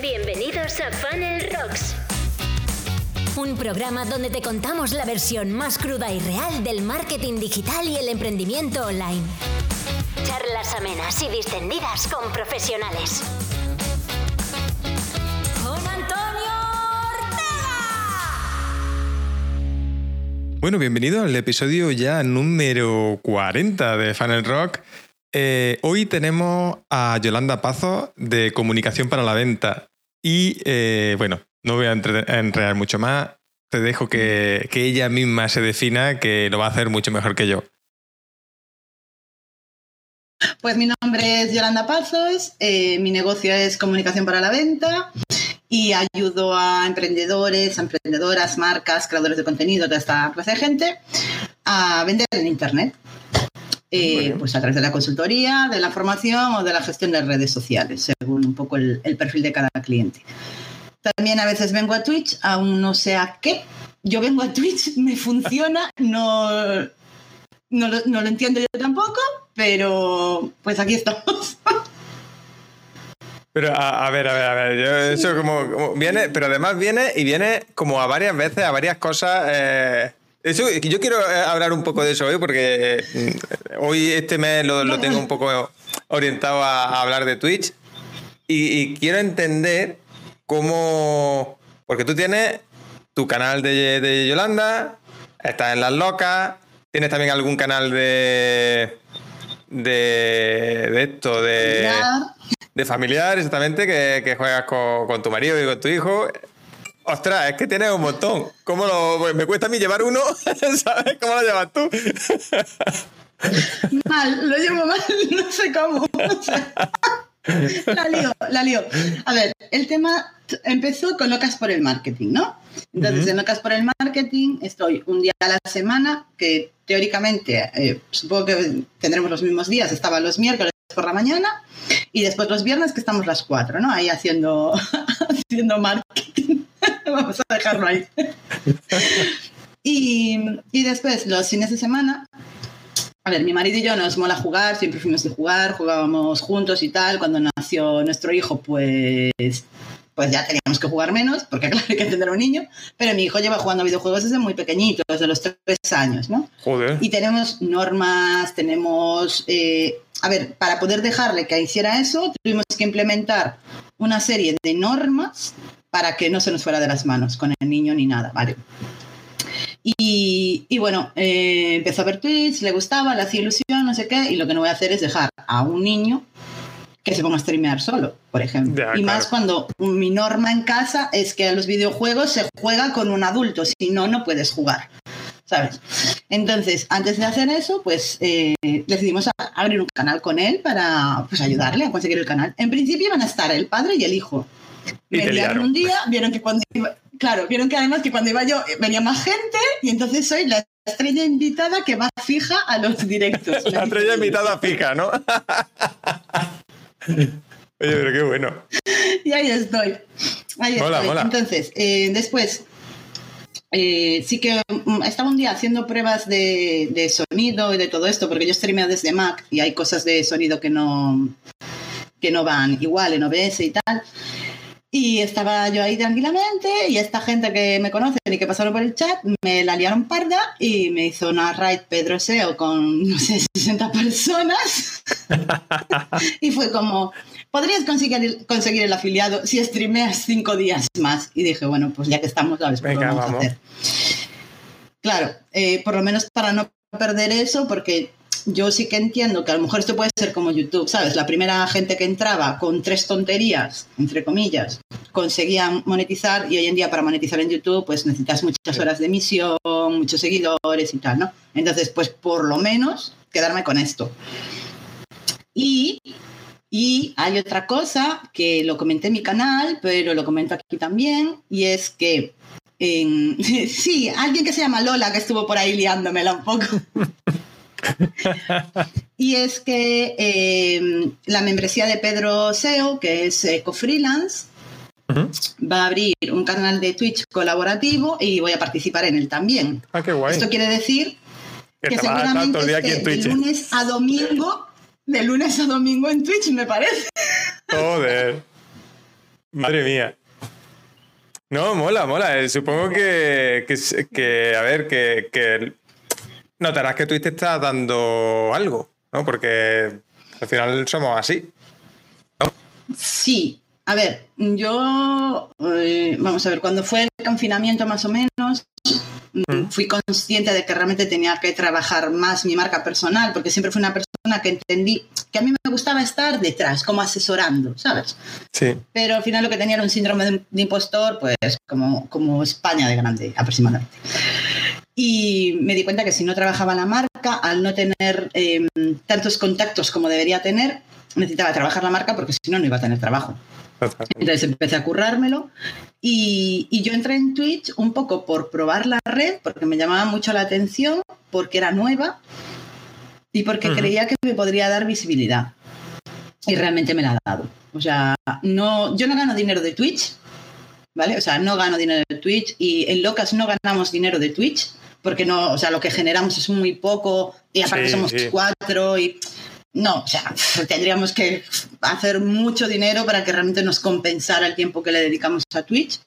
Bienvenidos a Funnel Rocks. Un programa donde te contamos la versión más cruda y real del marketing digital y el emprendimiento online. Charlas amenas y distendidas con profesionales. Con Antonio Ortega. Bueno, bienvenido al episodio ya número 40 de Funnel Rock. Eh, hoy tenemos a Yolanda Pazo de Comunicación para la Venta. Y eh, bueno, no voy a enredar mucho más. Te dejo que, que, ella misma se defina, que lo va a hacer mucho mejor que yo. Pues mi nombre es Yolanda Pazos, eh, mi negocio es Comunicación para la Venta y ayudo a emprendedores, emprendedoras, marcas, creadores de contenido, de esta clase de gente a vender en Internet. Eh, pues a través de la consultoría, de la formación o de la gestión de redes sociales, según un poco el, el, perfil de cada cliente. También a veces vengo a Twitch, aún no sé a qué. Yo vengo a Twitch, me funciona, no, no, lo, no lo entiendo yo tampoco, pero pues aquí estamos. Pero a, a, ver, a ver, a ver, yo, eso como, como, viene, pero además viene y viene como a varias veces, a varias cosas. Eh, eso, yo quiero hablar un poco de eso hoy, porque hoy este mes lo, lo tengo un poco orientado a, a hablar de Twitch y, y, quiero entender cómo, porque tú tienes tu canal de, de Yolanda, estás en Las Locas, tienes también algún canal de de, de esto, de, de familiar, exactamente, que, que juegas con, con, tu marido y con tu hijo. Ostras, es que tienes un montón. ¿Cómo lo, me cuesta a mí llevar uno? ¿Sabes cómo lo llevas tú? Mal, lo llevo mal, no sé cómo. la lío, la lío. A ver, el tema empezó con Locas por el Marketing, ¿no? Entonces, uh -huh. en Locas por el Marketing estoy un día a la semana, que teóricamente, eh, supongo que tendremos los mismos días, estaba los miércoles por la mañana y después los viernes que estamos las cuatro, ¿no? Ahí haciendo, haciendo marketing. Vamos a dejarlo ahí. y, y después los fines de semana a ver, mi marido y yo nos mola jugar, siempre fuimos de jugar, jugábamos juntos y tal. Cuando nació nuestro hijo, pues, pues ya teníamos que jugar menos, porque claro, hay que entender a un niño. Pero mi hijo lleva jugando videojuegos desde muy pequeñito, desde los tres años, ¿no? Joder. Y tenemos normas, tenemos... Eh, a ver, para poder dejarle que hiciera eso, tuvimos que implementar una serie de normas para que no se nos fuera de las manos con el niño ni nada, ¿vale? Y, y, bueno, eh, empezó a ver Twitch, le gustaba, le hacía ilusión, no sé qué, y lo que no voy a hacer es dejar a un niño que se ponga a streamear solo, por ejemplo. Y claro. más cuando mi norma en casa es que a los videojuegos se juega con un adulto, si no, no puedes jugar. ¿Sabes? Entonces, antes de hacer eso, pues eh, decidimos abrir un canal con él para pues, ayudarle a conseguir el canal. En principio iban a estar el padre y el hijo. Y Me liaron un día, vieron que cuando iba, claro, vieron que además que cuando iba yo venía más gente y entonces soy la estrella invitada que va fija a los directos. la estrella invitada fija, ¿no? Oye, pero qué bueno. Y ahí estoy. Ahí mola, estoy. Mola. Entonces, eh, después, eh, sí que estaba un día haciendo pruebas de, de, sonido y de todo esto, porque yo streameo desde Mac y hay cosas de sonido que no, que no van igual en OBS y tal. Y estaba yo ahí tranquilamente y esta gente que me conocen y que pasaron por el chat me la liaron parda y me hizo una raid Pedro SEO con, no sé, 60 personas. y fue como, podrías conseguir, conseguir el afiliado si streameas cinco días más. Y dije, bueno, pues ya que estamos, ¿sabes? Pues Venga, vamos, vamos, a hacer. Claro, eh, por lo menos para no perder eso, porque yo sí que entiendo que a lo mejor esto puede ser como YouTube, ¿sabes? La primera gente que entraba con tres tonterías, entre comillas, conseguía monetizar y hoy en día para monetizar en YouTube pues necesitas muchas horas de emisión, muchos seguidores y tal, ¿no? Entonces, pues por lo menos quedarme con esto. Y, y hay otra cosa que lo comenté en mi canal, pero lo comento aquí también, y es que en... sí, alguien que se llama Lola que estuvo por ahí liándomela un poco. y es que eh, la membresía de Pedro SEO, que es Eco-Freelance, uh -huh. va a abrir un canal de Twitch colaborativo y voy a participar en él también. Ah, qué guay. Esto quiere decir que, que seguramente día esté aquí en Twitch. de lunes a domingo, de lunes a domingo en Twitch, me parece. Joder. Madre mía. No, mola, mola. Eh, supongo que, que, a ver, que, que, notarás que Twitch te está dando algo, ¿no? Porque al final somos así. Sí. A ver, yo, eh, vamos a ver, cuando fue el confinamiento más o menos, Mm. fui consciente de que realmente tenía que trabajar más mi marca personal, porque siempre fui una persona que entendí que a mí me gustaba estar detrás, como asesorando, ¿sabes? Sí. Pero al final lo que tenía era un síndrome de, impostor, pues como, como España de grande aproximadamente. Y me di cuenta que si no trabajaba la marca, al no tener em, tantos contactos como debería tener, necesitaba trabajar la marca porque si no, no iba a tener trabajo. Entonces empecé a currármelo y, yo entré en Twitch un poco por probar la red, porque me llamaba mucho la atención, porque era nueva y porque creía que me podría dar visibilidad. Y realmente me la ha dado. O sea, no, yo no gano dinero de Twitch, ¿vale? O sea, no gano dinero de Twitch y en Locas no ganamos dinero de Twitch, porque no, o sea, lo que generamos es muy poco y aparte somos cuatro y no, o sea, tendríamos que hacer mucho dinero para que realmente nos compensara el tiempo que le dedicamos a Twitch.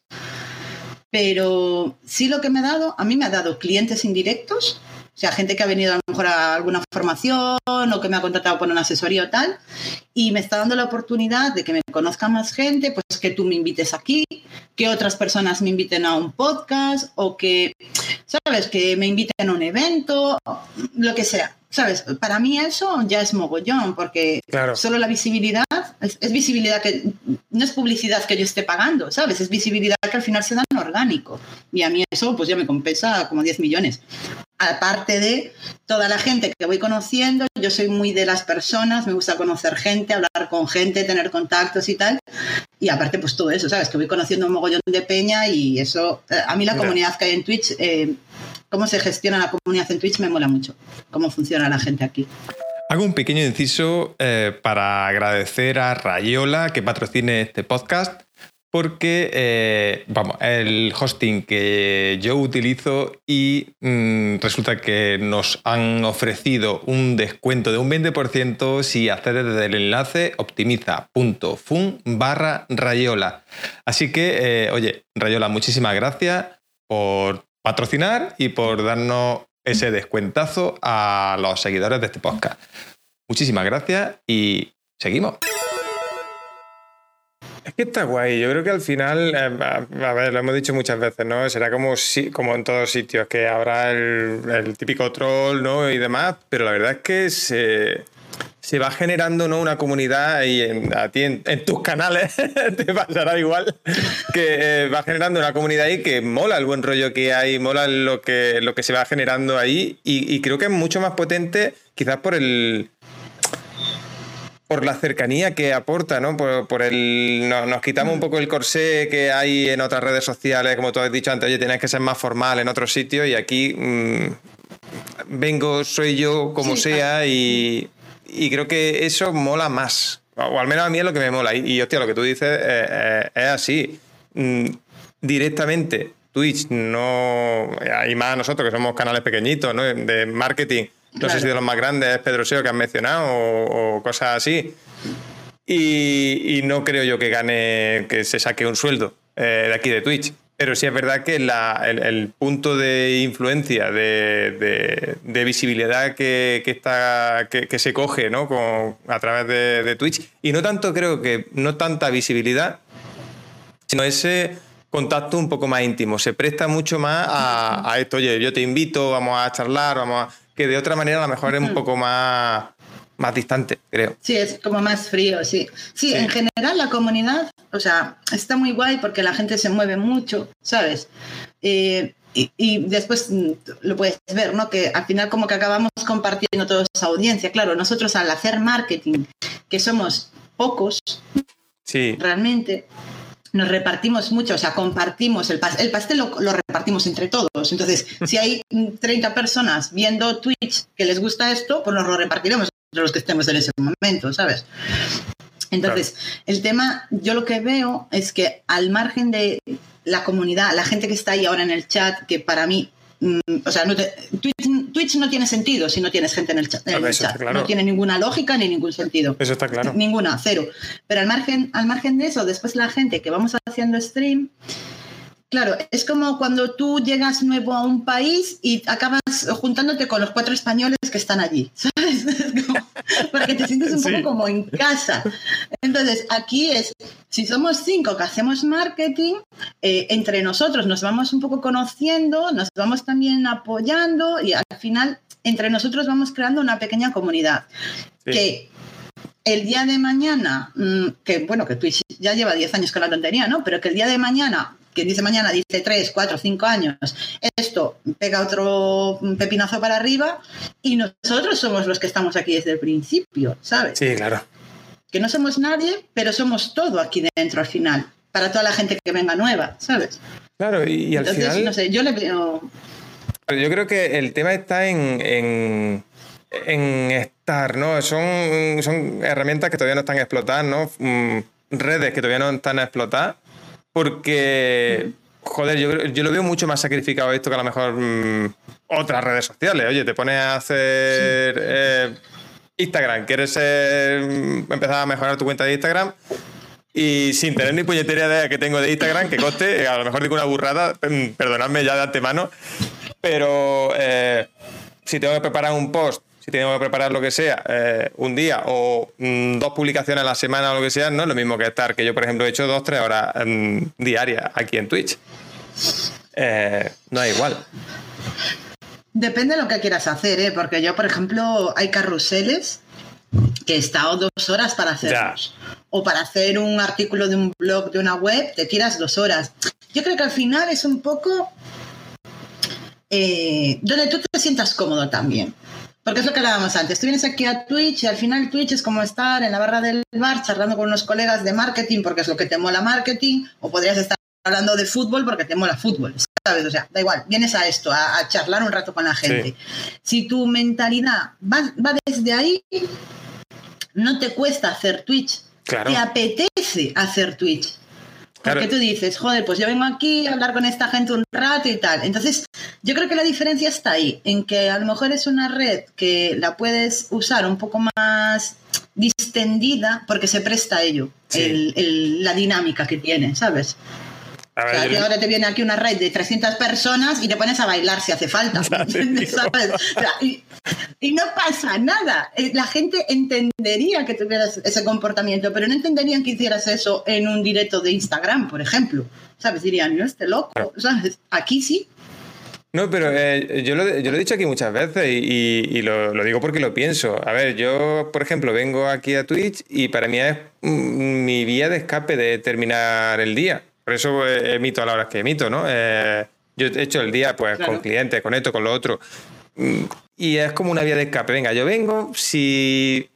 Pero sí lo que me ha dado, a mí me ha dado clientes indirectos, sea, gente que ha venido a lo mejor a alguna formación o que me ha contratado por una asesoría o tal, y me está dando la oportunidad de que me conozca más gente, pues que tú me invites aquí, que otras personas me inviten a un podcast o que, ¿sabes? Que me inviten a un evento, lo que sea. ¿Sabes? Para mí eso ya es mogollón, porque solo la visibilidad es, visibilidad que no es publicidad que yo esté pagando, ¿sabes? Es visibilidad que al final se da en orgánico. Y a mí eso pues ya me compensa como 10 millones. Aparte de toda la gente que voy conociendo, yo soy muy de las personas, me gusta conocer gente, hablar con gente, tener contactos y tal. Y aparte pues todo eso, ¿sabes? Que voy conociendo un mogollón de peña y eso, eh, a mí la comunidad que hay en Twitch... Eh, cómo se gestiona la comunidad en Twitch me mola mucho, cómo funciona la gente aquí. Hago un pequeño inciso eh, para agradecer a Rayola que patrocine este podcast, porque, eh, vamos, el hosting que yo utilizo y mm, resulta que nos han ofrecido un descuento de un 20% si accedes desde el enlace optimiza.fun barra Rayola. Así que, eh, oye, Rayola, muchísimas gracias por patrocinar y por darnos ese descuentazo a los seguidores de este podcast. Muchísimas gracias y seguimos. Está guay. Yo creo que al final, eh, a ver, lo hemos dicho muchas veces, ¿no? Será como, como en todos sitios, que habrá el, el típico troll, ¿no? Y demás, pero la verdad es que se se va generando ¿no? una comunidad y en, a ti en, tus canales te pasará igual que eh, va generando una comunidad ahí que mola el buen rollo que hay, mola lo que, lo que se va generando ahí y, creo que es mucho más potente quizás por el por la cercanía que aporta, ¿no? Por, el. Nos, quitamos un poco el corsé que hay en otras redes sociales, como tú has dicho antes, oye, tienes que ser más formal en otros sitios y aquí mm, vengo, soy yo, como sea, y, y creo que eso mola más. O al menos a mí es lo que me mola. Y, hostia, lo que tú dices eh, eh, es así. Mm, directamente, Twitch no. Y más nosotros que somos canales pequeñitos, ¿no? De marketing. No sé si de los más grandes es Pedro Seo que has mencionado o, cosas así. Y, no creo yo que gane, que se saque un sueldo eh, de aquí de Twitch. Pero sí es verdad que el, punto de influencia, de, visibilidad que, está, que, se coge ¿no? a través de, Twitch, y no tanto creo que, no tanta visibilidad, sino ese contacto un poco más íntimo. Se presta mucho más a, esto, oye, yo te invito, vamos a charlar, vamos a... que de otra manera a lo mejor es un poco más más distante, creo. Sí, es como más frío, sí. sí. en general la comunidad, o sea, está muy guay porque la gente se mueve mucho, ¿sabes? Eh, y, después mm, lo puedes ver, ¿no? Que al final como que acabamos compartiendo toda esa audiencia. Claro, nosotros al hacer marketing, que somos pocos, sí. realmente, nos repartimos mucho, o sea, compartimos el pastel, el pastel lo, lo, repartimos entre todos. Entonces, si hay 30 personas viendo Twitch que les gusta esto, pues nos lo repartiremos los que estemos en ese momento, ¿sabes? Entonces, el tema, yo lo que veo es que al margen de la comunidad, la gente que está ahí ahora en el chat, que para mí o sea, no Twitch, no tiene sentido si no tienes gente en el chat. No tiene ninguna lógica ni ningún sentido. Eso está claro. Ninguna, cero. Pero al margen, al margen de eso, después la gente que vamos haciendo stream, Claro, es como cuando tú llegas nuevo a un país y acabas juntándote con los cuatro españoles que están allí, ¿sabes? para que te sientes un poco como en casa. Entonces, aquí es, si somos cinco que hacemos marketing, eh, entre nosotros nos vamos un poco conociendo, nos vamos también apoyando y al final entre nosotros vamos creando una pequeña comunidad. Que el día de mañana, mm, que bueno, que Twitch ya lleva 10 años con la tontería, ¿no? Pero que el día de mañana que dice mañana, dice 3, 4, 5 años, esto pega otro pepinazo para arriba y nosotros somos los que estamos aquí desde el principio, ¿sabes? Sí, claro. Que no somos nadie, pero somos todo aquí dentro al final, para toda la gente que venga nueva, ¿sabes? Claro, y, al final... No sé, yo le veo... Yo creo que el tema está en, en, estar, ¿no? Son, son herramientas que todavía no están explotadas, ¿no? Mm, redes que todavía no están explotadas porque, joder, yo, yo lo veo mucho más sacrificado esto que a lo mejor mm, otras redes sociales. Oye, te pones a hacer eh, Instagram, quieres mm, empezar a mejorar tu cuenta de Instagram y sin tener ni puñetera idea que tengo de Instagram, que coste, a lo mejor digo una burrada, mm, perdonadme ya de antemano, pero eh, si tengo que preparar un post si tengo que preparar lo que sea eh, un día o mm, dos publicaciones a la semana o lo que sea, no es lo mismo que estar, que yo por ejemplo he hecho dos, tres horas mm, diarias aquí en Twitch. Eh, no es igual. Depende de lo que quieras hacer, ¿eh? porque yo por ejemplo hay carruseles que he estado dos horas para hacerlos. O para hacer un artículo de un blog, de una web, te tiras dos horas. Yo creo que al final es un poco eh, donde tú te sientas cómodo también. Porque es lo que hablábamos antes. Tú vienes aquí a Twitch y al final Twitch es como estar en la barra del bar charlando con unos colegas de marketing porque es lo que te mola marketing, o podrías estar hablando de fútbol porque te mola fútbol, ¿sabes? O sea, da igual, vienes a esto, a, charlar un rato con la gente. Si tu mentalidad va, desde ahí, no te cuesta hacer Twitch. Te apetece hacer Twitch. Porque tú dices, joder, pues yo vengo aquí a hablar con esta gente un rato y tal. Entonces, yo creo que la diferencia está ahí, en que a lo mejor es una red que la puedes usar un poco más distendida porque se presta a ello, la dinámica que tiene, ¿sabes? Ahora te viene aquí una red de 300 personas y te pones a bailar si hace falta. y, no pasa nada. Eh, la gente entendería que tuvieras ese comportamiento, pero no entenderían que hicieras eso en un directo de Instagram, por ejemplo. ¿Sabes? Dirían, no, este loco. ¿Sabes? Aquí sí. No, pero eh, yo, lo, yo, lo, he dicho aquí muchas veces y, lo, lo, digo porque lo pienso. A ver, yo, por ejemplo, vengo aquí a Twitch y para mí es mm, mi vía de escape de terminar el día. Por eso eh, emito a la hora que emito, ¿no? Eh, yo he hecho el día pues con clientes, con esto, con lo otro. Mm, y es como una vía de escape. Venga, yo vengo, si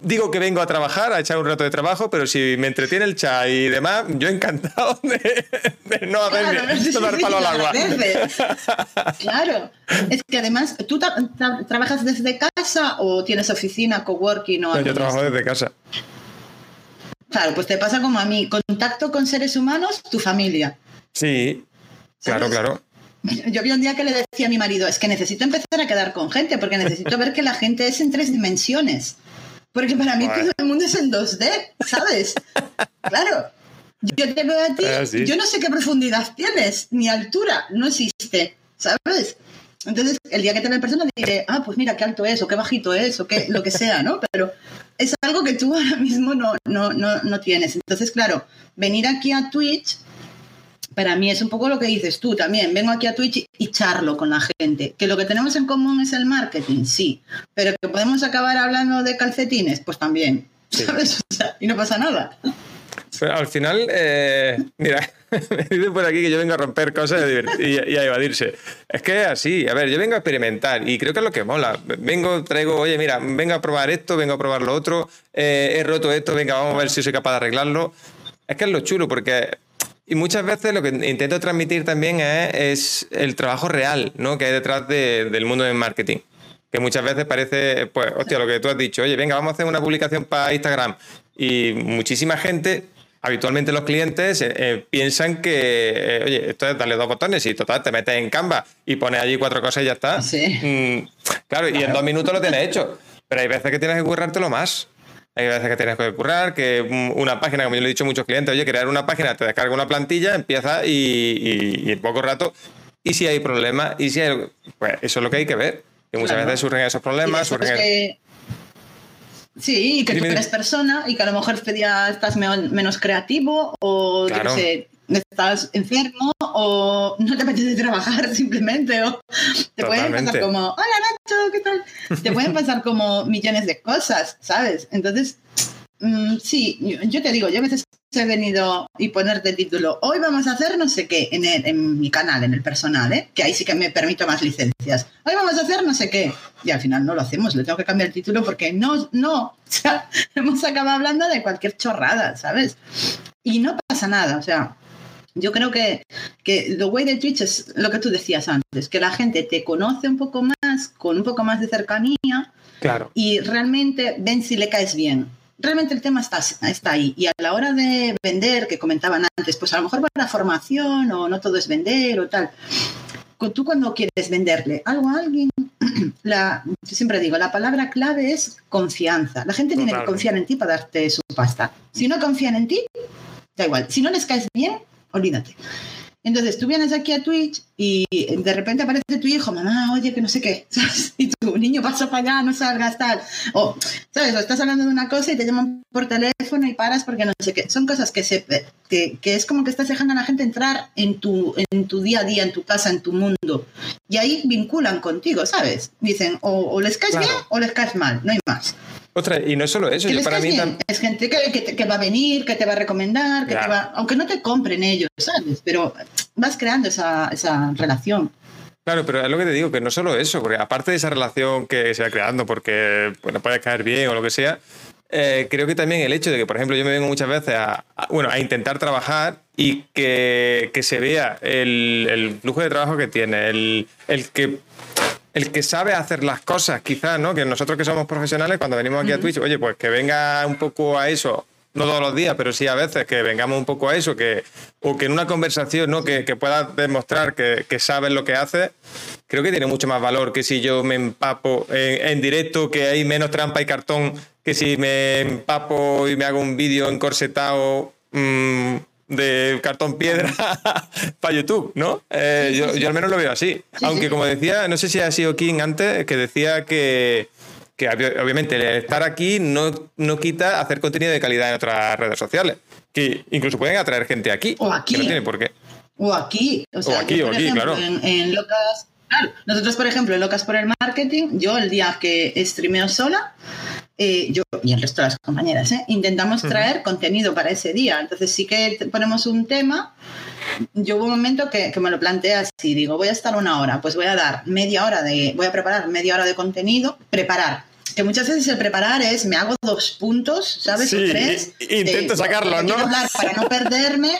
digo que vengo a trabajar, a echar un rato de trabajo, pero si me entretiene el chat y demás, yo encantado de, no hacer tomar palo al agua. claro, es que además, ¿tú trabajas desde casa o tienes oficina, coworking o no, Yo trabajo desde casa. Claro, pues te pasa como a mí, contacto con seres humanos, tu familia. Sí, claro, claro. Yo vi un día que le decía a mi marido, es que necesito empezar a quedar con gente, porque necesito ver que la gente es en tres dimensiones. Porque para mí todo el mundo es en 2D, ¿sabes? claro. Yo te veo a ti, ah, yo no sé qué profundidad tienes, ni altura, no existe, ¿sabes? Entonces, el día que te ve en persona, diré, ah, pues mira, qué alto es, o qué bajito es, o qué, lo que sea, ¿no? Pero es algo que tú ahora mismo no, no, no, no tienes. Entonces, claro, venir aquí a Twitch, para mí es un poco lo que dices tú también. Vengo aquí a Twitch y charlo con la gente. Que lo que tenemos en común es el marketing, sí. Pero que podemos acabar hablando de calcetines, pues también. ¿Sabes? y no pasa nada. al final, eh, mira, me dicen por aquí que yo vengo a romper cosas y, a evadirse. Es que así, a ver, yo vengo a experimentar y creo que es lo que mola. Vengo, traigo, oye, mira, vengo a probar esto, vengo a probar lo otro, eh, he roto esto, venga, vamos a ver si soy capaz de arreglarlo. Es que es lo chulo porque y muchas veces lo que intento transmitir también es, el trabajo real ¿no? que hay detrás del mundo del marketing. Que muchas veces parece, pues, hostia, lo que tú has dicho, oye, venga, vamos a hacer una publicación para Instagram. Y muchísima gente habitualmente los clientes eh, eh, piensan que, oye, esto es darle dos botones y total, te metes en Canva y pones allí cuatro cosas y ya está. Mm, claro, y en dos minutos lo tienes hecho. Pero hay veces que tienes que currártelo más. Hay veces que tienes que currar, que una página, como yo le he dicho a muchos clientes, oye, crear una página, te descarga una plantilla, empieza y, en poco rato. Y si hay problemas, y si hay, pues eso es lo que hay que ver. Que muchas veces surgen esos problemas, surgen... Sí, y que tú eres persona y que a lo mejor este día estás menos creativo o sé, estás enfermo o no te apetece trabajar simplemente o te pueden pasar como, hola Nacho, ¿qué tal? te pueden pasar como millones de cosas, ¿sabes? Entonces, mm, sí, yo te digo, yo a veces he venido y ponerte título, hoy vamos a hacer no sé qué en, en mi canal, en el personal, ¿eh? que ahí sí que me permito más licencias. Hoy vamos a hacer no sé qué. Y al final no lo hacemos, le tengo que cambiar el título porque no, no, o sea, hemos acabado hablando de cualquier chorrada, ¿sabes? Y no pasa nada, o sea, yo creo que, que the way de Twitch es lo que tú decías antes, que la gente te conoce un poco más, con un poco más de cercanía, claro. y realmente ven si le caes bien realmente el tema está, está ahí. Y a la hora de vender, que comentaban antes, pues a lo mejor para formación o no todo es vender o tal. Tú cuando quieres venderle algo a alguien, la, yo siempre digo, la palabra clave es confianza. La gente tiene que confiar en ti para darte su pasta. Si no confían en ti, da igual. Si no les caes bien, olvídate. Entonces tú vienes aquí a Twitch y de repente aparece tu hijo, mamá, oye, que no sé qué, y tu niño pasa para allá, no salgas tal. O, ¿sabes? O estás hablando de una cosa y te llaman por teléfono y paras porque no sé qué. Son cosas que, se, que, que es como que estás dejando a la gente entrar en tu, en tu día a día, en tu casa, en tu mundo. Y ahí vinculan contigo, ¿sabes? Dicen, o, les caes bien o les caes mal, no hay más. Otra, y no solo eso, yo para mí Es gente que, va a venir, que te va a recomendar, que te va, aunque no te compren ellos, ¿sabes? Pero vas creando esa, esa relación. Claro, pero es lo que te digo, que no solo eso, porque aparte de esa relación que se va creando porque bueno, puede caer bien o lo que sea, eh, creo que también el hecho de que, por ejemplo, yo me vengo muchas veces a, bueno, a intentar trabajar y que, que se vea el, el, flujo de trabajo que tiene, el, el que el que sabe hacer las cosas, quizás, ¿no? Que nosotros que somos profesionales, cuando venimos aquí a Twitch, oye, pues que venga un poco a eso, no todos los días, pero sí a veces, que vengamos un poco a eso, que, o que en una conversación, ¿no? Que, que pueda demostrar que, que sabes lo que haces, creo que tiene mucho más valor que si yo me empapo en, directo, que hay menos trampa y cartón, que si me empapo y me hago un vídeo encorsetado. Mmm, de cartón piedra para YouTube, ¿no? Eh, yo, al menos lo veo así. Aunque como decía, no sé si ha sido King antes, que decía que, que obviamente estar aquí no, no quita hacer contenido de calidad en otras redes sociales. Que incluso pueden atraer gente aquí. O aquí. Que no tiene por qué. O aquí. O, sea, aquí, o aquí, claro. En, Locas. nosotros, por ejemplo, en Locas por el Marketing, yo el día que streameo sola, eh, yo y el resto de las compañeras, ¿eh? intentamos traer contenido para ese día. Entonces sí que ponemos un tema. Yo hubo un momento que, me lo planteé así, digo, voy a estar una hora, pues voy a dar media hora de, voy a preparar media hora de conteninido, preparar. Que muchas veces el preparar es, me hago dos puntos, ¿sabes? Sí, tres. Intento sacarlo, ¿no? Hablar para no perderme.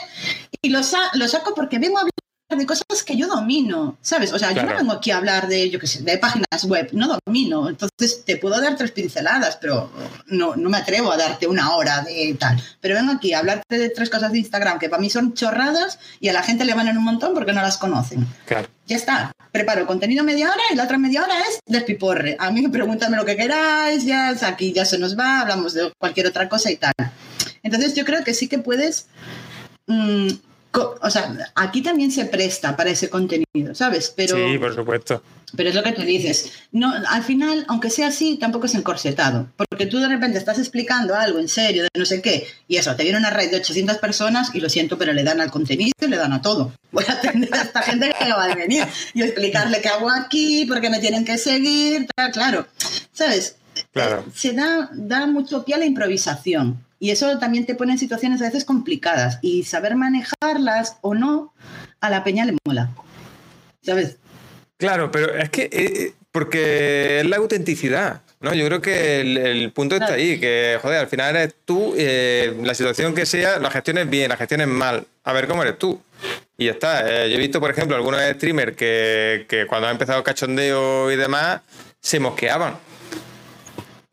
Y lo, lo saco porque vengo a hablar de cosas que yo domino, ¿sabes? O sea, yo no vengo aquí a hablar de, yo qué sé, de páginas web, no domino. Entonces te puedo dar tres pinceladas, pero no, no me atrevo a darte una hora de tal. Pero vengo aquí a hablarte de tres cosas de Instagram que para mí son chorradas y a la gente le van en un montón porque no las conocen. Claro. Ya está. Preparo contenido media hora y la otra media hora es despiporre. A mí pregúntame lo que queráis, ya aquí ya se nos va, hablamos de cualquier otra cosa y tal. Entonces yo creo que sí que puedes... Mm, o sea, aquí también se presta para ese contenido, ¿sabes? Pero, sí, por supuesto. Pero es lo que tú dices. No, al final, aunque sea así, tampoco es encorsetado. Porque tú de repente estás explicando algo en serio, de no sé qué, y eso, te viene una red de 800 personas y lo siento, pero le dan al contenido y le dan a todo. Voy a atender a esta gente que va a venir y explicarle qué hago aquí, por qué me tienen que seguir, claro. ¿Sabes? Claro. Se da, da mucho pie a la improvisación. Y eso también te pone en situaciones a veces complicadas. Y saber manejarlas o no, a la peña le mola. ¿Sabes? Claro, pero es que eh, porque es la autenticidad. ¿no? Yo creo que el, punto está ahí, que joder, al final eres tú, eh, la situación que sea, la gestiones bien, la gestiones mal. A ver cómo eres tú. Y ya está. Eh, yo he visto, por ejemplo, algunos streamers que, que cuando han empezado cachondeo y demás, se mosqueaban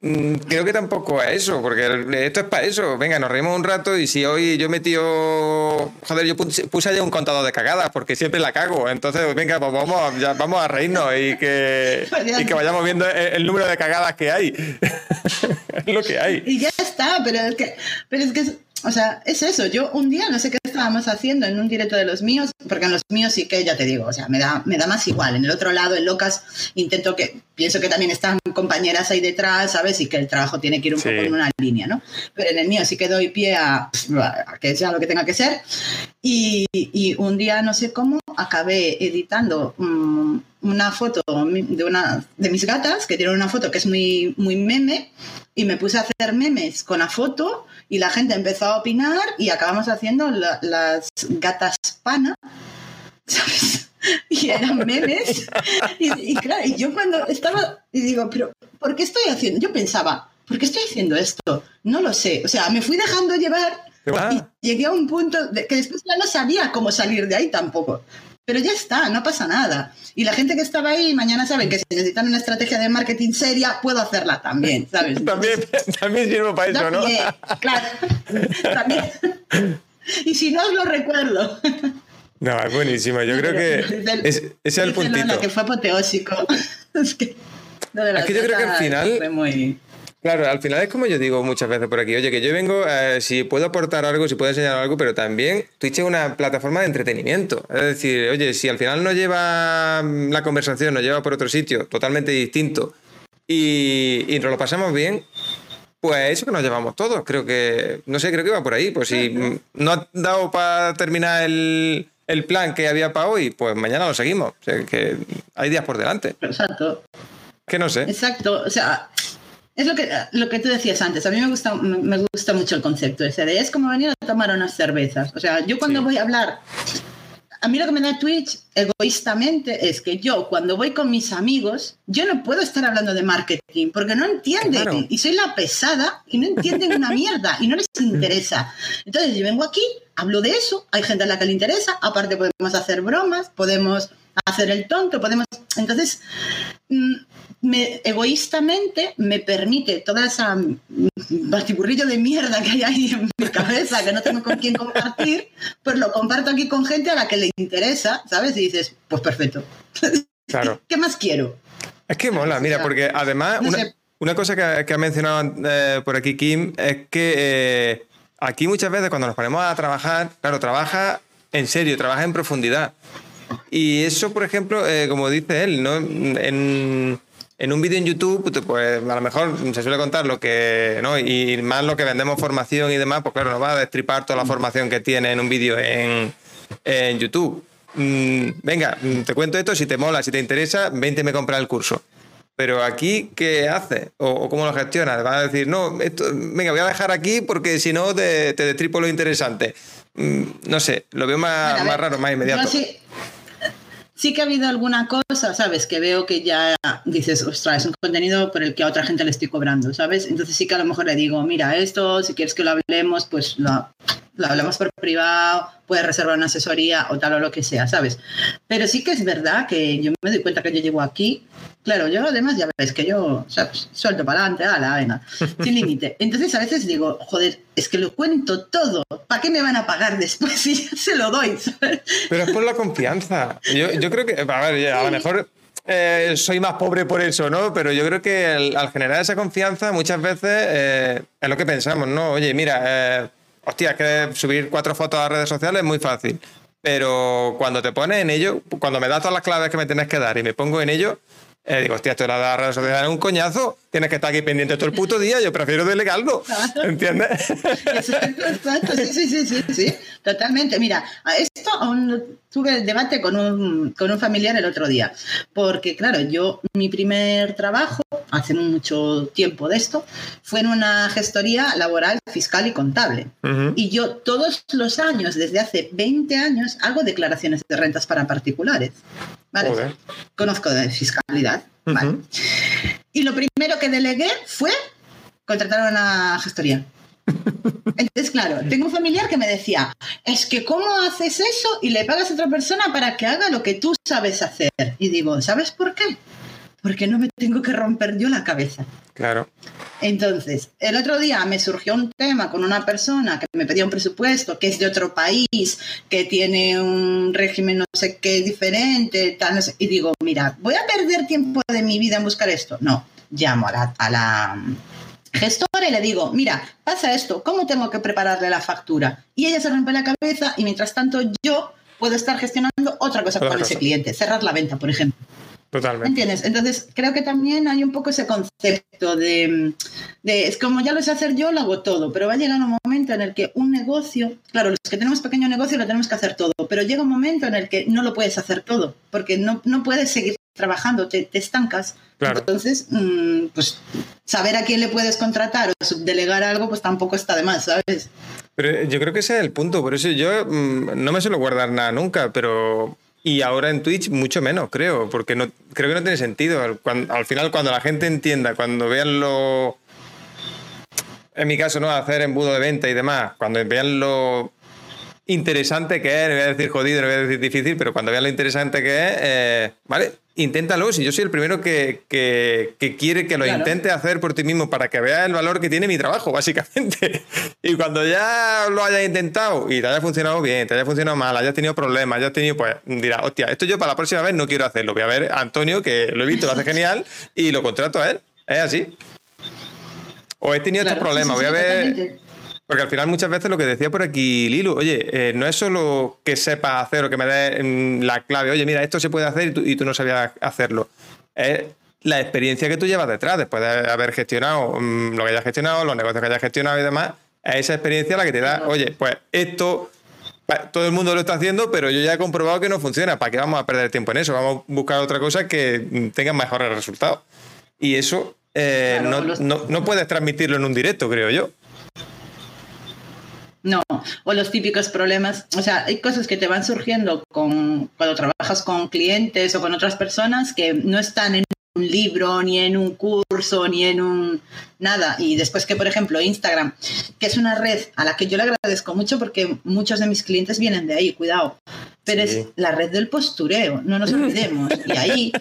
creo que tampoco es eso, porque esto es para eso. Venga, nos reímos un rato y si hoy yo metido. Joder, yo puse, allá un contador de cagadas porque siempre la cago. Entonces, venga, pues vamos, ya, vamos a reírnos y que, y que vayamos viendo el, número de cagadas que hay. es lo que hay. Y ya está, pero es que, pero es que o sea, es eso. Yo un día no sé qué estábamos haciendo en un directo de los míos, porque en los míos sí que ya te digo, o sea, me da, me da más igual. En el otro lado, en Locas, intento que, pienso que también están compañeras ahí detrás, ¿sabes? Y que el trabajo tiene que ir un poco en una línea, ¿no? Pero en el mío sí que doy pie a, que sea lo que tenga que ser. Y, un día, no sé cómo, acabé editando mm, una foto de una de mis gatas, que tiene una foto que es muy, muy meme, y me puse a hacer memes con la foto y la gente empezó a opinar y acabamos haciendo las gatas pana, ¿sabes? Y eran memes. Y, claro, y yo cuando estaba, y digo, pero ¿por qué estoy haciendo? Yo pensaba, ¿por qué estoy haciendo esto? No lo sé. O sea, me fui dejando llevar y llegué a un punto de que después ya no sabía cómo salir de ahí tampoco. Pero ya está, no pasa nada. Y la gente que estaba ahí mañana saben que si necesitan una estrategia de marketing seria, puedo hacerla también, ¿sabes? también, también sirvo para eso, ¿no? claro, también. Y si no, os lo recuerdo. No, es buenísimo. Yo creo que ese es el puntito. que fue apoteósico. Es que, es que yo creo que al final... Fue muy... Claro, al final es como yo digo muchas veces por aquí, oye, que yo vengo, eh, si puedo aportar algo, si puedo enseñar algo, pero también Twitch es una plataforma de entretenimiento. Es decir, oye, si al final no lleva mm, la conversación, nos lleva por otro sitio totalmente distinto y, y nos lo pasamos bien, pues eso que nos llevamos todos. Creo que, no sé, creo que va por ahí. Pues si no ha dado para terminar el, el plan que había para hoy, pues mañana lo seguimos. O sea, que hay días por delante. Exacto. Que no sé. Exacto. O sea, es lo que, lo que tú decías antes. A mí me gusta, me gusta mucho el concepto ese de es como venir a tomar unas cervezas. O sea, yo cuando voy a hablar, a mí lo que me da Twitch egoístamente es que yo cuando voy con mis amigos, yo no puedo estar hablando de marketing porque no entienden y soy la pesada y no entienden una mierda y no les interesa. Entonces yo vengo aquí, hablo de eso, hay gente a la que le interesa, aparte podemos hacer bromas, podemos hacer el tonto, podemos... Entonces... Mm, me, egoístamente me permite toda esa batiburrillo de mierda que hay ahí en mi cabeza, que no tengo con quién compartir, pues lo comparto aquí con gente a la que le interesa, ¿sabes? Y dices, pues perfecto. Claro. ¿Qué más quiero? Es que mola, mira, porque además una, cosa que, ha mencionado eh, por aquí Kim es que eh, aquí muchas veces cuando nos ponemos a trabajar, claro, trabaja en serio, trabaja en profundidad. Y eso, por ejemplo, eh, como dice él, ¿no? En, en un vídeo en YouTube, pues, pues a lo mejor se suele contar lo que, ¿no? Y más lo que vendemos formación y demás, pues claro, no va a destripar toda la formación que tiene en un vídeo en, en, YouTube. Mm, venga, te cuento esto, si te mola, si te interesa, vente me comprar el curso. Pero aquí, ¿qué hace? ¿O, cómo lo gestionas? Va a decir, no, esto, venga, voy a dejar aquí porque si no te, te destripo lo interesante. Mm, no sé, lo veo más, más raro, más inmediato sí que ha habido alguna cosa, ¿sabes? Que veo que ya dices, ostras, es un contenido por el que a otra gente le estoy cobrando, ¿sabes? Entonces sí que a lo mejor le digo, mira, esto, si quieres que lo hablemos, pues lo, lo hablamos por privado, puedes reservar una asesoría o tal o lo que sea, ¿sabes? Pero sí que es verdad que yo me doy cuenta que yo llego aquí Claro, yo además ya ves que yo pues, suelto para adelante, la venga, sin límite. Entonces a veces digo, joder, es que lo cuento todo, ¿para qué me van a pagar después si se lo doy? Pero es por la confianza. Yo, creo que, a ver, a lo mejor eh, soy más pobre por eso, ¿no? Pero yo creo que al, generar esa confianza muchas veces eh, es lo que pensamos, ¿no? Oye, mira, eh, hostia, es que subir cuatro fotos a redes sociales es muy fácil. Pero cuando te pones en ello, cuando me das todas las claves que me tienes que dar y me pongo en ello, eh, digo, hostia, esto era la red social un coñazo, tienes que estar aquí pendiente todo el puto día, yo prefiero delegarlo, ¿entiendes? Exacto, sí, sí, sí, sí, sí, totalmente. Mira, esto aún tuve el debate con un, con un familiar el otro día, porque claro, yo, mi primer trabajo, hace mucho tiempo de esto, fue en una gestoría laboral, fiscal y contable. Y yo todos los años, desde hace 20 años, hago declaraciones de rentas para particulares. ¿Vale? Conozco de fiscalidad. Y lo primero que delegué fue contratar a una gestoría. Entonces, claro, tengo un familiar que me decía, es que ¿cómo haces eso y le pagas a otra persona para que haga lo que tú sabes hacer? Y digo, ¿sabes por qué? Porque no me tengo que romper yo la cabeza. Claro. Entonces, el otro día me surgió un tema con una persona que me pedía un presupuesto, que es de otro país, que tiene un régimen no sé qué diferente, tal, no sé, y digo, mira, ¿voy a perder tiempo de mi vida en buscar esto? No, llamo a la, a la gestora y le digo, mira, pasa esto, ¿cómo tengo que prepararle la factura? Y ella se rompe la cabeza y mientras tanto yo puedo estar gestionando otra cosa con ese cliente, cerrar la venta, por ejemplo. Totalmente. ¿Entiendes? Entonces, creo que también hay un poco ese concepto de, de, es como ya lo sé hacer yo, lo hago todo, pero va a llegar un momento en el que un negocio, claro, los que tenemos pequeño negocio lo tenemos que hacer todo, pero llega un momento en el que no lo puedes hacer todo, porque no, no puedes seguir trabajando, te, te estancas. Claro. Entonces, mmm, pues saber a quién le puedes contratar o subdelegar algo, pues tampoco está de más, ¿sabes? Pero yo creo que ese es el punto, por eso yo mmm, no me suelo guardar nada nunca, pero y ahora en Twitch mucho menos, creo, porque no, creo que no tiene sentido. Cuando, al final, cuando la gente entienda, cuando vean lo... En mi caso, ¿no? Hacer embudo de venta y demás, cuando vean lo interesante que es, no voy a decir jodido, no voy a decir difícil, pero cuando vean lo interesante que es, eh, ¿vale? Inténtalo, si yo soy el primero que, que, que quiere que lo claro. intente hacer por ti mismo para que veas el valor que tiene mi trabajo, básicamente. Y cuando ya lo hayas intentado y te haya funcionado bien, te haya funcionado mal, hayas tenido problemas, hayas tenido, pues dirás, hostia, esto yo para la próxima vez no quiero hacerlo. Voy a ver a Antonio, que lo he visto, lo hace genial, y lo contrato a él. Es así. O he tenido claro, estos problemas, voy a ver. Porque al final muchas veces lo que decía por aquí Lilu, oye, eh, no es solo que sepa hacer o que me dé mm, la clave, oye, mira, esto se puede hacer y tú, y tú no sabías hacerlo. Es la experiencia que tú llevas detrás, después de haber gestionado mmm, lo que hayas gestionado, los negocios que hayas gestionado y demás, es esa experiencia la que te da, oye, pues esto todo el mundo lo está haciendo, pero yo ya he comprobado que no funciona. ¿Para qué vamos a perder tiempo en eso? Vamos a buscar otra cosa que tenga mejores resultados. Y eso eh, claro, no, los... no, no puedes transmitirlo en un directo, creo yo. No, o los típicos problemas, o sea, hay cosas que te van surgiendo con, cuando trabajas con clientes o con otras personas que no están en un libro, ni en un curso, ni en un nada. Y después que, por ejemplo, Instagram, que es una red a la que yo le agradezco mucho porque muchos de mis clientes vienen de ahí, cuidado. Pero sí. es la red del postureo, no nos olvidemos. Y ahí,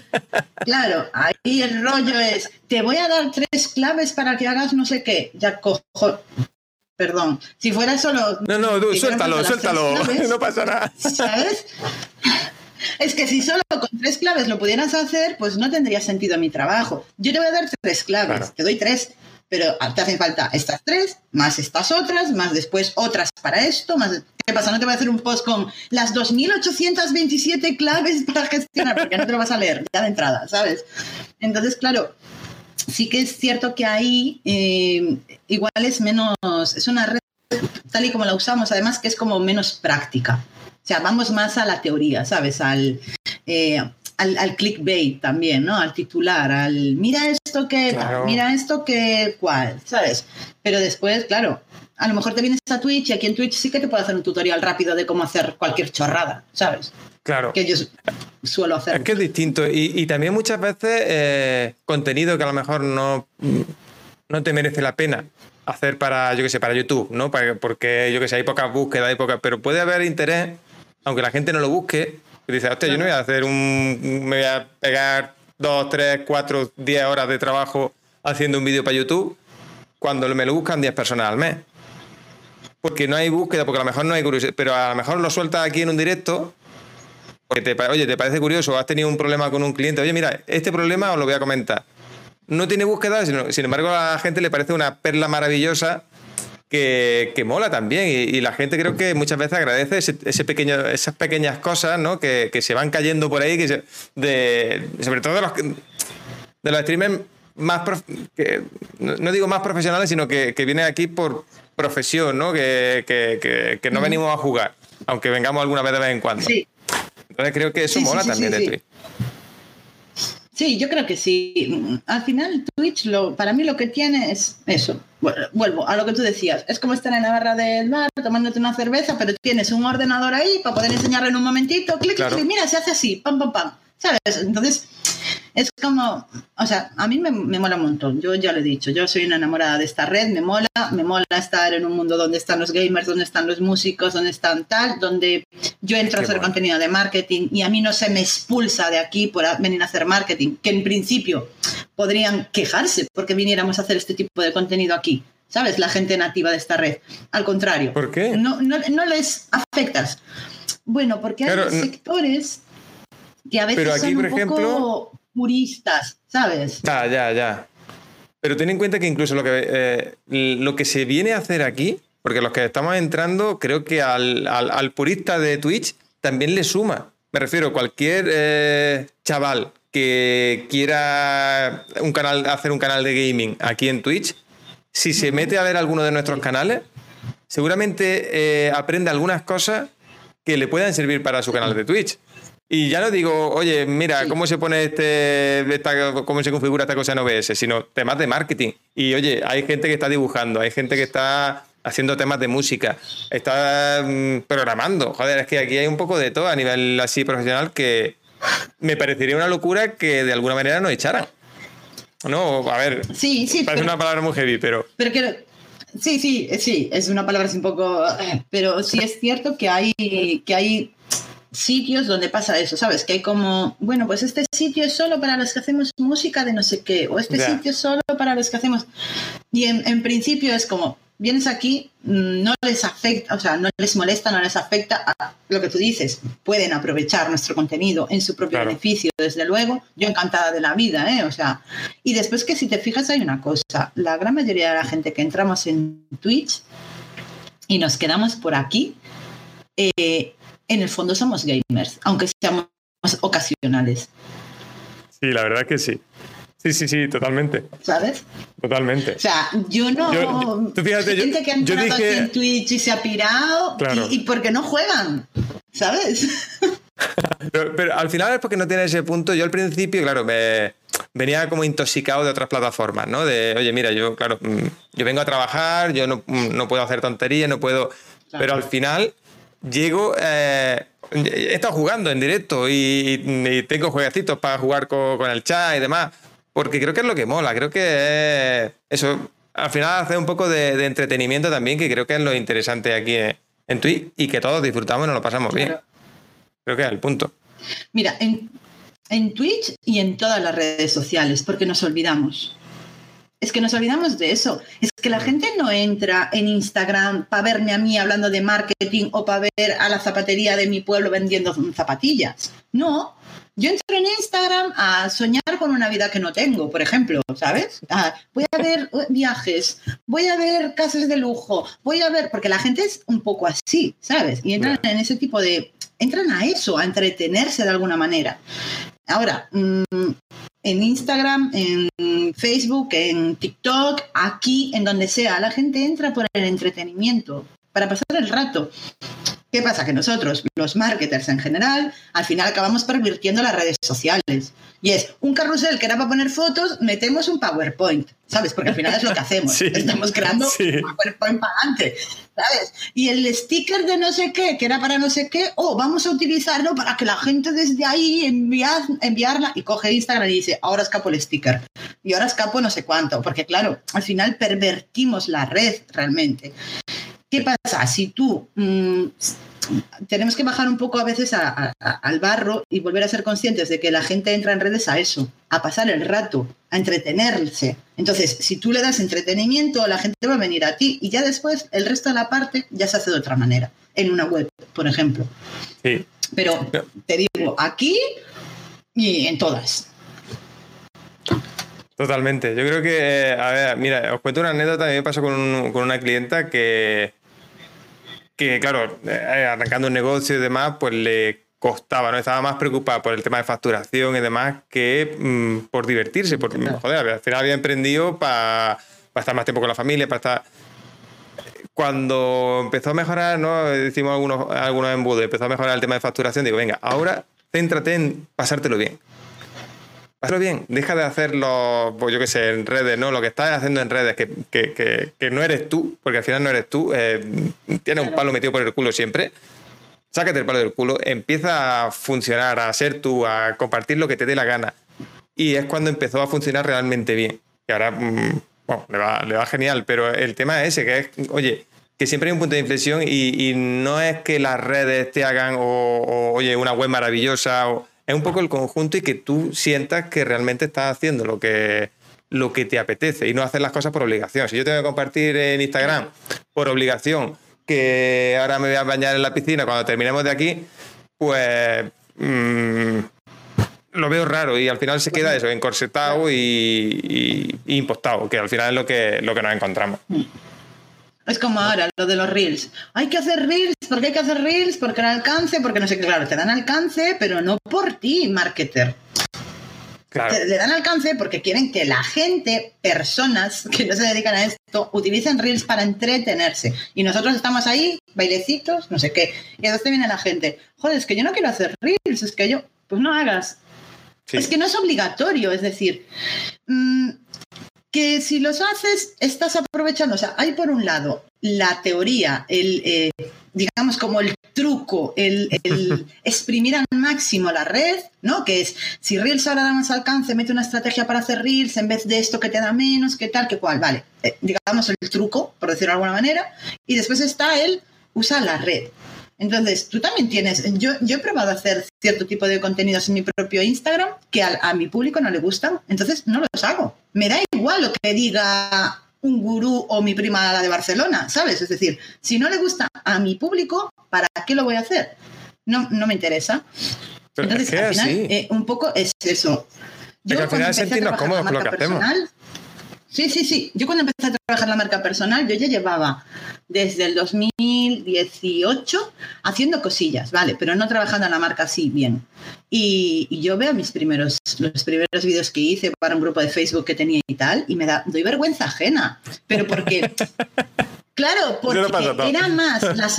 claro, ahí el rollo es, te voy a dar tres claves para que hagas no sé qué. Ya cojo, perdón. Si fuera solo. No, no, tú, suéltalo, suéltalo. Claves, no pasa nada. ¿Sabes? Es que si solo con tres claves lo pudieras hacer, pues no tendría sentido mi trabajo. Yo te voy a dar tres claves, claro. te doy tres, pero te hacen falta estas tres, más estas otras, más después otras para esto, más... ¿Qué pasa? No te voy a hacer un post con las 2.827 claves para gestionar, porque no te lo vas a leer ya de entrada, ¿sabes? Entonces, claro, sí que es cierto que ahí eh, igual es menos, es una red tal y como la usamos, además que es como menos práctica. O sea, vamos más a la teoría, ¿sabes? Al, eh, al, al, clickbait también, ¿no? Al titular, al mira esto que, claro. mira esto que, cuál, ¿sabes? Pero después, claro, a lo mejor te vienes a Twitch y aquí en Twitch sí que te puedo hacer un tutorial rápido de cómo hacer cualquier chorrada, ¿sabes? Claro. Que yo suelo hacer. Es que es distinto. Y, y también muchas veces eh, contenido que a lo mejor no, no te merece la pena hacer para, yo que sé, para YouTube, ¿no? Para, porque, yo que sé, hay pocas búsquedas, hay pocas, pero puede haber interés, aunque la gente no lo busque, y dice, hostia, yo no voy a hacer un, me voy a pegar dos, tres, cuatro, diez horas de trabajo haciendo un vídeo para YouTube, cuando me lo buscan 10 personas al mes. Porque no hay búsqueda, porque a lo mejor no hay curiosidad, pero a lo mejor lo sueltas aquí en un directo porque te, oye, ¿te parece curioso? ¿Has tenido un problema con un cliente? Oye, mira, este problema os lo voy a comentar. No tiene búsqueda, sino, sin embargo a la gente le parece una perla maravillosa que, que mola también. Y, y, la gente creo que muchas veces agradece ese, ese pequeño, esas pequeñas cosas ¿no? que, que, se van cayendo por ahí, que se, de, sobre todo de los, de los streamers más, prof, que, no digo más profesionales, sino que, que vienen aquí por profesión, ¿no? que, que, que no venimos a jugar, aunque vengamos alguna vez de vez en cuando. Sí. Entonces creo que eso sí, mola sí, también de Twitch. Sí, yo creo que sí. Al final Twitch lo, para mí lo que tiene es eso. Vuelvo a lo que tú decías. Es como estar en la barra del bar tomándote una cerveza, pero tienes un ordenador ahí para poder enseñarle en un momentito. Clic, claro. clic, mira, se hace así, pam, pam, pam. ¿Sabes? Entonces, es como, o sea, a mí me, me, mola un montón, yo ya lo he dicho, yo soy una enamorada de esta red, me mola, me mola estar en un mundo donde están los gamers, donde están los músicos, donde están tal, donde yo entro Qué a hacer bueno. contenido de marketing y a mí no se me expulsa de aquí por venir a hacer marketing, que en principio podrían quejarse porque viniéramos a hacer este tipo de contenido aquí. ¿Sabes? La gente nativa de esta red. Al contrario. ¿Por qué? No, no, no les afectas. Bueno, porque hay sectores que a veces pero aquí, son un por ejemplo, poco puristas, ¿sabes? Ah, ya, ya. Pero ten en cuenta que incluso lo que, eh, lo que se viene a hacer aquí, porque los que estamos entrando, creo que al, al, al purista de Twitch también le suma. Me refiero, cualquier eh, chaval que quiera un canal, hacer un canal de gaming aquí en Twitch, si se mete a ver alguno de nuestros canales, seguramente eh, aprende algunas cosas que le puedan servir para su canal de Twitch. Y ya no digo, oye, mira, ¿cómo se pone este, esta, cómo se configura esta cosa en OBS? Sino temas de marketing. Y oye, hay gente que está dibujando, hay gente que está haciendo temas de música, está mmm, programando. Joder, es que aquí hay un poco de todo a nivel así profesional que me parecería una locura que de alguna manera nos echaran. No, a ver. Sí, sí. Parece pero, una palabra muy heavy, pero. Pero que. Sí, sí, sí, es una palabra así un poco. Pero sí es cierto que hay, que hay sitios donde pasa eso, ¿sabes? Que hay como, bueno, pues este sitio es solo para los que hacemos música de no sé qué, o este sitio es solo para los que hacemos... Y en, en principio es como, vienes aquí, mm, no les afecta, o sea, no les molesta, no les afecta a lo que tú dices, pueden aprovechar nuestro contenido en su propio Claro. beneficio, desde luego, yo encantada de la vida, ¿eh? O sea, y después que si te fijas hay una cosa, la gran mayoría de la gente que entramos en Twitch y nos quedamos por aquí, eh, en el fondo somos gamers, aunque seamos ocasionales, Sí, la verdad que sí. Sí, sí, sí, totalmente. ¿sabes? Totalmente. O sea, yo no. Yo- tú fíjate, yo- gente que ha yo entrado dije- aquí en Twitch y se ha pirado Claro. y, y porque no juegan, ¿sabes? Pero, pero al final es porque no tiene ese punto. Yo al principio, claro, me venía como intoxicado de otras plataformas, ¿no? De, oye, mira, yo, claro, mm, yo vengo a trabajar, yo no, mm, no puedo hacer tonterías, no puedo. Claro. Pero al final llego. eh, he estado jugando en directo y, y tengo jueguecitos para jugar con, con el chat y demás. Porque creo que es lo que mola. Creo que es eso. Al final hace un poco de, de entretenimiento también, que creo que es lo interesante aquí en, en Twitch y que todos disfrutamos y nos lo pasamos bien. Creo que es el punto. Mira, en, en Twitch y en todas las redes sociales, porque nos olvidamos. Es que nos olvidamos de eso. Es que la gente no entra en Instagram para verme a mí hablando de marketing o para ver a la zapatería de mi pueblo vendiendo zapatillas. No. Yo entro en Instagram a soñar con una vida que no tengo, por ejemplo, ¿sabes? Ah, voy a ver viajes, voy a ver casas de lujo, voy a ver, porque la gente es un poco así, ¿sabes? Y entran en ese tipo de, entran a eso, a entretenerse de alguna manera. Ahora, mm, en Instagram, en Facebook, en TikTok, aquí, en donde sea, la gente entra por el entretenimiento, para pasar el rato. ¿Qué pasa? Que nosotros, los marketers en general, al final acabamos pervirtiendo las redes sociales. Y es un carrusel que era para poner fotos, metemos un PowerPoint, ¿sabes? Porque al final es lo que hacemos. Sí, Estamos creando sí. un PowerPoint para adelante, ¿sabes? Y el sticker de no sé qué, que era para no sé qué, oh, vamos a utilizarlo para que la gente desde ahí enviar, enviarla y coge Instagram y dice, ahora escapo el sticker. Y ahora escapo no sé cuánto. Porque claro, al final pervertimos la red realmente. ¿Qué pasa? Si tú mm, tenemos que bajar un poco a veces a- a- a- al barro y volver a ser conscientes de que la gente entra en redes a eso, a pasar el rato, a entretenerse. Entonces, si tú le das entretenimiento, la gente va a venir a ti y ya después el resto de la parte ya se hace de otra manera, en una web, por ejemplo. Sí. Pero te digo, aquí y en todas. Totalmente. Yo creo que, eh, a ver, mira, os cuento una anécdota. Mí me pasó con, un- con una clienta que, que, claro, eh, arrancando un negocio y demás, pues le costaba, ¿no? Estaba más preocupada por el tema de facturación y demás que mm, por divertirse. Por, joder, al final había emprendido para estar más tiempo con la familia, para estar... Cuando empezó a mejorar, ¿no? Decimos algunos, algunos embudos, empezó a mejorar el tema de facturación, digo, venga, ahora céntrate en pasártelo bien. Hazlo bien, deja de hacerlo, pues yo qué sé, en redes, ¿no? Lo que estás haciendo en redes, que, que- que- que no eres tú, porque al final no eres tú, eh, tienes un palo metido por el culo siempre. Sácate el palo del culo, empieza a funcionar, a ser tú, a compartir lo que te dé la gana. y es cuando empezó a funcionar realmente bien. Y ahora, mm, bueno, le va, le va genial, pero el tema es ese, que es, oye, que siempre hay un punto de inflexión y, no es que las redes te hagan, o, oye, una web maravillosa, o, es un poco el conjunto y que tú sientas que realmente estás haciendo lo que, lo que te apetece y no hacer las cosas por obligación. Si yo tengo que compartir en Instagram por obligación que ahora me voy a bañar en la piscina cuando terminemos de aquí, pues mm, lo veo raro y al final se queda eso, encorsetado y, y, impostado, que al final es lo que, lo que nos encontramos. Es como ahora lo de los reels. Hay que hacer reels, porque hay que hacer reels, porque el alcance, porque no sé qué, claro, te dan alcance, pero no por ti, marketer. Le dan alcance porque quieren que la gente, personas que no se dedican a esto, utilicen Reels para entretenerse. Y nosotros estamos ahí, bailecitos, no sé qué. Y entonces viene la gente, joder, es que yo no quiero hacer Reels, es que yo, pues no hagas. Es que no es obligatorio, es decir, mm, que si los haces, estás aprovechando. O sea, hay por un lado la teoría, el, eh, digamos como el truco, el, exprimir al máximo la red, ¿no? Que es, si Reels ahora da más alcance, mete una estrategia para hacer Reels en vez de esto que te da menos, que tal, que cual, vale. Eh, digamos el truco, por decirlo de alguna manera. Y después está el usar la red. Entonces, tú también tienes, yo, yo he probado a hacer cierto tipo de contenidos en mi propio Instagram que a, mi público no le gustan, entonces no los hago. Me da igual lo que diga un gurú o mi prima la de Barcelona, ¿sabes? Es decir, si no le gusta a mi público, ¿para qué lo voy a hacer? No, no me interesa. Entonces, al final, eh, un poco es eso. Yo, al final sentirnos cómodos con lo que hacemos. Sí, sí, sí. Yo cuando empecé a trabajar la marca personal, yo ya llevaba desde el 2018 haciendo cosillas, ¿vale? Pero no trabajando en la marca así bien. Y, yo veo mis primeros, los primeros vídeos que hice para un grupo de Facebook que tenía y tal, y me da, doy vergüenza ajena. Pero porque, claro, porque era más la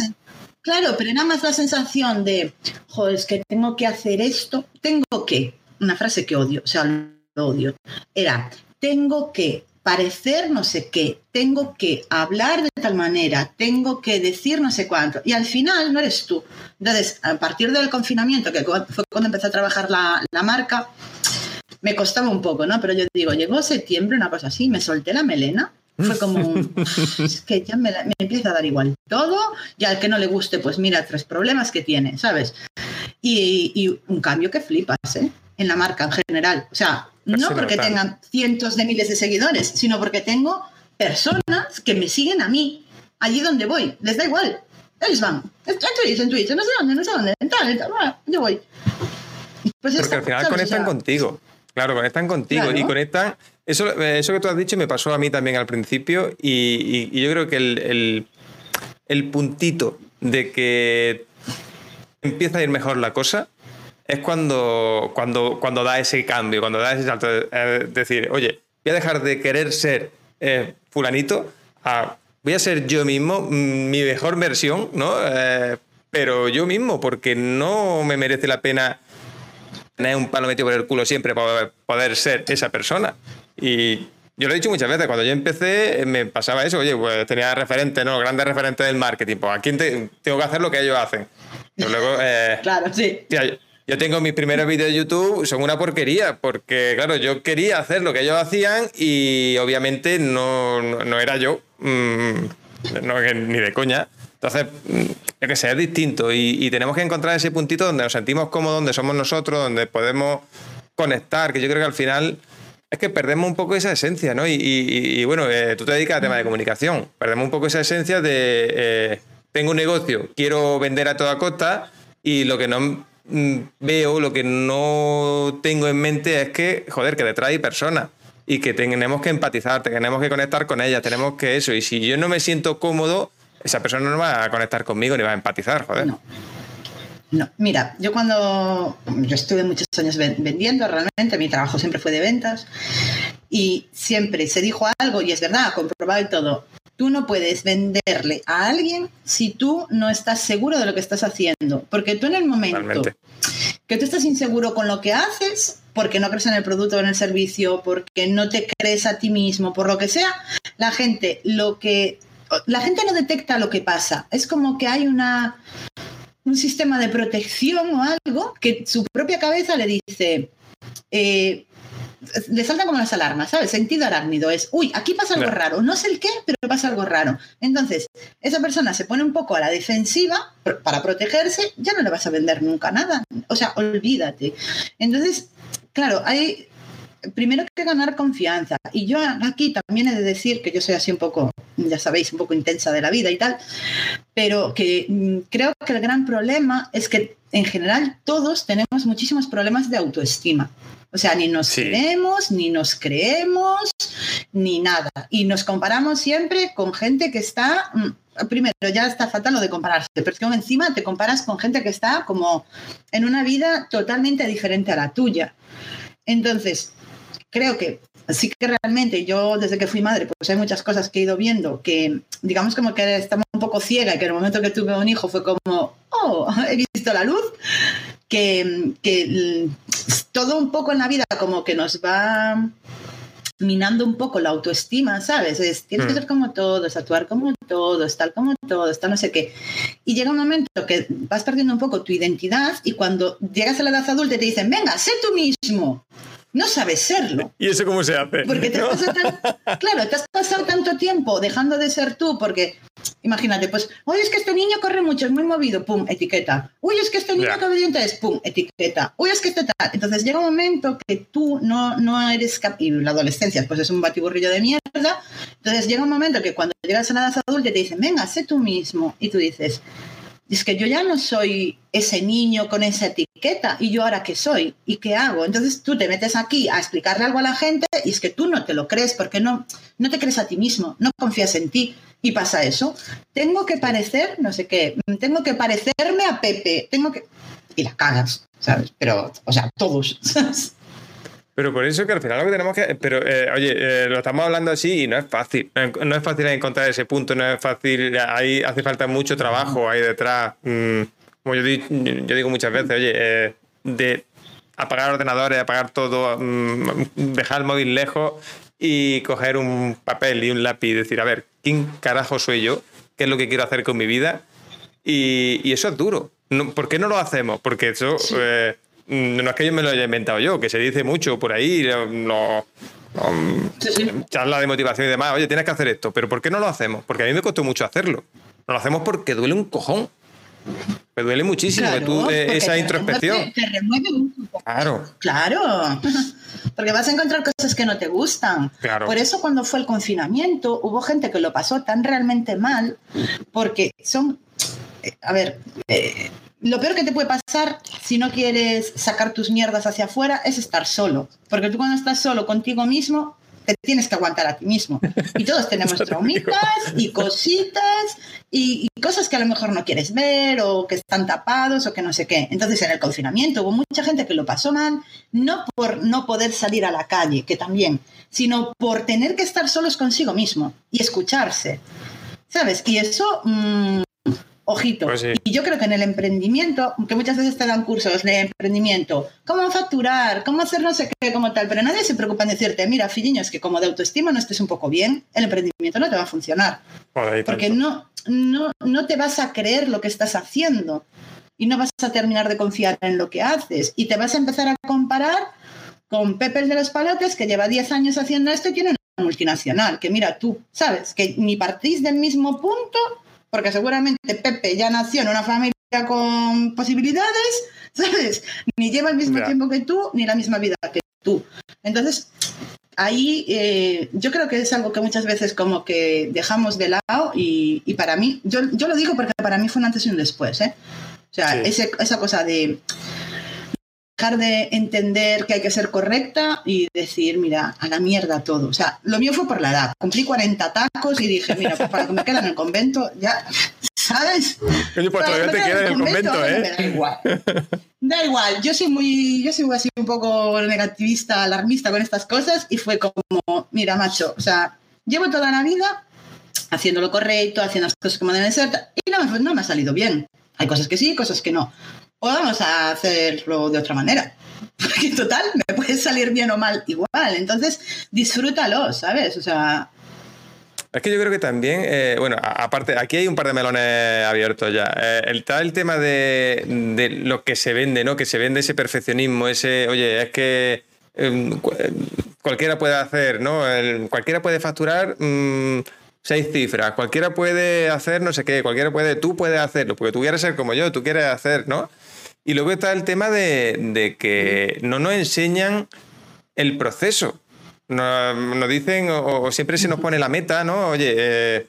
Claro, pero era más la sensación de, joder, es que tengo que hacer esto, tengo que, una frase que odio, o sea, lo odio, era, tengo que parecer no sé qué, tengo que hablar de tal manera, tengo que decir no sé cuánto, y al final no eres tú. Entonces, a partir del confinamiento, que fue cuando empecé a trabajar la, marca, me costaba un poco, ¿no? Pero yo digo, llegó septiembre, una cosa así, me solté la melena. Fue como, es que ya me, me, empieza a dar igual todo, y al que no le guste, pues mira tres problemas que tiene, ¿sabes? Y, y un cambio que flipas, ¿eh? En la marca en general. O sea, no porque tengan cientos de miles de seguidores, sino porque tengo personas que me siguen a mí, allí donde voy. Les da igual. Ellos van. En Twitch, en Twitch, no sé dónde, no sé dónde, en tal, en tal. Yo voy. Pues porque al final conectan contigo. Claro, conectan contigo y conectan. Eso, eso que tú has dicho me pasó a mí también al principio y, yo creo que el, el, el puntito de que empieza a ir mejor la cosa es cuando, cuando, cuando da ese cambio, cuando da ese salto de, decir, oye, voy a dejar de querer ser eh, fulanito voy a ser yo mismo, mm, mi mejor versión, ¿no? Eh, pero yo mismo, porque no me merece la pena tener un palo metido por el culo siempre para poder ser esa persona. Y yo lo he dicho muchas veces, cuando yo empecé me pasaba eso, oye, pues tenía referentes, ¿no? Grandes referentes del marketing, pues aquí tengo que hacer lo que ellos hacen. luego, eh, claro, sí. Yo tengo mis primeros vídeos de YouTube, son una porquería, porque claro, yo quería hacer lo que ellos hacían y obviamente no, era yo, mm, ni de coña. Entonces, mm, yo que sé, es distinto y, tenemos que encontrar ese puntito donde nos sentimos cómodos, donde somos nosotros, donde podemos conectar, que yo creo que al final es que perdemos un poco esa esencia, ¿no? Y, bueno, eh, tú te dedicas al tema de comunicación, perdemos un poco esa esencia de, eh, tengo un negocio, quiero vender a toda costa y lo que no veo, lo que no tengo en mente es que, joder, que detrás hay personas y que tenemos que empatizar, tenemos que conectar con ellas, tenemos que eso. Y si yo no me siento cómodo, esa persona no va a conectar conmigo ni va a empatizar, joder. No. No, mira, yo cuando yo estuve muchos años vendiendo, realmente mi trabajo siempre fue de ventas y siempre se dijo algo y es verdad, comprobado y todo. Tú no puedes venderle a alguien si tú no estás seguro de lo que estás haciendo. Porque tú en el momento que tú estás inseguro con lo que haces, porque no crees en el producto o en el servicio, porque no te crees a ti mismo, por lo que sea, la gente lo que la gente no detecta lo que pasa. Es como que hay una un sistema de protección o algo que su propia cabeza le dice, eh, le saltan como las alarmas, ¿sabes? Sentido arácnido es, uy, aquí pasa algo raro, no sé el qué, pero pasa algo raro. Entonces, esa persona se pone un poco a la defensiva para protegerse, ya no le vas a vender nunca nada. O sea, olvídate. Entonces, claro, hay primero que ganar confianza. Y yo aquí también he de decir que yo soy así un poco, ya sabéis, un poco intensa de la vida y tal, pero que mm, creo que el gran problema es que en general todos tenemos muchísimos problemas de autoestima. O sea, ni nos queremos, ni nos creemos, ni nada. Y nos comparamos siempre con gente que está, mm, primero, ya está fatal lo de compararse, pero es que encima te comparas con gente que está como en una vida totalmente diferente a la tuya. Entonces, creo que sí que realmente yo desde que fui madre, pues hay muchas cosas que he ido viendo que digamos como que estaba un poco ciega y que en el momento que tuve un hijo fue como, oh, he visto la luz, que, que todo un poco en la vida como que nos va minando un poco la autoestima, ¿sabes? Es, tienes que mm. ser como todos, actuar como todos, tal como todos, tal no sé qué. Y llega un momento que vas perdiendo un poco tu identidad y cuando llegas a la edad adulta te dicen, venga, sé tú mismo no sabes serlo. ¿Y eso cómo se hace? Porque te has claro, te has pasado tanto tiempo dejando de ser tú, porque imagínate, pues, oye, es que este niño corre mucho, es muy movido, pum, etiqueta. Uy, es que este niño yeah. obediente es, pum, etiqueta. Uy, es que este tal. Entonces llega un momento que tú no, no eres capaz, y la adolescencia, pues es un batiburrillo de mierda. Entonces llega un momento que cuando llegas a la edad adulta te dicen, venga, sé tú mismo. Y tú dices, es que yo ya no soy ese niño con esa etiqueta y yo ahora qué soy y qué hago. Entonces tú te metes aquí a explicarle algo a la gente y es que tú no te lo crees porque no, no te crees a ti mismo, no confías en ti y pasa eso. Tengo que parecer, no sé qué, tengo que parecerme a Pepe, tengo que... Y la cagas, ¿sabes? Pero, o sea, todos. Pero por eso que al final lo que tenemos que. Pero, eh, oye, eh, lo estamos hablando así y no es fácil. No es fácil encontrar ese punto, no es fácil. Ahí hace falta mucho trabajo ahí detrás. Mm, como yo, yo, digo muchas veces, oye, eh, de apagar ordenadores, apagar todo, mm, dejar el móvil lejos y coger un papel y un lápiz y decir, a ver, ¿quién carajo soy yo? ¿Qué es lo que quiero hacer con mi vida? Y, eso es duro. ¿Por qué no lo hacemos? Porque eso. Mm, no es que yo me lo haya inventado yo, que se dice mucho por ahí, no, charla de motivación y demás, oye, tienes que hacer esto, pero ¿por qué no lo hacemos? Porque a mí me costó mucho hacerlo. No lo hacemos porque duele un cojón. Me duele muchísimo tú, eh, esa introspección. te remueve Claro. Claro. Porque vas a encontrar cosas que no te gustan. Claro. Por eso cuando fue el confinamiento hubo gente que lo pasó tan realmente mal porque son... Eh, a ver, eh, lo peor que te puede pasar si no quieres sacar tus mierdas hacia afuera es estar solo. Porque tú cuando estás solo contigo mismo, te tienes que aguantar a ti mismo. Y todos tenemos traumitas y cositas y, cosas que a lo mejor no quieres ver o que están tapados o que no sé qué. Entonces en el confinamiento hubo mucha gente que lo pasó mal, no por no poder salir a la calle, que también, sino por tener que estar solos consigo mismo y escucharse. ¿Sabes? Y eso... Mm, Ojito. Pues y yo creo que en el emprendimiento, aunque muchas veces te dan cursos de emprendimiento, cómo facturar, cómo hacer no sé qué, como tal, pero nadie se preocupa en decirte, mira, Filliño, es que como de autoestima no estés un poco bien, el emprendimiento no te va a funcionar. porque no, no, no te vas a creer lo que estás haciendo y no vas a terminar de confiar en lo que haces y te vas a empezar a comparar con Pepe de los Palotes, que lleva 10 años haciendo esto y tiene una multinacional, que mira tú, ¿sabes? Que ni partís del mismo punto porque seguramente Pepe ya nació en una familia con posibilidades, ¿sabes? Ni lleva el mismo tiempo que tú, ni la misma vida que tú. Entonces, ahí eh, yo creo que es algo que muchas veces como que dejamos de lado y, para mí, yo, yo, lo digo porque para mí fue un antes y un después, ¿eh? O sea, esa cosa de dejar de entender que hay que ser correcta y decir, mira, a la mierda todo. O sea, lo mío fue por la edad. Cumplí 40 tacos y dije, mira, pues para que me quede en el convento, ya, ¿sabes? Oye, pues todavía te queda en el convento, ¿eh? da igual. Da igual. Yo soy muy, yo soy así un poco negativista, alarmista con estas cosas y fue como, mira, macho, o sea, llevo toda la vida haciendo lo correcto, haciendo las cosas como deben ser y no, no me ha salido bien. Hay cosas que sí, cosas que no o vamos a hacerlo de otra manera. Porque total, me puede salir bien o mal igual. Entonces, disfrútalo, ¿sabes? O sea... Es que yo creo que también, eh, bueno, aparte, aquí hay un par de melones abiertos ya. Eh, el tal tema de, de, lo que se vende, ¿no? Que se vende ese perfeccionismo, ese, oye, es que em, cualquiera puede hacer, ¿no? cualquiera puede facturar mm, seis cifras, cualquiera puede hacer no sé qué, cualquiera puede, tú puedes hacerlo, porque tú quieres ser como yo, tú quieres hacer, ¿no? Y luego está el tema de, que no nos enseñan el proceso. Nos, dicen, o, siempre se nos pone la meta, ¿no? Oye, eh,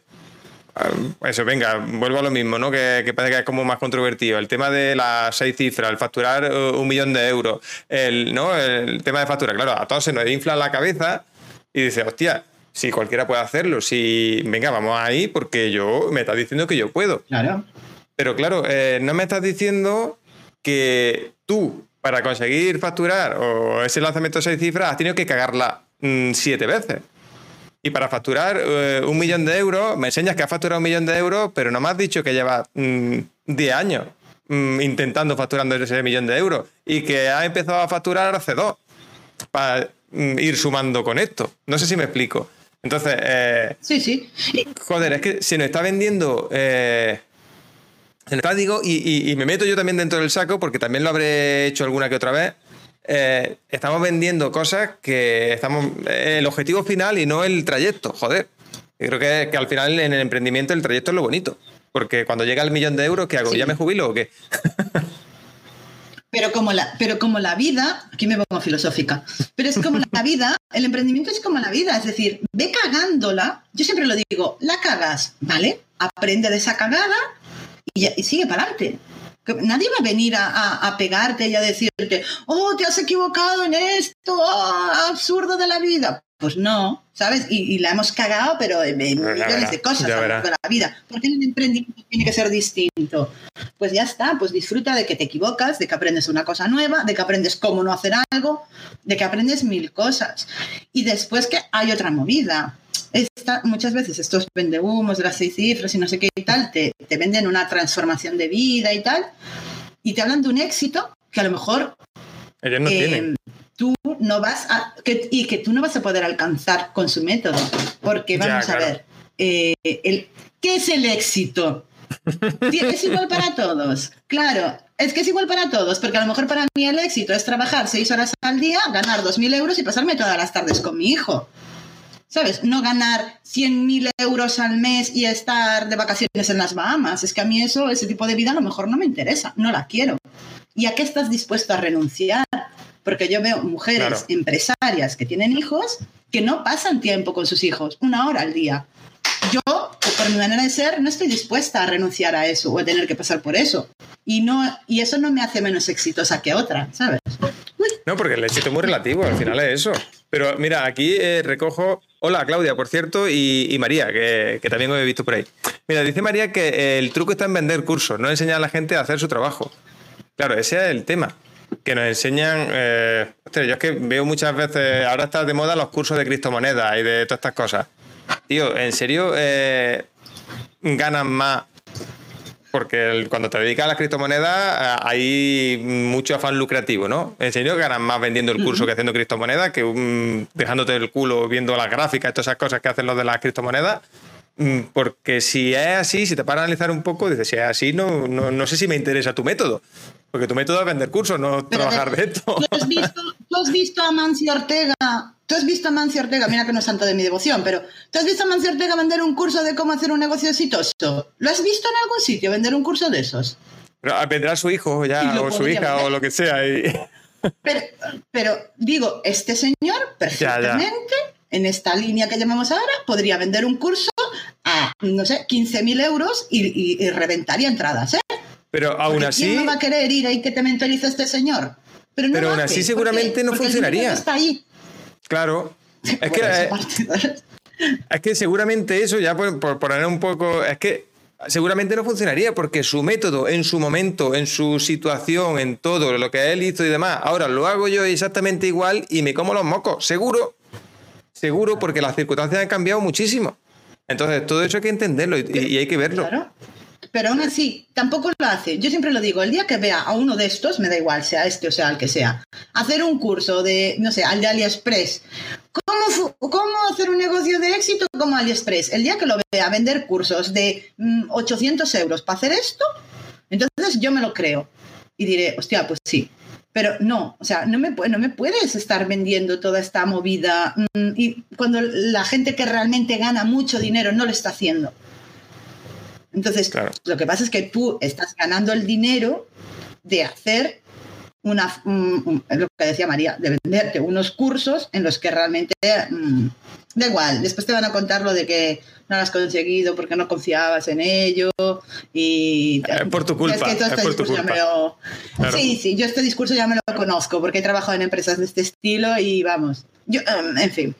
eso, venga, vuelvo a lo mismo, ¿no? Que, que, parece que es como más controvertido. El tema de las seis cifras, el facturar eh, un millón de euros, el, ¿no? el tema de factura, claro, a todos se nos infla la cabeza y dice, hostia, si cualquiera puede hacerlo, si, venga, vamos ahí porque yo, me estás diciendo que yo puedo. Claro. Pero claro, eh, no me estás diciendo que tú, para conseguir facturar o ese lanzamiento de seis cifras, has tenido que cagarla mm, siete veces. Y para facturar eh, un millón de euros, me enseñas que has facturado un millón de euros, pero no me has dicho que llevas 10 mm, años mm, intentando facturando ese millón de euros y que has empezado a facturar hace dos para ir sumando con esto. No sé si me explico. Entonces, eh, sí, sí. Joder, es que se nos está vendiendo eh, digo, y, me meto yo también dentro del saco, porque también lo habré hecho alguna que otra vez. Eh, estamos vendiendo cosas que estamos. Eh, el objetivo final y no el trayecto, joder. Yo creo que, que al final en el emprendimiento el trayecto es lo bonito. Porque cuando llega el millón de euros, ¿qué hago? ¿Ya me jubilo o qué? Pero como, la, pero como la vida, aquí me pongo filosófica, pero es como la vida, el emprendimiento es como la vida, es decir, ve cagándola, yo siempre lo digo, la cagas, ¿vale? Aprende de esa cagada y, sigue para adelante. Nadie va a venir a, pegarte y a decirte, oh, te has equivocado en esto, oh, absurdo de la vida. Pues no, ¿sabes? Y, la hemos cagado, pero en millones de cosas de la vida. ¿Por qué el emprendimiento tiene que ser distinto? Pues ya está, pues disfruta de que te equivocas, de que aprendes una cosa nueva, de que aprendes cómo no hacer algo, de que aprendes mil cosas. Y después que hay otra movida muchas veces estos vendehumos de las seis cifras y no sé qué y tal, te, te venden una transformación de vida y tal, y te hablan de un éxito que a lo mejor Ellos no eh, tú no vas a, y que tú no vas a poder alcanzar con su método, porque vamos a ver, eh, el, ¿qué es el éxito? ¿Es igual para todos? Claro, es que es igual para todos, porque a lo mejor para mí el éxito es trabajar seis horas al día, ganar dos mil euros y pasarme todas las tardes con mi hijo. ¿Sabes? No ganar 100.000 euros al mes y estar de vacaciones en las Bahamas. Es que a mí eso, ese tipo de vida a lo mejor no me interesa, no la quiero. ¿Y a qué estás dispuesto a renunciar? Porque yo veo mujeres empresarias que tienen hijos que no pasan tiempo con sus hijos, una hora al día. Yo, por mi manera de ser, no estoy dispuesta a renunciar a eso o a tener que pasar por eso. Y, no, y eso no me hace menos exitosa que otra, ¿sabes? No, porque el éxito es muy relativo, al final es eso. Pero mira, aquí eh, recojo. Hola, Claudia, por cierto, y, María, que, también lo he visto por ahí. Mira, dice María que el truco está en vender cursos, no enseñar a la gente a hacer su trabajo. Claro, ese es el tema. Que nos enseñan. Eh, yo es que veo muchas veces. Ahora está de moda los cursos de criptomonedas y de todas estas cosas. Tío, ¿en serio eh, ganan más porque cuando te dedicas a las criptomonedas hay mucho afán lucrativo, ¿no? En serio ganas más vendiendo el curso que haciendo criptomonedas, que dejándote el culo viendo las gráficas, todas esas cosas que hacen los de las criptomonedas. Mm, porque si es así, si te para analizar un poco, dices, si es así, no, no, sé si me interesa tu método. Porque tu método es vender cursos, no trabajar de esto. ¿tú has, visto, ¿Tú has visto a Mancio Ortega ¿Tú has visto a Mancio Ortega? Mira que no es santo de mi devoción, pero ¿tú has visto a Mancio Ortega vender un curso de cómo hacer un negocio exitoso? ¿Lo has visto en algún sitio vender un curso de esos? Ah, vendrá su hijo ya, o su hija, o lo que sea. Pero, digo, este señor perfectamente, en esta línea que llamamos ahora, podría vender un curso a, no sé, 15.000 euros y, reventaría entradas, ¿eh? Pero aún así... ¿Quién no va a querer ir ahí que te mentaliza este señor? Pero, no aún así seguramente no funcionaría. Está ahí. Claro. Es que, eh, es que seguramente eso, ya por, poner un poco, es que seguramente no funcionaría porque su método en su momento, en su situación, en todo lo que él hizo y demás, ahora lo hago yo exactamente igual y me como los mocos, seguro, seguro porque las circunstancias han cambiado muchísimo. Entonces, todo eso hay que entenderlo y, y hay que verlo. Claro pero aún así tampoco lo hace. Yo siempre lo digo, el día que vea a uno de estos, me da igual, sea este o sea el que sea, hacer un curso de, no sé, al de AliExpress, ¿cómo, cómo hacer un negocio de éxito como AliExpress? El día que lo vea vender cursos de 800 mm, euros para hacer esto, entonces yo me lo creo y diré, hostia, pues sí, Pero no, o sea, no me, no me puedes estar vendiendo toda esta movida mm, y cuando la gente que realmente gana mucho dinero no lo está haciendo. Entonces, lo que pasa es que tú estás ganando el dinero de hacer una, lo que decía María, de venderte unos cursos en los que realmente mm, da igual, después te van a contar lo de que no lo has conseguido porque no confiabas en ello y eh, por tu culpa, es que este por tu culpa. Sí, sí, yo este discurso ya me lo conozco porque he trabajado en empresas de este estilo y vamos, yo, em, en fin,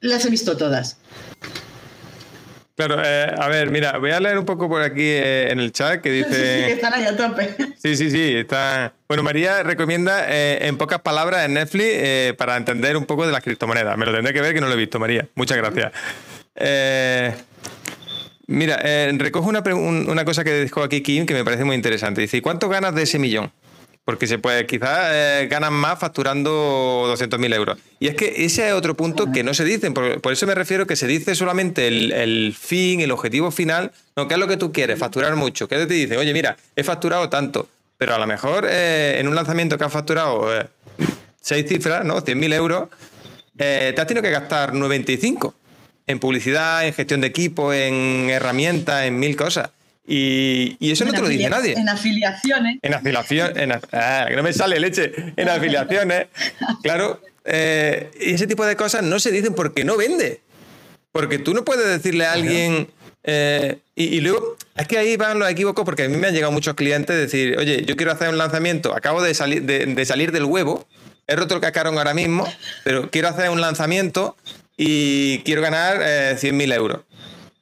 las he visto todas. Claro, eh, a ver, mira, voy a leer un poco por aquí eh, en el chat que dice. Sí, están ahí a tope. Sí, sí, sí. Está... Bueno, María recomienda eh, en pocas palabras en Netflix para entender un poco de las criptomonedas. Me lo tendré que ver que no lo he visto, María. Muchas gracias. mira, recojo una, una cosa que dejó aquí Kim que me parece muy interesante. Dice: ¿Cuánto ganas de ese millón? Porque se puede, quizás eh, ganan más facturando 200.000 euros. Y es que ese es otro punto que no se dice. Por, eso me refiero que se dice solamente el, fin, el objetivo final. No, ¿qué es lo que tú quieres? Facturar mucho. ¿Qué te dice? Oye, mira, he facturado tanto. Pero a lo mejor eh, en un lanzamiento que has facturado eh, seis cifras, ¿no? 100.000 euros, te has tenido que gastar 95 en publicidad, en gestión de equipo, en herramientas, en mil cosas. Y, eso no te lo dice nadie. En afiliaciones. En afiliaciones. ah, que no me sale leche. En afiliaciones. Claro. Eh, y ese tipo de cosas no se dicen porque no vende. Porque tú no puedes decirle a alguien. Eh, y, luego, es que ahí van los equívocos porque a mí me han llegado muchos clientes decir, oye, yo quiero hacer un lanzamiento, acabo de salir, de, salir del huevo, he roto el cacarón ahora mismo, pero quiero hacer un lanzamiento y quiero ganar eh, 100.000 euros.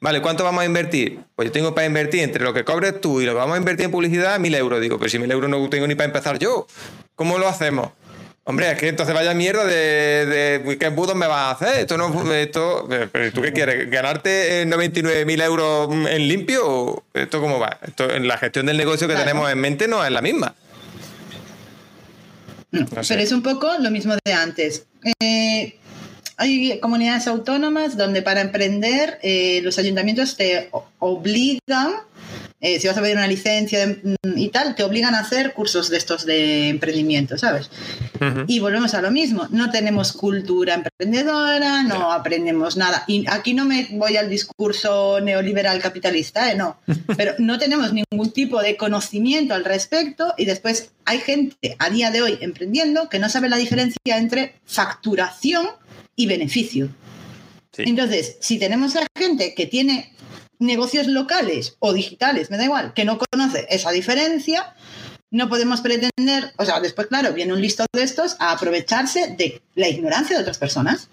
Vale, ¿cuánto vamos a invertir? Pues yo tengo para invertir entre lo que cobres tú y lo que vamos a invertir en publicidad, mil euros. Digo, pero si mil euros no tengo ni para empezar yo. ¿Cómo lo hacemos? Hombre, es que entonces vaya mierda de, de qué embudos me vas a hacer. Esto no, esto, pero ¿tú qué quieres? ¿Ganarte 99.000 euros en limpio? ¿Esto cómo va? Esto, la gestión del negocio que tenemos en mente no es la misma. Pero es un poco lo mismo de antes. Eh, hay comunidades autónomas donde para emprender eh, los ayuntamientos te obligan, eh, si vas a pedir una licencia mm, y tal, te obligan a hacer cursos de estos de emprendimiento, ¿sabes? Y volvemos a lo mismo, no tenemos cultura emprendedora, no aprendemos nada. Y aquí no me voy al discurso neoliberal capitalista, ¿eh? no, pero no tenemos ningún tipo de conocimiento al respecto y después hay gente a día de hoy emprendiendo que no sabe la diferencia entre facturación y beneficio. Entonces, si tenemos a gente que tiene negocios locales o digitales, me da igual, que no conoce esa diferencia, no podemos pretender, o sea, después, claro, viene un listo de estos a aprovecharse de la ignorancia de otras personas.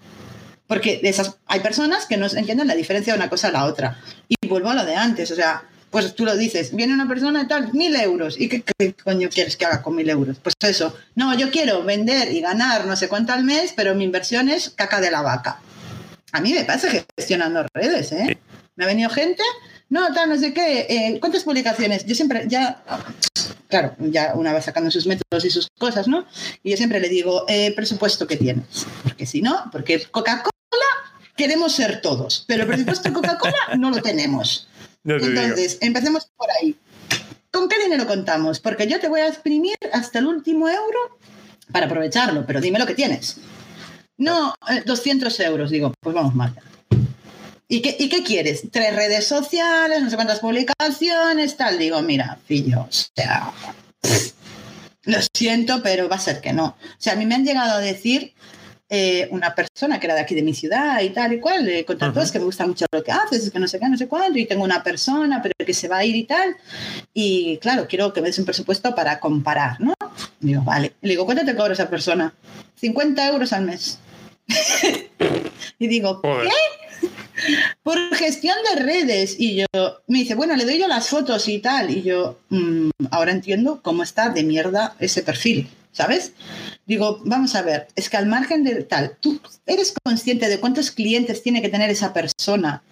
Porque esas, hay personas que no entienden la diferencia de una cosa a la otra. Y vuelvo a lo de antes, o sea, pues tú lo dices, viene una persona y tal, mil euros. ¿Y qué, coño quieres que haga con mil euros? Pues eso, no, yo quiero vender y ganar no sé cuánto al mes, pero mi inversión es caca de la vaca. A mí me pasa gestionando redes, ¿eh? Me ha venido gente, no, tal, no sé qué, eh, ¿cuántas publicaciones? Yo siempre, ya, claro, ya una va sacando sus métodos y sus cosas, ¿no? Y yo siempre le digo, eh, presupuesto que tienes. Porque si no, porque Coca-Cola queremos ser todos, pero el presupuesto Coca-Cola no lo tenemos. Entonces, empecemos por ahí. ¿Con qué dinero contamos? Porque yo te voy a exprimir hasta el último euro para aprovecharlo, pero dime lo que tienes. No, 200 eh, euros, digo, pues vamos mal. ¿Y qué, ¿Y qué quieres? Tres redes sociales, no sé cuántas publicaciones, tal. Digo, mira, fillo, o sea, lo siento, pero va a ser que no. O sea, a mí me han llegado a decir eh, una persona que era de aquí de mi ciudad y tal y cual, le contactó, es que me gusta mucho lo que haces, es que no sé qué, no sé cuándo, y tengo una persona, pero que se va a ir y tal, y claro, quiero que me des un presupuesto para comparar, ¿no? digo, vale. le digo, ¿cuánto te cobra esa persona? 50 euros al mes. y digo, ¿qué? Por gestión de redes. Y yo, me dice, bueno, le doy yo las fotos y tal. Y yo, mm, ahora entiendo cómo está de mierda ese perfil, ¿sabes? Digo, vamos a ver, es que al margen de tal, ¿tú eres consciente de cuántos clientes tiene que tener esa persona?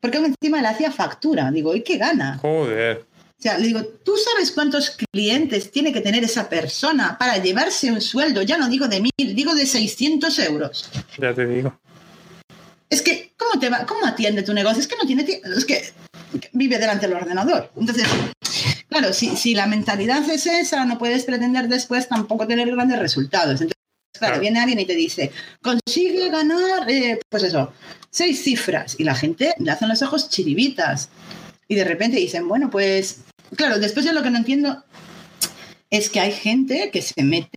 Porque encima le hacía factura. Digo, ¿y qué gana? Joder. O sea, le digo, ¿tú sabes cuántos clientes tiene que tener esa persona para llevarse un sueldo? Ya no digo de mil, digo de 600 euros. Ya te digo. Es que, ¿cómo, te va, cómo atiende tu negocio? Es que no tiene es que vive delante del ordenador. Entonces, claro, si, si la mentalidad es esa, no puedes pretender después tampoco tener grandes resultados. Entonces, claro, Claro. viene alguien y te dice, consigue ganar, eh, pues eso, seis cifras. Y la gente le hacen los ojos chiribitas. Y de repente dicen, bueno, pues, claro, después yo lo que no entiendo es que hay gente que se mete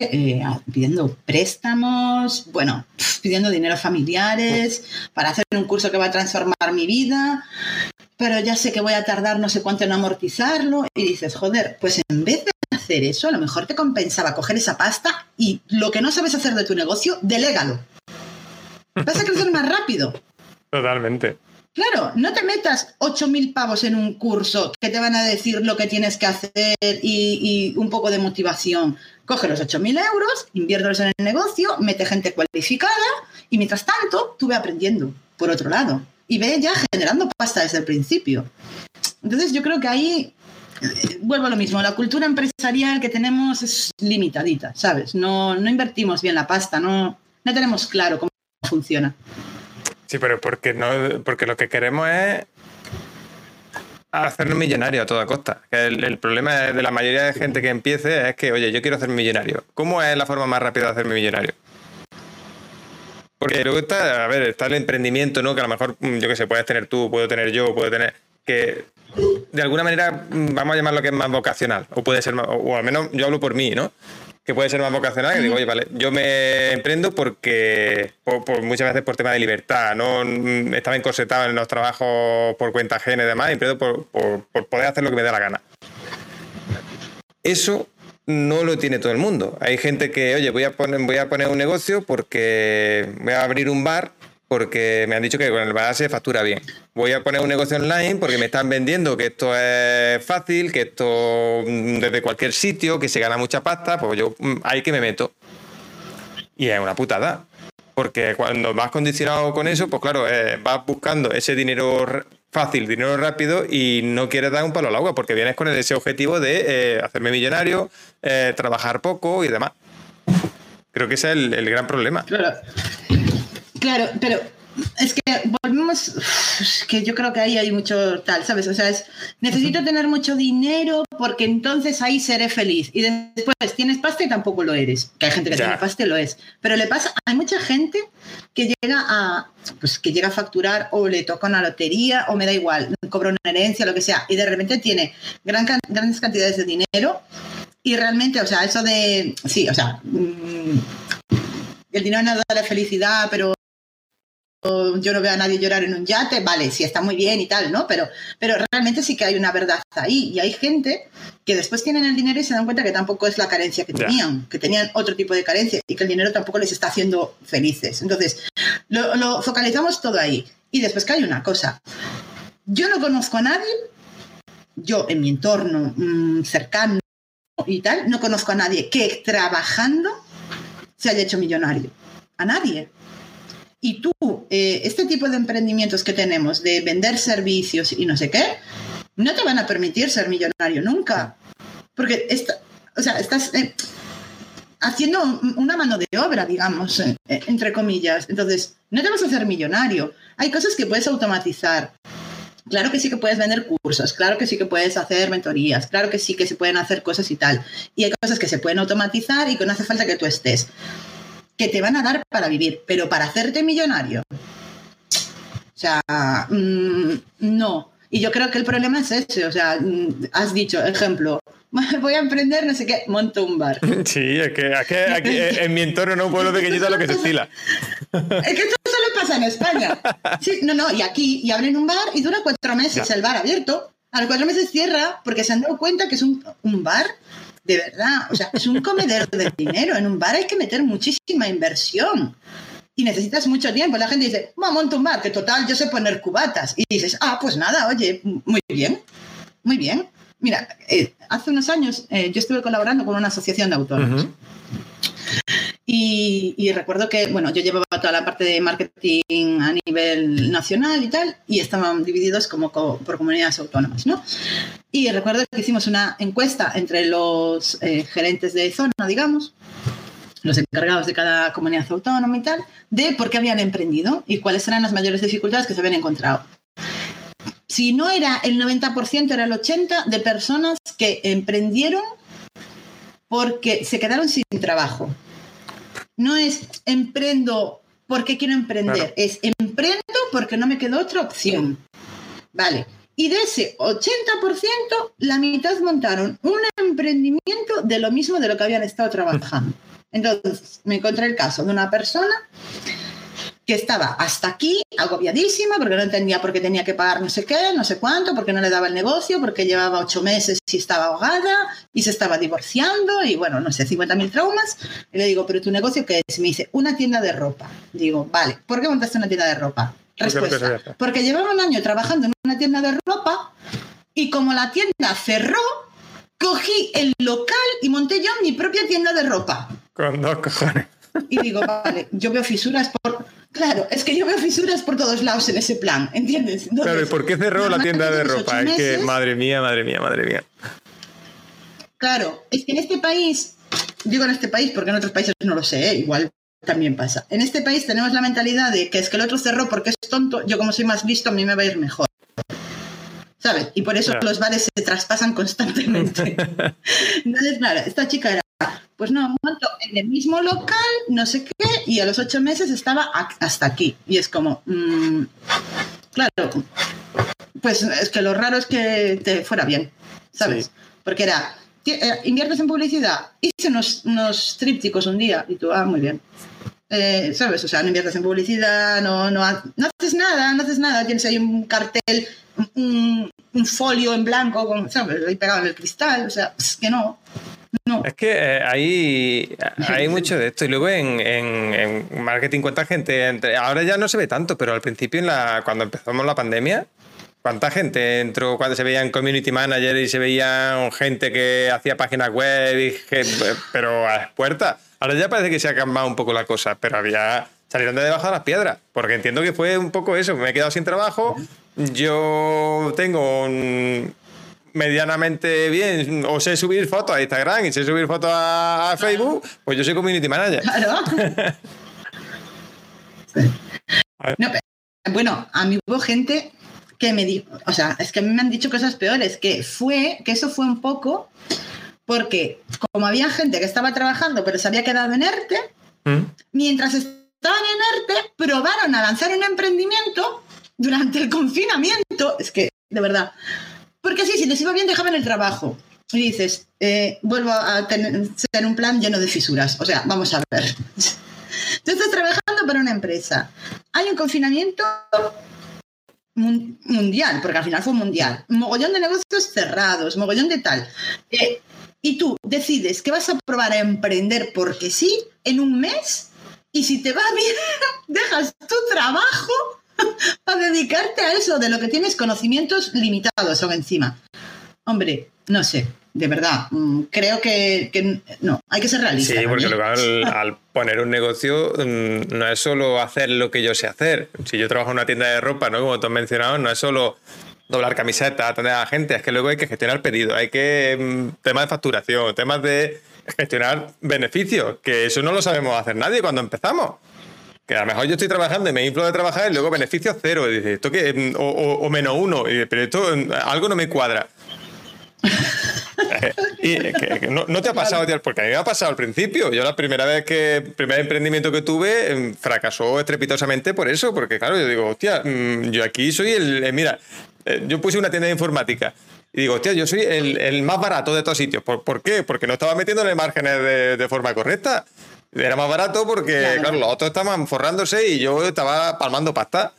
eh, pidiendo préstamos, bueno, pidiendo dinero familiares para hacer un curso que va a transformar mi vida, pero ya sé que voy a tardar no sé cuánto en amortizarlo y dices, joder, pues en vez de hacer eso, a lo mejor te compensaba coger esa pasta y lo que no sabes hacer de tu negocio, delégalo. Vas a crecer más rápido. Totalmente. Claro, no te metas 8.000 pavos en un curso que te van a decir lo que tienes que hacer y, y un poco de motivación. Coge los 8.000 euros, inviértelos en el negocio, mete gente cualificada y mientras tanto tú ve aprendiendo por otro lado y ve ya generando pasta desde el principio. Entonces yo creo que ahí eh, vuelvo a lo mismo, la cultura empresarial que tenemos es limitadita, ¿sabes? No, no invertimos bien la pasta, no, no tenemos claro cómo funciona. Sí, pero porque, no, porque lo que queremos es hacernos millonarios a toda costa. El, el problema de la mayoría de gente que empiece es que, oye, yo quiero hacerme millonario. ¿Cómo es la forma más rápida de hacerme millonario? Porque luego está, a ver, está el emprendimiento, ¿no? Que a lo mejor, mm, yo qué sé, puedes tener tú, puedo tener yo, puedo tener. Que de alguna manera mm, vamos a llamarlo que es más vocacional. O puede ser más, o, al menos yo hablo por mí, ¿no? Que puede ser más vocacional, que digo, oye, vale, yo me emprendo porque, por, por muchas veces por tema de libertad, ¿no? Mm, Estaba encorsetado en los trabajos por cuenta ajena y demás, y emprendo por, por- por poder hacer lo que me da la gana. Eso no lo tiene todo el mundo. Hay gente que, oye, voy a poner, voy a poner un negocio porque voy a abrir un bar porque me han dicho que con el bar se factura bien. Voy a poner un negocio online porque me están vendiendo que esto es fácil, que esto mm, desde cualquier sitio, que se gana mucha pasta, pues yo mm, ahí que me meto. Y es una putada. Porque cuando vas condicionado con eso, pues claro, eh, vas buscando ese dinero fácil, dinero rápido y no quieres dar un palo al agua porque vienes con ese objetivo de eh, hacerme millonario, eh, trabajar poco y demás. Creo que ese es el, el gran problema. Claro. Claro, pero es que volvemos, que yo creo que ahí hay mucho tal, ¿sabes? O sea, es, necesito tener mucho dinero porque entonces ahí seré feliz. Y después tienes pasta y tampoco lo eres. Que hay gente que Ya. tiene pasta y lo es. Pero le pasa, hay mucha gente que llega a, pues que llega a facturar o le toca una lotería o me da igual, cobra una herencia, lo que sea, y de repente tiene gran, grandes cantidades de dinero y realmente, o sea, eso de, sí, o sea, mm, el dinero no da la felicidad, pero yo no veo a nadie llorar en un yate, vale, sí está muy bien y tal, ¿no? Pero, pero realmente sí que hay una verdad ahí y hay gente que después tienen el dinero y se dan cuenta que tampoco es la carencia que tenían, que tenían otro tipo de carencia y que el dinero tampoco les está haciendo felices. Entonces, lo, lo focalizamos todo ahí. Y después que hay una cosa, yo no conozco a nadie, yo en mi entorno mm, cercano y tal, no conozco a nadie que trabajando se haya hecho millonario. A nadie. Y tú, eh, este tipo de emprendimientos que tenemos de vender servicios y no sé qué, no te van a permitir ser millonario nunca. Porque esta- o sea, estás eh, haciendo un- una mano de obra, digamos, eh, entre comillas. Entonces, no te vas a hacer millonario. Hay cosas que puedes automatizar. Claro que sí que puedes vender cursos, claro que sí que puedes hacer mentorías, claro que sí que se pueden hacer cosas y tal. Y hay cosas que se pueden automatizar y que no hace falta que tú estés que te van a dar para vivir, pero para hacerte millonario. O sea, mm, no. Y yo creo que el problema es ese. O sea, mm, has dicho, ejemplo, voy a emprender, no sé qué, monto un bar. Sí, es que, es que aquí, eh, en mi entorno, no un pueblo pequeñito, es lo que se estila. Es que esto solo pasa en España. Sí, no, no, y aquí, y abren un bar y dura cuatro meses Ya. el bar abierto. A los cuatro meses cierra porque se han dado cuenta que es un, un bar de verdad. O sea, es un comedero de dinero. En un bar hay que meter muchísima inversión. Y necesitas mucho tiempo. La gente dice, "Va, monto un bar, que total, yo sé poner cubatas. Y dices, ah, pues nada, oye, muy bien, muy bien. Mira, eh, hace unos años eh, yo estuve colaborando con una asociación de autónomos. Y, recuerdo que, bueno, yo llevaba toda la parte de marketing a nivel nacional y tal, y estaban divididos como co- por comunidades autónomas, ¿no? Y recuerdo que hicimos una encuesta entre los eh, gerentes de zona, digamos, los encargados de cada comunidad autónoma y tal, de por qué habían emprendido y cuáles eran las mayores dificultades que se habían encontrado. si no era el 90%, era el 80% de personas que emprendieron porque se quedaron sin trabajo. No es emprendo porque quiero emprender, es emprendo porque no me quedó otra opción. Vale. Y de ese 80%, la mitad montaron un emprendimiento de lo mismo de lo que habían estado trabajando. Entonces, me encontré el caso de una persona que estaba hasta aquí, agobiadísima, porque no entendía por qué tenía que pagar no sé qué, no sé cuánto, porque no le daba el negocio, porque llevaba ocho meses y estaba ahogada y se estaba divorciando y bueno, no sé, 50.000 traumas. Y le digo, ¿pero tu negocio qué es? me dice, una tienda de ropa. Digo, vale, ¿por qué montaste una tienda de ropa? Respuesta, porque llevaba un año trabajando en una tienda de ropa y como la tienda cerró, cogí el local y monté yo mi propia tienda de ropa. Con dos cojones. Y digo, vale, yo veo fisuras por... Claro, es que yo veo fisuras por todos lados en ese plan, ¿entiendes? claro, ¿y por qué cerró la tienda de ropa? Es que, madre mía, madre mía, madre mía. Claro, es que en este país, digo en este país porque en otros países no lo sé, ¿eh? igual también pasa. En este país tenemos la mentalidad de que es que el otro cerró porque es tonto, yo como soy más listo, a mí me va a ir mejor. ¿Sabes? Y por eso los bares se traspasan constantemente. Entonces, claro, esta chica era pues no, monto en el mismo local, no sé qué, y a los ocho meses estaba hasta aquí. Y es como, mm, claro, pues es que lo raro es que te fuera bien, ¿sabes? Porque era, eh, inviertes en publicidad, hice unos, unos trípticos un día, y tú, ah, muy bien. Eh, ¿Sabes? O sea, no inviertes en publicidad, no, no, no haces nada, no haces nada, tienes ahí un cartel, un, un folio en blanco, con, ¿sabes? Ahí pegado en el cristal, o sea, es que no. Es que eh, hay, hay mucho de esto. Y luego en, marketing, ¿cuánta gente? Entre, ahora ya no se ve tanto, pero al principio, en la, cuando empezamos la pandemia, ¿cuánta gente entró cuando se veían community manager y se veían gente que hacía páginas web, y pero a las puertas? Ahora ya parece que se ha cambiado un poco la cosa, pero había. salieron de debajo de las piedras, porque entiendo que fue un poco eso. Me he quedado sin trabajo. Yo tengo un medianamente bien o sé subir fotos a Instagram y sé subir fotos a, Facebook, pues yo soy community manager. Claro. bueno, a mí hubo gente que me dijo, o sea, es que a mí me han dicho cosas peores, que fue, que eso fue un poco porque como había gente que estaba trabajando pero se había quedado en ERTE, ¿Mm? mientras estaban en ERTE, probaron a lanzar un emprendimiento durante el confinamiento, es que, de verdad, porque así, si les iba bien, dejaban el trabajo. Y dices, eh, vuelvo a tener, un plan lleno de fisuras. O sea, vamos a ver. Tú estás trabajando para una empresa. Hay un confinamiento mundial, porque al final fue mundial. Mogollón de negocios cerrados, mogollón de tal. Eh, y tú decides que vas a probar a emprender porque sí en un mes y si te va bien, dejas tu trabajo para dedicarte a eso, de lo que tienes conocimientos limitados son encima. Hombre, no sé, de verdad, mm, creo que, no, hay que ser realista. Sí, porque al, poner un negocio mm, no es solo hacer lo que yo sé hacer. Si yo trabajo en una tienda de ropa, ¿no? como tú has mencionado, no es solo doblar camisetas, atender a la gente, es que luego hay que gestionar pedidos, hay que mm, temas de facturación, temas de gestionar beneficios, que eso no lo sabemos hacer nadie cuando empezamos. Que a lo mejor yo estoy trabajando y me inflo de trabajar y luego beneficios cero. Y dice, ¿esto qué? O, menos uno. pero esto algo no me cuadra. y no, te ha pasado, tío, porque a mí me ha pasado al principio. Yo la primera vez que, primer emprendimiento que tuve, em, fracasó estrepitosamente por eso, porque claro, yo digo, hostia, mm, yo aquí soy el, eh, mira, eh, yo puse una tienda de informática. Y digo, hostia, yo soy el, más barato de todos sitios. ¿Por, qué? Porque no estaba metiéndole márgenes de, de forma correcta. Era más barato porque, claro. los otros estaban forrándose y yo estaba palmando pasta.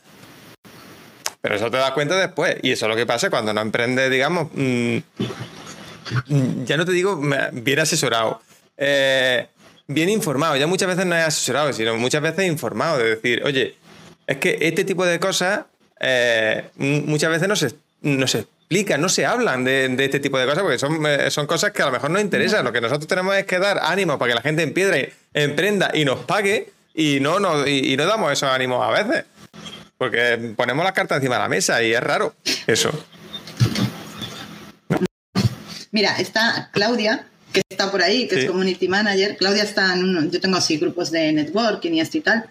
Pero eso te das cuenta después. Y eso es lo que pasa cuando no emprendes, digamos, mm, ya no te digo bien asesorado, eh, bien informado. Ya muchas veces no es asesorado, sino muchas veces informado. De decir, oye, es que este tipo de cosas eh, muchas veces no se, no se explican, no se hablan de, este tipo de cosas, porque son, eh, son cosas que a lo mejor no interesan. Lo que nosotros tenemos es que dar ánimo para que la gente empiedre, emprenda y nos pague, y no, no, y, no damos esos ánimos a veces. Porque ponemos las cartas encima de la mesa y es raro eso. Mira, está Claudia, que está por ahí, que es community manager. Claudia está en uno, yo tengo así grupos de networking y esto y tal.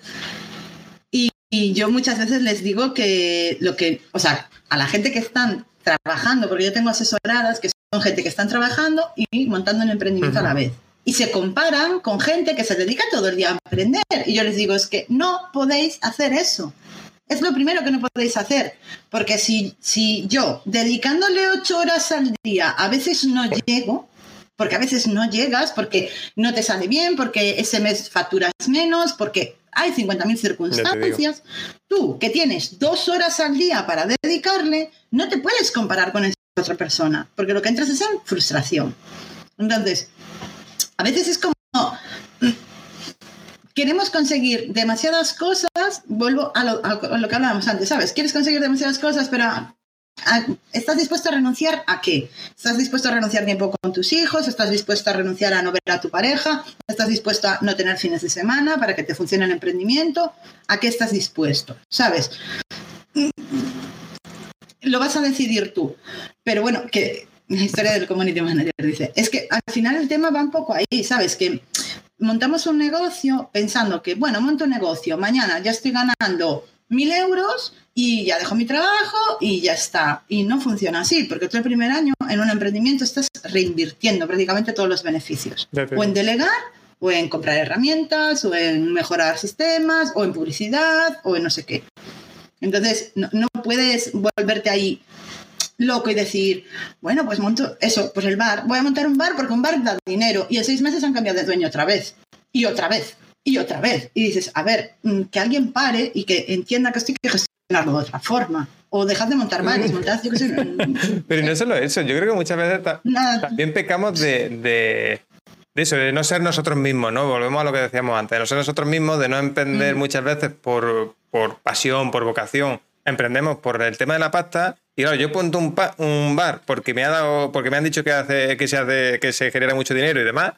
Y y yo muchas veces les digo que lo que, o sea, a la gente que están trabajando, porque yo tengo asesoradas que son gente que están trabajando y montando un emprendimiento a la vez. Y se comparan con gente que se dedica todo el día a emprender. Y yo les digo, es que no podéis hacer eso. Es lo primero que no podéis hacer. Porque si, si yo, dedicándole ocho horas al día, a veces no llego, porque a veces no llegas, porque no te sale bien, porque ese mes facturas menos, porque hay 50.000 circunstancias. Tú, que tienes dos horas al día para dedicarle, no te puedes comparar con esa otra persona, porque lo que entras es en frustración. Entonces, a veces es como... Queremos conseguir demasiadas cosas, vuelvo a lo, a lo que hablábamos antes, ¿sabes? Quieres conseguir demasiadas cosas, pero ¿Estás dispuesto a renunciar a qué? ¿Estás dispuesto a renunciar tiempo con tus hijos? ¿Estás dispuesto a renunciar a no ver a tu pareja? ¿Estás dispuesto a no tener fines de semana para que te funcione el emprendimiento? ¿A qué estás dispuesto? ¿Sabes? Lo vas a decidir tú. Pero bueno, que la historia del community manager dice, es que al final el tema va un poco ahí, ¿sabes? Que montamos un negocio pensando que, bueno, monto un negocio, mañana ya estoy ganando mil euros y ya dejo mi trabajo y ya está. Y no funciona así, porque tú el primer año en un emprendimiento estás reinvirtiendo prácticamente todos los beneficios. O en delegar, o en comprar herramientas, o en mejorar sistemas, o en publicidad, o en no sé qué. Entonces, no, no puedes volverte ahí loco y decir, bueno, pues monto eso, pues el bar, voy a montar un bar porque un bar da dinero y en seis meses han cambiado de dueño otra vez y otra vez y otra vez. Y dices, a ver, mm, que alguien pare y que entienda que esto hay que gestionarlo de otra forma. O dejad de montar bares, montad, yo qué sé. Pero no solo eso, yo creo que muchas veces también pecamos de, de, eso, de no ser nosotros mismos, ¿no? Volvemos a lo que decíamos antes, de no ser nosotros mismos, de no emprender mm. muchas veces por, por pasión, por vocación. Emprendemos por el tema de la pasta y claro, yo pongo un, un, bar porque me ha dado, porque me han dicho que hace, que se hace, que se genera mucho dinero y demás.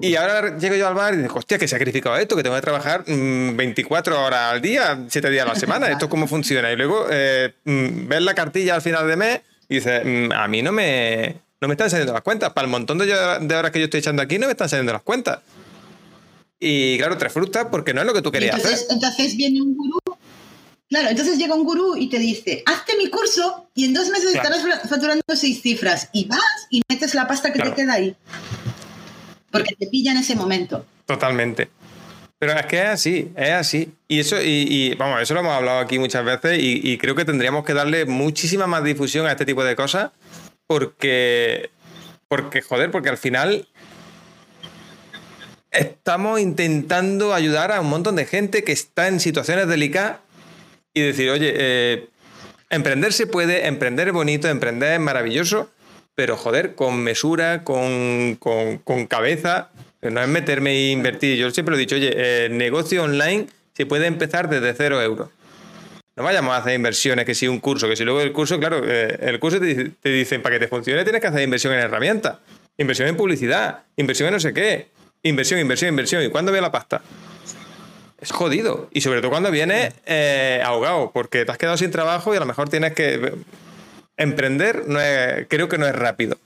Y ahora llego yo al bar y digo, hostia, que sacrificado esto, que tengo que trabajar 24 mm, horas al día, 7 días a la semana, ¿esto cómo funciona? Y luego eh, mm, ves la cartilla al final de mes y dices, mm, a mí no me, no me están saliendo las cuentas. Para el montón de, horas que yo estoy echando aquí no me están saliendo las cuentas. Y claro, te frustras porque no es lo que tú querías entonces, hacer. Entonces viene un gurú. Claro, entonces llega un gurú y te dice, hazte mi curso y en dos meses estarás facturando seis cifras. Y vas y metes la pasta que te queda ahí porque te pilla en ese momento. Totalmente. Pero es que es así, es así. Y eso, y, vamos, eso lo hemos hablado aquí muchas veces y, creo que tendríamos que darle muchísima más difusión a este tipo de cosas porque, porque joder, porque al final estamos intentando ayudar a un montón de gente que está en situaciones delicadas y decir, oye, eh, emprender se puede, emprender es bonito, emprender es maravilloso, pero joder, con mesura, con, cabeza. No es meterme e invertir. Yo siempre he dicho, oye, el negocio online se puede empezar desde cero euros. No vayamos a hacer inversiones, que si un curso, que si luego el curso, claro, eh, el curso te, te dicen, para que te funcione tienes que hacer inversión en herramientas, inversión en publicidad, inversión en no sé qué, inversión, inversión, inversión. ¿Y cuándo ve la pasta? Es jodido. Y sobre todo cuando vienes eh, ahogado, porque te has quedado sin trabajo y a lo mejor tienes que emprender no creo que no es rápido.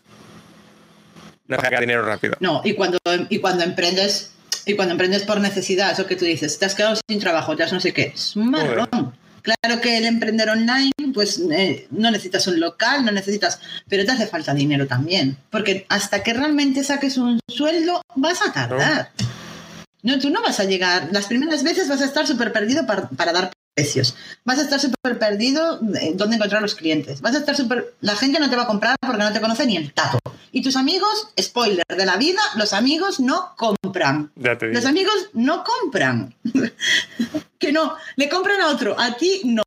No es sacar dinero rápido. No, y cuando, y cuando emprendes, y cuando emprendes por necesidad, eso que tú dices, te has quedado sin trabajo, ya no sé qué, es un marrón. Claro que el emprender online, pues eh, no necesitas un local, no necesitas, pero te hace falta dinero también, porque hasta que realmente saques un sueldo vas a tardar. No, tú no vas a llegar, las primeras veces vas a estar súper perdido para, para, dar precios. Vas a estar súper perdido dónde encontrar los clientes. Vas a estar súper... La gente no te va a comprar porque no te conoce ni el tato. Y tus amigos, spoiler de la vida, los amigos no compran. Los amigos no compran. que no, le compran a otro, a ti no.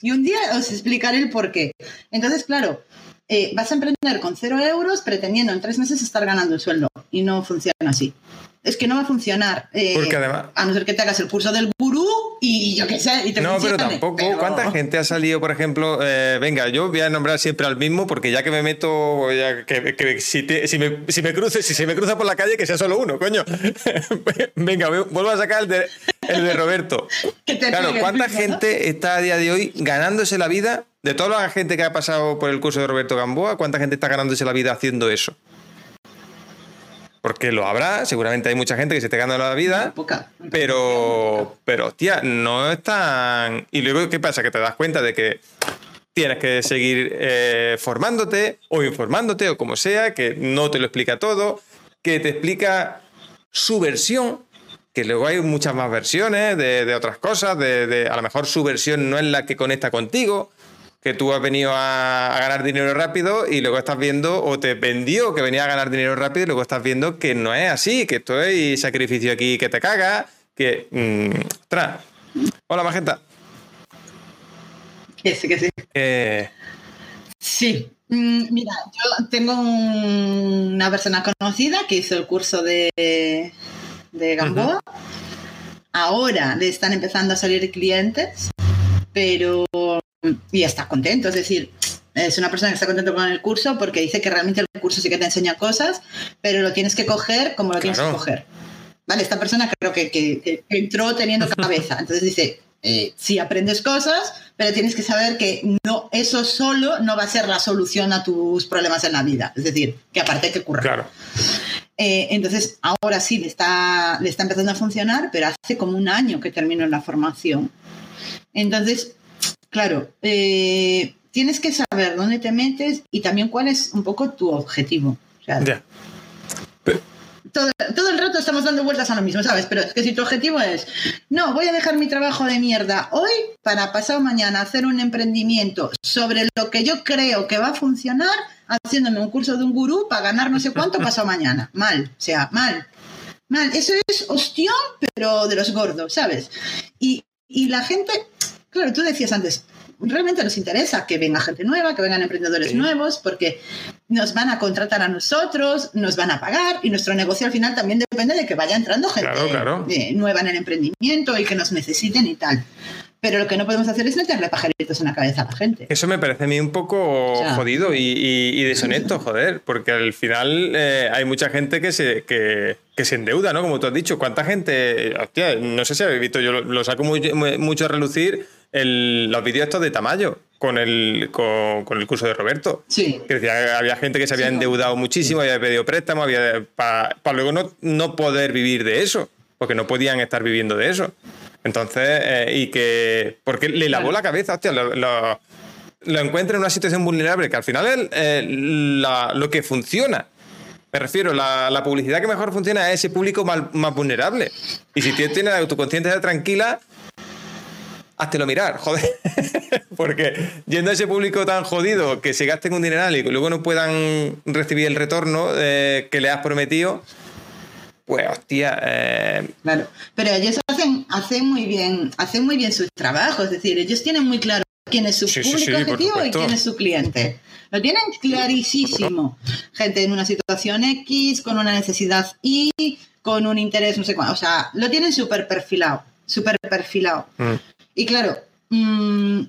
Y un día os explicaré el por qué. Entonces, claro, eh, vas a emprender con cero euros pretendiendo en tres meses estar ganando el sueldo. Y no funciona así es que no va a funcionar. Eh, Porque además. A no ser que te hagas el curso del gurú y yo qué sé. Y te no, pero tampoco. ¿Cuánta gente ha salido, por ejemplo? Eh, venga, yo voy a nombrar siempre al mismo porque ya que me meto. que, si, si, me, si, me cruce, si se me cruza por la calle, que sea solo uno, coño. venga, vuelvo a sacar el de, el de Roberto. claro, ¿cuánta gente está a día de hoy ganándose la vida? De toda la gente que ha pasado por el curso de Roberto Gamboa, ¿cuánta gente está ganándose la vida haciendo eso? Porque lo habrá, seguramente hay mucha gente que se esté ganando la vida, Poca. pero, pero, hostia, no es tan... Y luego, ¿qué pasa? Que te das cuenta de que tienes que seguir eh, formándote o informándote o como sea, que no te lo explica todo, que te explica su versión, que luego hay muchas más versiones de, de otras cosas, de, de- a lo mejor su versión no es la que conecta contigo, que tú has venido a, a ganar dinero rápido y luego estás viendo, o te vendió que venía a ganar dinero rápido y luego estás viendo que no es así, que esto hay sacrificio aquí que te caga, que... mm, ostras. Hola, Magenta. Que sí, que sí. Eh, Sí. Mm, Mira, yo tengo un- una persona conocida que hizo el curso de, de Gamboa. Ahora le están empezando a salir clientes, pero y está contento. Es decir, es una persona que está contento con el curso porque dice que realmente el curso sí que te enseña cosas, pero lo tienes que coger como lo tienes que coger. Vale, esta persona creo que, que- que entró teniendo cabeza. Entonces dice, eh, sí aprendes cosas, pero tienes que saber que no, eso solo no va a ser la solución a tus problemas en la vida. Es decir, que aparte hay que currar. claro. Eh, entonces, ahora sí, le está, le está empezando a funcionar, pero hace como un año que terminó la formación. Entonces, claro, eh, tienes que saber dónde te metes y también cuál es un poco tu objetivo. O sea, Ya. todo, todo el rato estamos dando vueltas a lo mismo, ¿sabes? Pero es que si tu objetivo es, no, voy a dejar mi trabajo de mierda hoy para pasado mañana hacer un emprendimiento sobre lo que yo creo que va a funcionar, haciéndome un curso de un gurú para ganar no sé cuánto pasado mañana. Mal, o sea, mal. Mal, eso es ostión, pero de los gordos, ¿sabes? Y, y la gente, claro, tú decías antes, realmente nos interesa que venga gente nueva, que vengan emprendedores Sí. nuevos, porque nos van a contratar a nosotros, nos van a pagar y nuestro negocio al final también depende de que vaya entrando gente Claro, claro. eh, nueva en el emprendimiento y que nos necesiten y tal. Pero lo que no podemos hacer es meterle pajaritos en la cabeza a la gente. Eso me parece a mí un poco O sea- jodido y, y- y deshonesto, joder, porque al final eh, hay mucha gente que se, que, que se endeuda, ¿no? Como tú has dicho, ¿cuánta gente? Hostia, no sé si habéis visto, yo lo, lo saco muy- muy- mucho a relucir el- los vídeos estos de Tamayo con el, con, con el curso de Roberto. Sí. Que decía, había gente que se había endeudado muchísimo, había pedido préstamo, había para luego no, no poder vivir de eso, porque no podían estar viviendo de eso. Entonces, eh, y que. Porque le lavó Claro. la cabeza, hostia, lo, lo- lo encuentra en una situación vulnerable, que al final es eh, la- lo que funciona. Me refiero, la, la publicidad que mejor funciona es ese público más, más vulnerable. Y si tienes tu conciencia tranquila, háztelo mirar, joder. Porque yendo a ese público tan jodido que se gasten un dineral y que luego no puedan recibir el retorno eh, que le has prometido, pues hostia, eh, Claro, pero ellos hacen, hacen muy bien, hacen muy bien su trabajo, es decir, ellos tienen muy claro quién es su Sí, público sí, objetivo y quién es su cliente. Lo tienen clarísimo. Gente en una situación X, con una necesidad Y, con un interés, no sé cuánto. O sea, lo tienen súper perfilado, súper perfilado. mm, Y claro, mm,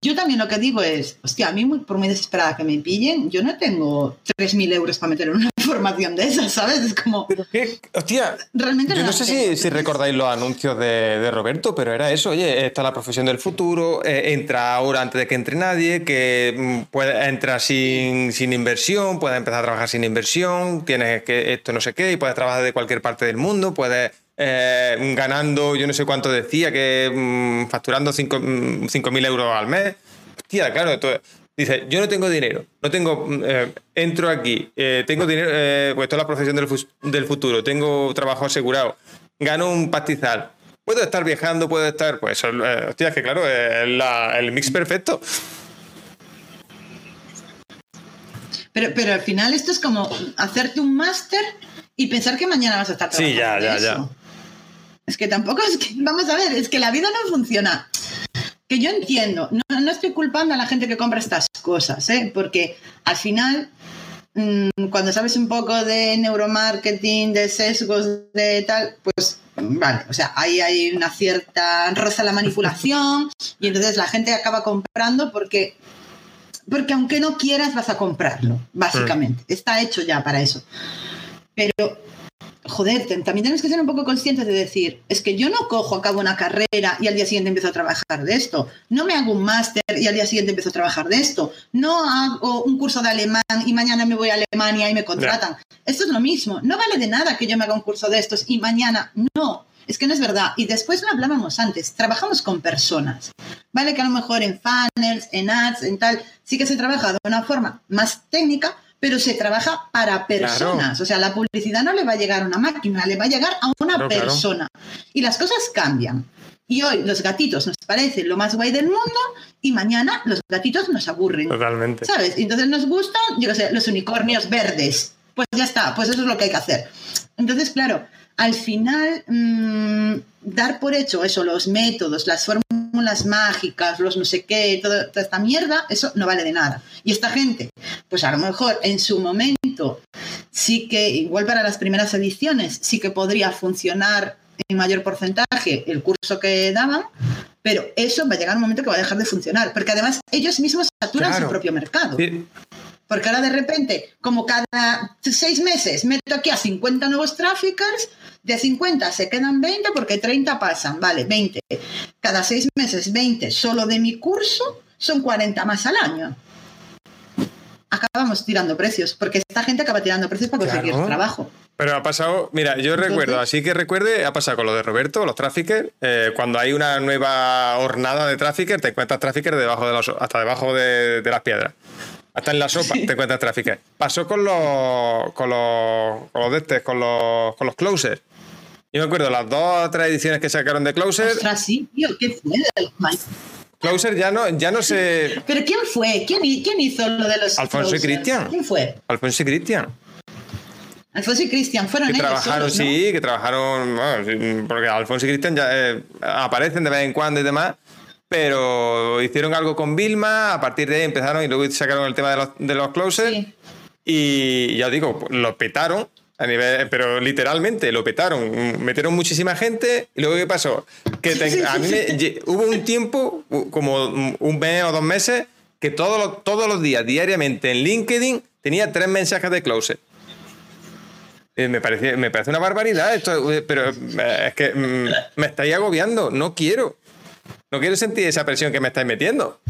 yo también lo que digo es, hostia, a mí muy, por muy desesperada que me pillen, yo no tengo 3.000 euros para meter en una formación de esas, ¿sabes? Es como, ¿qué? hostia, realmente Yo no sé si, si recordáis los anuncios de, de Roberto, pero era eso, oye, esta es la profesión del futuro, eh, entra ahora antes de que entre nadie, que mm, puede entrar sin, sin inversión, puedes empezar a trabajar sin inversión, tienes que esto no sé qué, y puedes trabajar de cualquier parte del mundo, puedes eh, ganando, yo no sé cuánto decía, que mm, facturando 5.000 euros al mes. Hostia, claro, entonces, dice, yo no tengo dinero, no tengo, mm, eh, entro aquí, eh, tengo dinero, eh, pues esto es la profesión del, del futuro, tengo trabajo asegurado, gano un pastizal, puedo estar viajando, puedo estar, pues hostia, es que claro, es la- el mix perfecto. Pero, pero al final esto es como hacerte un máster y pensar que mañana vas a estar Sí, trabajando ya, de ya, eso. Es que tampoco es que, vamos a ver, es que la vida no funciona. Que yo entiendo, no, no estoy culpando a la gente que compra estas cosas, ¿eh? porque al final, mm, cuando sabes un poco de neuromarketing, de sesgos, de tal, pues vale, o sea, ahí hay una cierta roza la manipulación y entonces la gente acaba comprando porque porque aunque no quieras vas a comprarlo, básicamente. Está hecho ya para eso. Pero, joder, también tenemos que ser un poco conscientes de decir, es que yo no cojo a cabo una carrera y al día siguiente empiezo a trabajar de esto. No me hago un máster y al día siguiente empiezo a trabajar de esto. No hago un curso de alemán y mañana me voy a Alemania y me contratan. Esto es lo mismo. No vale de nada que yo me haga un curso de estos y mañana no. Es que no es verdad. Y después lo hablábamos antes. Trabajamos con personas. Vale que a lo mejor en funnels, en ads, en tal, sí que se trabaja de una forma más técnica, pero se trabaja para personas. O sea, la publicidad no le va a llegar a una máquina, le va a llegar a una persona. Y las cosas cambian. Y hoy los gatitos nos parecen lo más guay del mundo y mañana los gatitos nos aburren. Totalmente. ¿Sabes? Entonces nos gustan, yo qué sé, los unicornios verdes. Pues ya está, pues eso es lo que hay que hacer. Entonces, claro, al final, mm, dar por hecho eso, los métodos, las fórmulas mágicas, los no sé qué, toda esta mierda, eso no vale de nada. Y esta gente, pues a lo mejor en su momento sí que, igual para las primeras ediciones, sí que podría funcionar en mayor porcentaje el curso que daban, pero eso va a llegar un momento que va a dejar de funcionar, porque además ellos mismos saturan su propio mercado. Porque ahora de repente, como cada seis meses meto aquí a 50 nuevos traffickers, de 50 se quedan 20 porque 30 pasan, vale, 20. Cada seis meses 20 solo de mi curso son 40 más al año acabamos tirando precios, porque esta gente acaba tirando precios para conseguir trabajo. Pero ha pasado, mira, yo recuerdo, así que recuerde, ha pasado con lo de Roberto, los traffickers, eh, cuando hay una nueva hornada de traffickers, te encuentras traffickers debajo de hasta debajo de, las piedras. Hasta en la sopa te encuentras traffickers. Pasó con los, con los, con los de este, con los, con los closers. Yo me acuerdo las dos o tres ediciones que sacaron de Closer. Ostras, sí, tío, ¿qué fue? Closer ya no, ya no sé. ¿Pero quién fue? ¿Quién, quién hizo lo de los. Alfonso y Cristian. ¿Quién fue? Alfonso y Cristian. Alfonso y Cristian fueron que trabajaron, sí, que trabajaron, porque Alfonso y Cristian ya eh, aparecen de vez en cuando y demás, pero hicieron algo con Vilma, a partir de ahí empezaron y luego sacaron el tema de los, de los closers y ya digo, lo petaron a nivel, pero literalmente lo petaron, metieron muchísima gente y luego ¿qué pasó? Que a mí hubo un tiempo, como un mes o dos meses, que todos los, todos los días, diariamente en LinkedIn, tenía tres mensajes de closet. Eh, me, parece, me parece una barbaridad esto, eh, pero eh, es que mm, me estáis agobiando, no quiero. No quiero sentir esa presión que me estáis metiendo.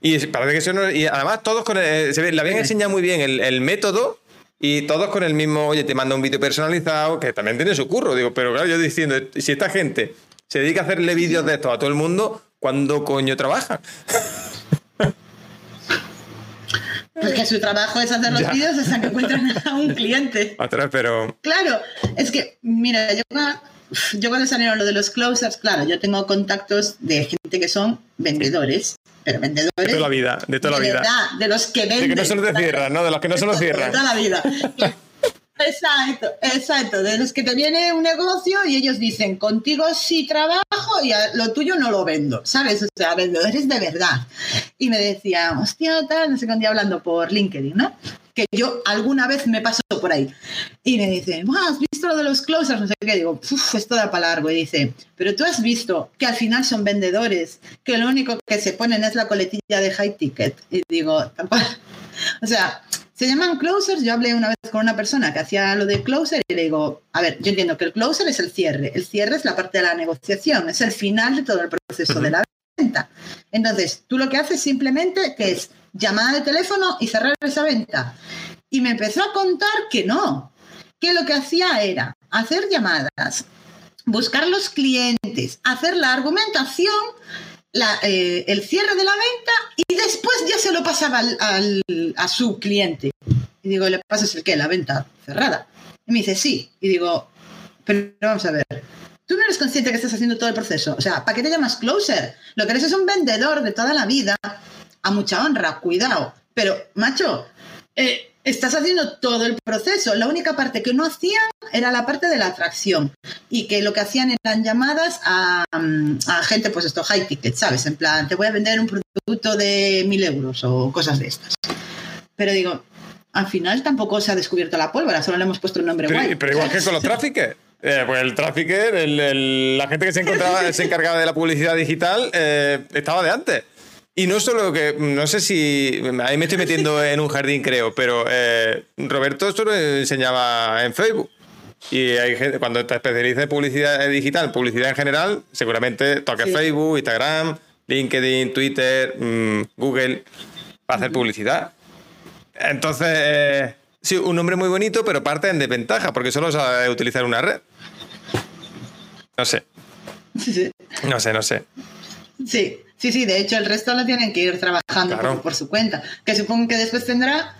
Y parece que eso no, Y además todos con el, se ve, le habían enseñado muy bien el, el método y todos con el mismo, oye, te manda un vídeo personalizado, que también tiene su curro, digo, pero claro, yo diciendo, si esta gente se dedica a hacerle vídeos de esto a todo el mundo, ¿cuándo coño trabaja? Porque su trabajo es hacer los vídeos hasta que encuentran a un cliente. Otra, pero. Claro, es que, mira, yo, yo cuando salieron lo de los closers, claro, yo tengo contactos de gente que son vendedores pero vendedores. De toda la vida, de toda la vida. de los que venden. De que no se los cierran, ¿no? De los que no se los cierran. De toda la vida. Exacto, exacto. De los que te viene un negocio y ellos dicen, contigo sí trabajo y lo tuyo no lo vendo, ¿sabes? O sea, vendedores de verdad. Y me decía, hostia, tal, no sé qué día hablando por LinkedIn, ¿no? Que yo alguna vez me paso por ahí. Y me dice, ¿has visto lo de los closers? No sé qué. Digo, esto da para largo. Y dice, pero tú has visto que al final son vendedores, que lo único que se ponen es la coletilla de high ticket. Y digo, o sea, se llaman closers. Yo hablé una vez con una persona que hacía lo de closer y le digo, a ver, yo entiendo que el closer es el cierre. El cierre es la parte de la negociación, es el final de todo el proceso de la venta. Entonces, tú lo que haces simplemente que es llamada de teléfono y cerrar esa venta. Y me empezó a contar que no, que lo que hacía era hacer llamadas, buscar los clientes, hacer la argumentación, eh, el cierre de la venta y después ya se lo pasaba a su cliente. Y digo, ¿le pasas el qué? La venta cerrada. Y me dice, sí. Y digo, pero vamos a ver. Tú no eres consciente que estás haciendo todo el proceso. O sea, ¿para qué te llamas closer? Lo que eres es un vendedor de toda la vida, a mucha honra, cuidado. Pero, macho, eh, estás haciendo todo el proceso. La única parte que no hacían era la parte de la atracción y que lo que hacían eran llamadas a, gente, pues esto, high ticket, ¿sabes? En plan, te voy a vender un producto de mil euros o cosas de estas. Pero digo, al final tampoco se ha descubierto la pólvora, solo le hemos puesto un nombre pero, guay. Pero igual que con los traffickers. Eh, pues el trafficker, la gente que se encontraba, se encargaba de la publicidad digital, eh, estaba de antes. Y no solo que, no sé si, ahí me estoy metiendo en un jardín creo, pero eh, Roberto solo enseñaba en Facebook. Y hay gente, cuando te especialices en publicidad digital, publicidad en general, seguramente toques Sí. Facebook, Instagram, LinkedIn, Twitter, mm, Google, para hacer publicidad. Entonces, eh, sí, un nombre muy bonito, pero parte en desventaja, porque solo sabe utilizar una red. No sé, Sí, sí. no sé, no sé. Sí, sí, sí, de hecho el resto lo tienen que ir trabajando Claro. por, por su cuenta. Que supongo que después tendrá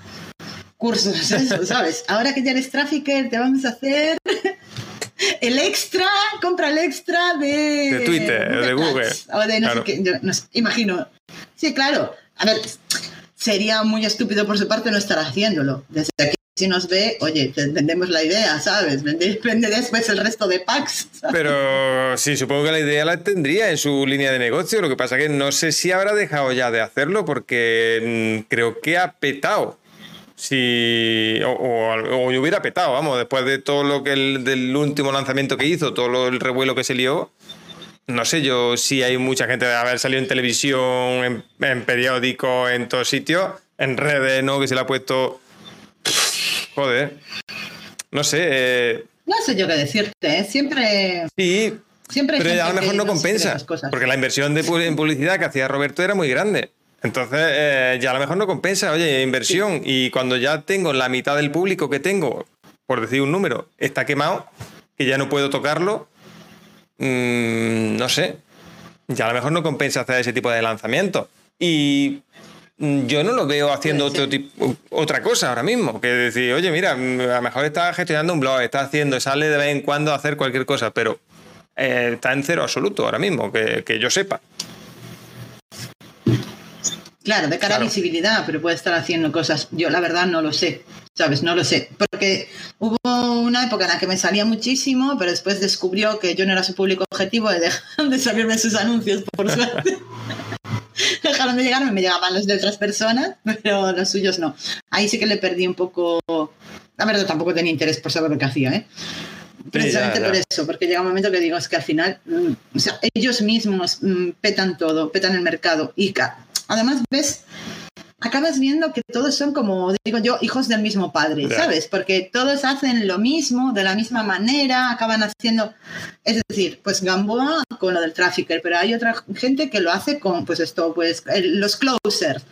cursos, eso, ¿sabes? Ahora que ya eres trafficker, te vamos a hacer el extra, compra el extra de, De Twitter, de Google. Ads, O de no Claro. sé qué, yo no sé, imagino. Sí, claro. A ver, sería muy estúpido por su parte no estar haciéndolo. Desde aquí, si nos ve, oye, vendemos la idea, ¿sabes? Vende, vende después el resto de packs. Pero sí, supongo que la idea la tendría en su línea de negocio. Lo que pasa que no sé si habrá dejado ya de hacerlo porque mm, creo que ha petado. Si, o, o- o hubiera petado, vamos, después de todo lo que el, del último lanzamiento que hizo, todo el revuelo que se lió. No sé yo si hay mucha gente de haber salido en televisión, en, en periódicos, en todos sitios, en redes, ¿no? Que se le ha puesto. Joder. No sé. eh, No sé yo qué decirte, ¿eh? Siempre, sí, siempre hay pero gente a lo mejor no compensa, porque la inversión de en publicidad que hacía Roberto era muy grande. Entonces, eh, ya a lo mejor no compensa, oye, inversión. Y cuando ya tengo la mitad del público que tengo, por decir un número, está quemado, que ya no puedo tocarlo, mm, no sé. Ya a lo mejor no compensa hacer ese tipo de lanzamiento. Y yo no lo veo haciendo otro tipo, otra cosa ahora mismo. Que decir, oye, mira, mm, a lo mejor está gestionando un blog, está haciendo, sale de vez en cuando a hacer cualquier cosa, pero eh, está en cero absoluto ahora mismo, que, que yo sepa. Claro, de cara Claro. a visibilidad, pero puede estar haciendo cosas. Yo la verdad no lo sé, ¿sabes? No lo sé. Porque hubo una época en la que me salía muchísimo, pero después descubrió que yo no era su público objetivo y dejaron de salirme sus anuncios, por suerte. dejaron de llegarme, me llegaban los de otras personas, pero los suyos no. Ahí sí que le perdí un poco... La verdad tampoco tenía interés por saber lo que hacía, ¿eh? Precisamente ya. por eso, porque llega un momento que digo, es que al final, mm, o sea, ellos mismos mm, petan todo, petan el mercado. Y además ves, acabas viendo que todos son como, digo yo, hijos del mismo padre. ¿sabes? Porque todos hacen lo mismo, de la misma manera, acaban haciendo, es decir, pues Gamboa con lo del trafficker, pero hay otra gente que lo hace con, pues esto, pues el- los closers.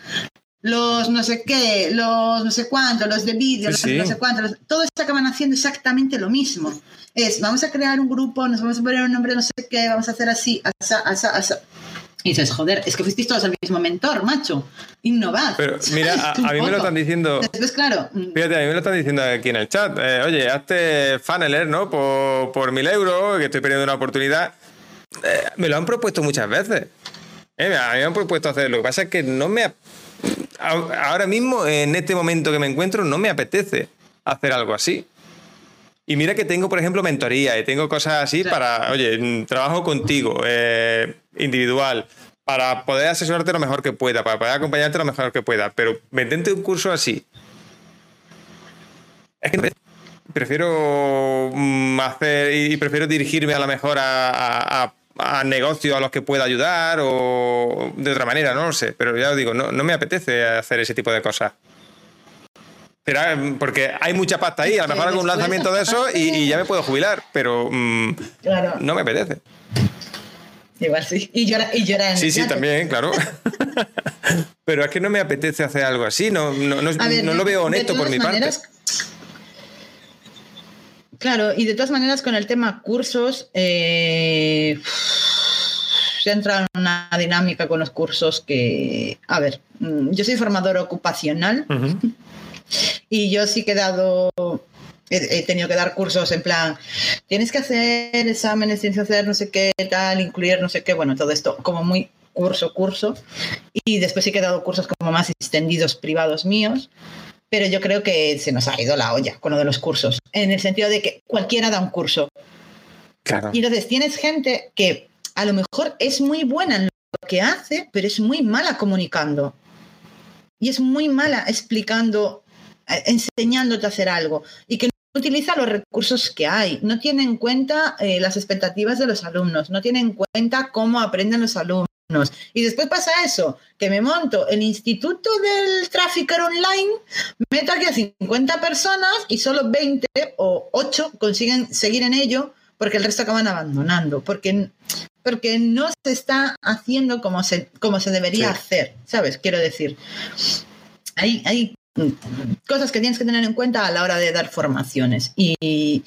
Los no sé qué, los no sé cuánto, los de vídeo, Sí, los sí. no sé cuánto, los- todos acaban haciendo exactamente lo mismo. Es, vamos a crear un grupo, nos vamos a poner un nombre, no sé qué, vamos a hacer así, asa, asa, asa. Y dices, joder, es que fuisteis todos al mismo mentor, macho. Innovad. Pero mira, a, mí me lo están diciendo. Después, claro, mm, Fíjate, a mí me lo están diciendo aquí en el chat. Eh, oye, hazte funneler, ¿no? Por, por mil euros, que estoy perdiendo una oportunidad. Eh, me lo han propuesto muchas veces. Eh, a mí me han propuesto hacer. Lo que pasa es que no me. Ahora mismo, en este momento que me encuentro, no me apetece hacer algo así. Y mira que tengo, por ejemplo, mentoría y tengo cosas así para, oye, trabajo contigo, eh, individual, para poder asesorarte lo mejor que pueda, para poder acompañarte lo mejor que pueda. Pero venderte un curso así, es que prefiero mm, hacer y prefiero dirigirme a lo mejor a, a- a- a negocios a los que pueda ayudar o de otra manera, no lo sé. Pero ya os digo, no, no me apetece hacer ese tipo de cosas. Será, mm, porque hay mucha pasta ahí, a lo mejor hago un después, lanzamiento de eso y, y ya me puedo jubilar, pero mm, claro, no me apetece. Igual sí. Y llora, y Sí, sí, también, claro. pero es que no me apetece hacer algo así, no, no, no- ver, no de- lo veo honesto por mi maneras, parte. Claro, y de todas maneras con el tema cursos, eh, se ha entrado en una dinámica con los cursos que, a ver, mm, yo soy formador ocupacional y yo sí que he dado, he, tenido que dar cursos en plan, tienes que hacer exámenes, tienes que hacer no sé qué, tal, incluir no sé qué, bueno, todo esto como muy curso, curso. Y después sí que he dado cursos como más extendidos privados míos, pero yo creo que se nos ha ido la olla con lo de los cursos, en el sentido de que cualquiera da un curso. Claro. Y entonces tienes gente que a lo mejor es muy buena en lo que hace, pero es muy mala comunicando. Y es muy mala explicando, eh, enseñándote a hacer algo. Y que utiliza los recursos que hay. No tiene en cuenta eh, las expectativas de los alumnos. No tiene en cuenta cómo aprenden los alumnos. Y después pasa eso, que me monto el Instituto del Trafficker Online, meto aquí a 50 personas y solo 20 o 8 consiguen seguir en ello porque el resto acaban abandonando, porque, porque no se está haciendo como se, como se debería hacer, ¿sabes? Quiero decir, hay, hay cosas que tienes que tener en cuenta a la hora de dar formaciones. Y,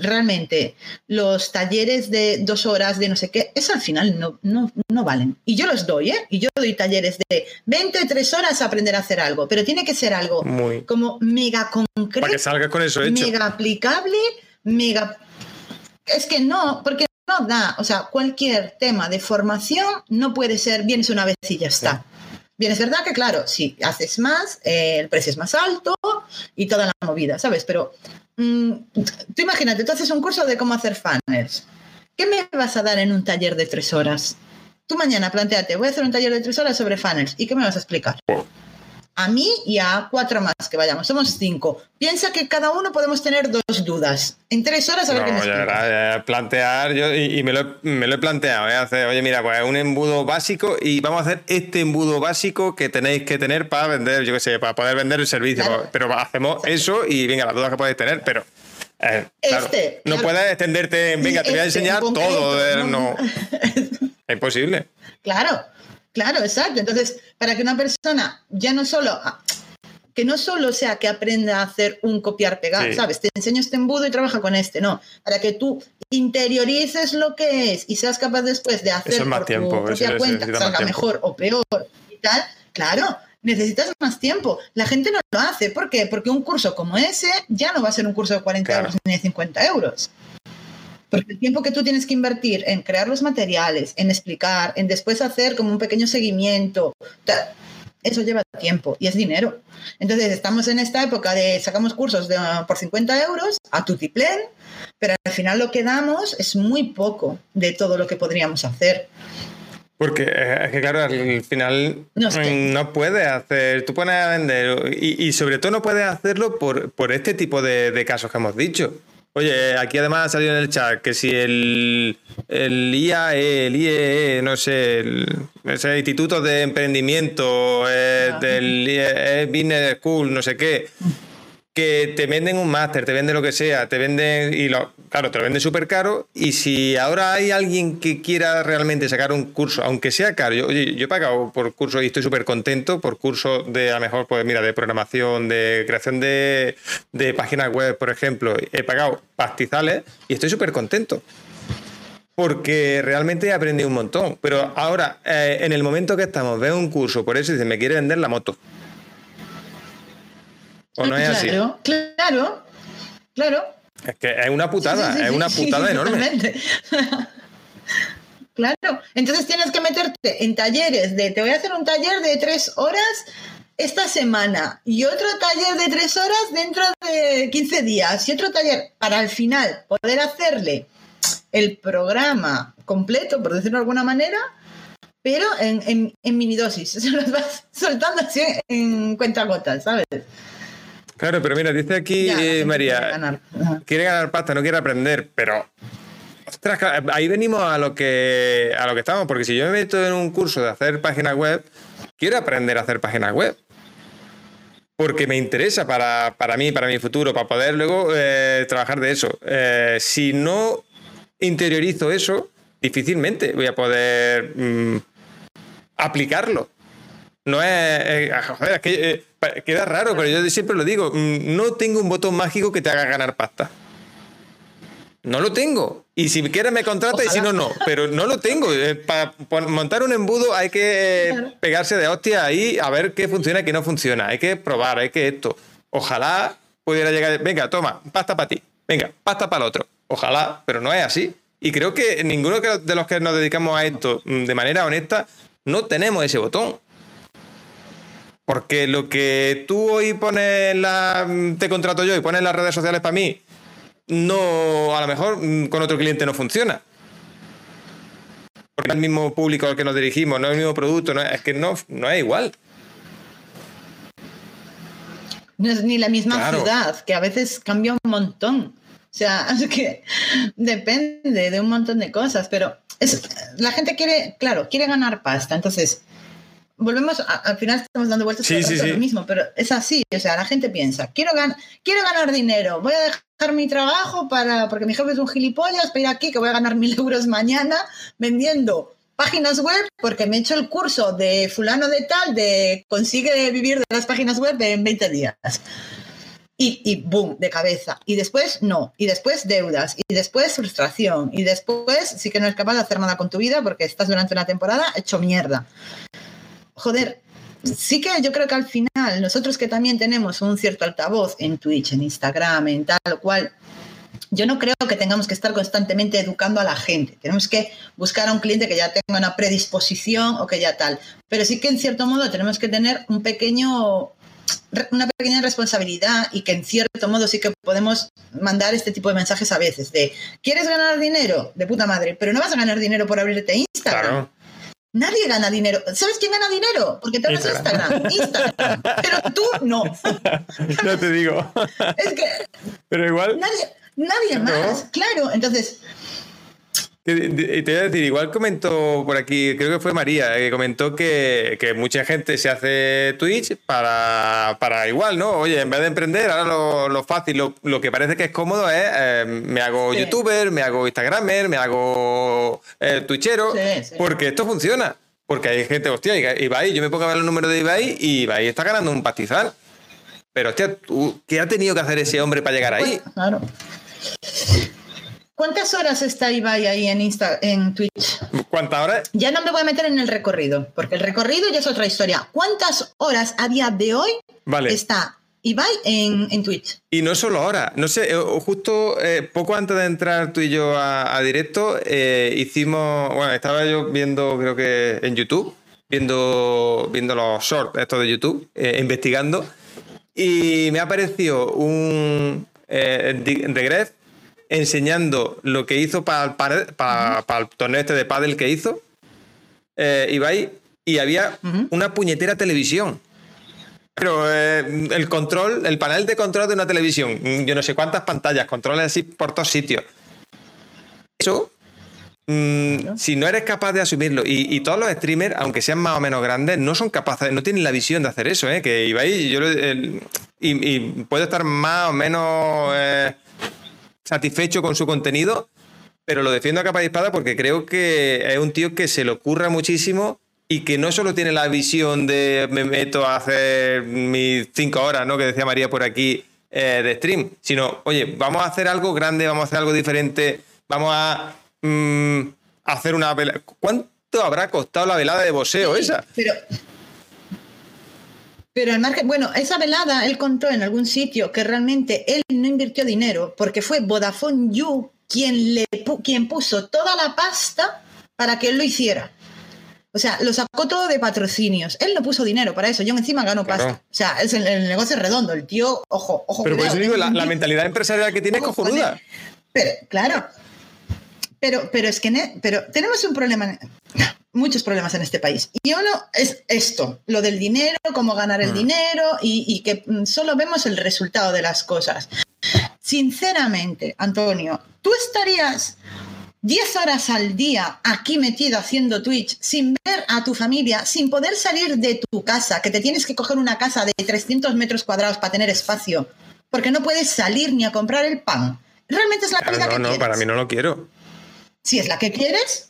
realmente los talleres de dos horas de no sé qué, eso al final no, no, valen. Y yo los doy, ¿eh? Y yo doy talleres de 20, 3 horas a aprender a hacer algo, pero tiene que ser algo como mega concreto. Para que salga con eso hecho. Mega aplicable, mega... Es que no, porque no da, o sea, cualquier tema de formación no puede ser, vienes una vez y ya está. Bien, es verdad que, claro, si haces más, eh, el precio es más alto y toda la movida, ¿sabes? Pero mm, tú imagínate, tú haces un curso de cómo hacer funnels. ¿Qué me vas a dar en un taller de tres horas? Tú mañana planteate, voy a hacer un taller de tres horas sobre funnels. ¿Y qué me vas a explicar? A mí y a cuatro más que vayamos. Somos cinco. Piensa que cada uno podemos tener dos dudas. En tres horas a ver qué me ya, plantear, yo, y, me, lo, he planteado, ¿eh? Hacer, oye, mira, pues un embudo básico y vamos a hacer este embudo básico que tenéis que tener para vender, yo qué sé, para poder vender el servicio. Pero hacemos eso y venga, las dudas que podéis tener, pero... Eh, este, no puedes extenderte en, venga, te voy a este enseñar todo. no. es imposible. Claro, Claro, exacto. Entonces, para que una persona ya no solo, ah, que no solo sea que aprenda a hacer un copiar-pegar, ¿sabes? Te enseño este embudo y trabaja con este, no. Para que tú interiorices lo que es y seas capaz después de hacer por tu propia cuenta, salga mejor o peor y tal, claro, necesitas más tiempo. La gente no lo hace. ¿Por qué? Porque un curso como ese ya no va a ser un curso de 40 euros ni de 50 euros. Porque el tiempo que tú tienes que invertir en crear los materiales, en explicar, en después hacer como un pequeño seguimiento, eso lleva tiempo y es dinero. Entonces estamos en esta época de sacamos cursos de, por 50 euros a tutiplén, pero al final lo que damos es muy poco de todo lo que podríamos hacer. Porque eh, es que, claro, al final no, mm, puedes hacer, tú pones a vender y, sobre todo no puedes hacerlo por, por este tipo de, casos que hemos dicho. Oye, aquí además ha salido en el chat que si el, el IAE, el IEE, no sé, el, Instituto de Emprendimiento eh, del IEE Business School, no sé qué, que te venden un máster, te venden lo que sea, te venden, y lo, claro, te lo venden súper caro, y si ahora hay alguien que quiera realmente sacar un curso, aunque sea caro, yo, he pagado por curso y estoy súper contento por curso de, a lo mejor, pues mira, de programación, de creación de, de páginas web, por ejemplo, he pagado pastizales y estoy súper contento porque realmente he aprendido un montón. Pero ahora, eh, en el momento que estamos, veo un curso, por eso dice, me quiere vender la moto. ¿O no es así? Claro, claro. Es que es una putada, es una putada enorme. claro, entonces tienes que meterte en talleres de, te voy a hacer un taller de tres horas esta semana y otro taller de tres horas dentro de 15 días y otro taller para al final poder hacerle el programa completo, por decirlo de alguna manera, pero en, en, en mini dosis. Se los vas soltando así en cuentagotas, ¿sabes? Claro, pero mira, dice aquí María, quiere ganar. pasta, no quiere aprender, pero ahí venimos a lo que a lo que estamos, porque si yo me meto en un curso de hacer páginas web, quiero aprender a hacer páginas web. Porque me interesa para, mí, para mi futuro, para poder luego eh, trabajar de eso. Eh, si no interiorizo eso, difícilmente voy a poder mm, aplicarlo. No es. Eh, joder, es que queda raro, pero yo siempre lo digo, mm, no tengo un botón mágico que te haga ganar pasta. No lo tengo. Y si quieres me contrata y si no, no. Pero no lo tengo. Eh, para montar un embudo hay que pegarse de hostia ahí a ver qué funciona y qué no funciona. Hay que probar, hay que esto. Ojalá pudiera llegar. Venga, toma, pasta para ti. Venga, pasta para el otro. Ojalá, pero no es así. Y creo que ninguno de los que nos dedicamos a esto mm, de manera honesta no tenemos ese botón. Porque lo que tú hoy pones la. te contrato yo y pones las redes sociales para mí, no. a lo mejor mm, con otro cliente no funciona. Porque es el mismo público al que nos dirigimos, no es el mismo producto, no es, que no, no es igual. No es ni la misma ciudad, que a veces cambia un montón. sea, es que depende de un montón de cosas, pero es, la gente quiere, claro, quiere ganar pasta, entonces volvemos, al final estamos dando vueltas sí, sí, lo mismo, pero es así, o sea, la gente piensa, quiero, gan quiero ganar dinero, voy a dejar mi trabajo para, porque mi jefe es un gilipollas, para ir aquí que voy a ganar mil euros mañana vendiendo páginas web porque me he hecho el curso de fulano de tal de consigue vivir de las páginas web en 20 días. Y, y, boom, de cabeza. Y después no. Y después deudas. Y después frustración. Y después sí que no es capaz de hacer nada con tu vida porque estás durante una temporada hecho mierda joder, sí que yo creo que al final, nosotros que también tenemos un cierto altavoz en Twitch, en Instagram, en tal cual, yo no creo que tengamos que estar constantemente educando a la gente. Tenemos que buscar a un cliente que ya tenga una predisposición o que ya tal. Pero sí que en cierto modo tenemos que tener un pequeño una pequeña responsabilidad y que en cierto modo sí que podemos mandar este tipo de mensajes a veces de ¿quieres ganar dinero? De puta madre, pero no vas a ganar dinero por abrirte Instagram. Nadie gana dinero. ¿Sabes quién gana dinero? Porque te Instagram. Instagram. Pero tú no. no te digo. Es que. Pero igual. Nadie, nadie más. Claro. Entonces. Te voy a decir, igual comentó por aquí, creo que fue María, que comentó que, que mucha gente se hace Twitch para, para, igual, ¿no? Oye, en vez de emprender, ahora lo, lo fácil, lo, lo, que parece que es cómodo es eh, me hago youtuber, me hago instagramer, me hago eh, twitchero, sí, porque esto funciona. Porque hay gente, hostia, Ibai, yo me pongo a ver el número de Ibai y Ibai está ganando un pastizal. Pero, hostia, ¿qué ha tenido que hacer ese hombre para llegar ahí? Claro. ¿Cuántas horas está Ibai ahí en, Insta, en Twitch? ¿Cuántas horas? Ya no me voy a meter en el recorrido, porque el recorrido ya es otra historia. ¿Cuántas horas a día de hoy está Ibai en, en, Twitch? Y no solo ahora, no sé, eh, justo eh, poco antes de entrar tú y yo a, a directo, eh, hicimos, bueno, estaba yo viendo, creo que en YouTube, viendo, viendo los shorts estos de YouTube, eh, investigando, y me ha aparecido un regress enseñando lo que hizo para el, para, para el torneo este de pádel que hizo eh, Ibai y había uh -huh. una puñetera televisión. Pero eh, el control, el panel de control de una televisión, yo no sé cuántas pantallas, controles así por todos sitios. Eso, mmm, si no eres capaz de asumirlo, y, y, todos los streamers, aunque sean más o menos grandes, no son capaces, no tienen la visión de hacer eso, ¿eh? Que Ibai, yo el, y, y puedo estar más o menos eh, satisfecho con su contenido, pero lo defiendo a capa de espada porque creo que es un tío que se le ocurra muchísimo y que no solo tiene la visión de me meto a hacer mis cinco horas, ¿no? Que decía María por aquí eh, de stream, sino, oye, vamos a hacer algo grande, vamos a hacer algo diferente, vamos a mmm, hacer una vela. ¿Cuánto habrá costado la velada de boxeo esa? Pero pero el market, bueno, esa velada él contó en algún sitio que realmente él no invirtió dinero porque fue Vodafone You quien, le, quien puso toda la pasta para que él lo hiciera. O sea, lo sacó todo de patrocinios. Él no puso dinero para eso. Yo encima gano claro. pasta. O sea, es el, el, negocio es redondo. El tío, ojo, ojo. Pero cuidado, por eso digo, la, la, mentalidad empresarial que tiene es cojonuda. Pero, claro. Pero, pero es que pero tenemos un problema muchos problemas en este país. Y uno es esto, lo del dinero, cómo ganar el mm. dinero y, y, que solo vemos el resultado de las cosas. Sinceramente, Antonio, ¿tú estarías 10 horas al día aquí metido haciendo Twitch sin ver a tu familia, sin poder salir de tu casa, que te tienes que coger una casa de 300 metros cuadrados para tener espacio, porque no puedes salir ni a comprar el pan? ¿Realmente es la vida no, que no, quieres? para mí no lo quiero. Si es la que quieres,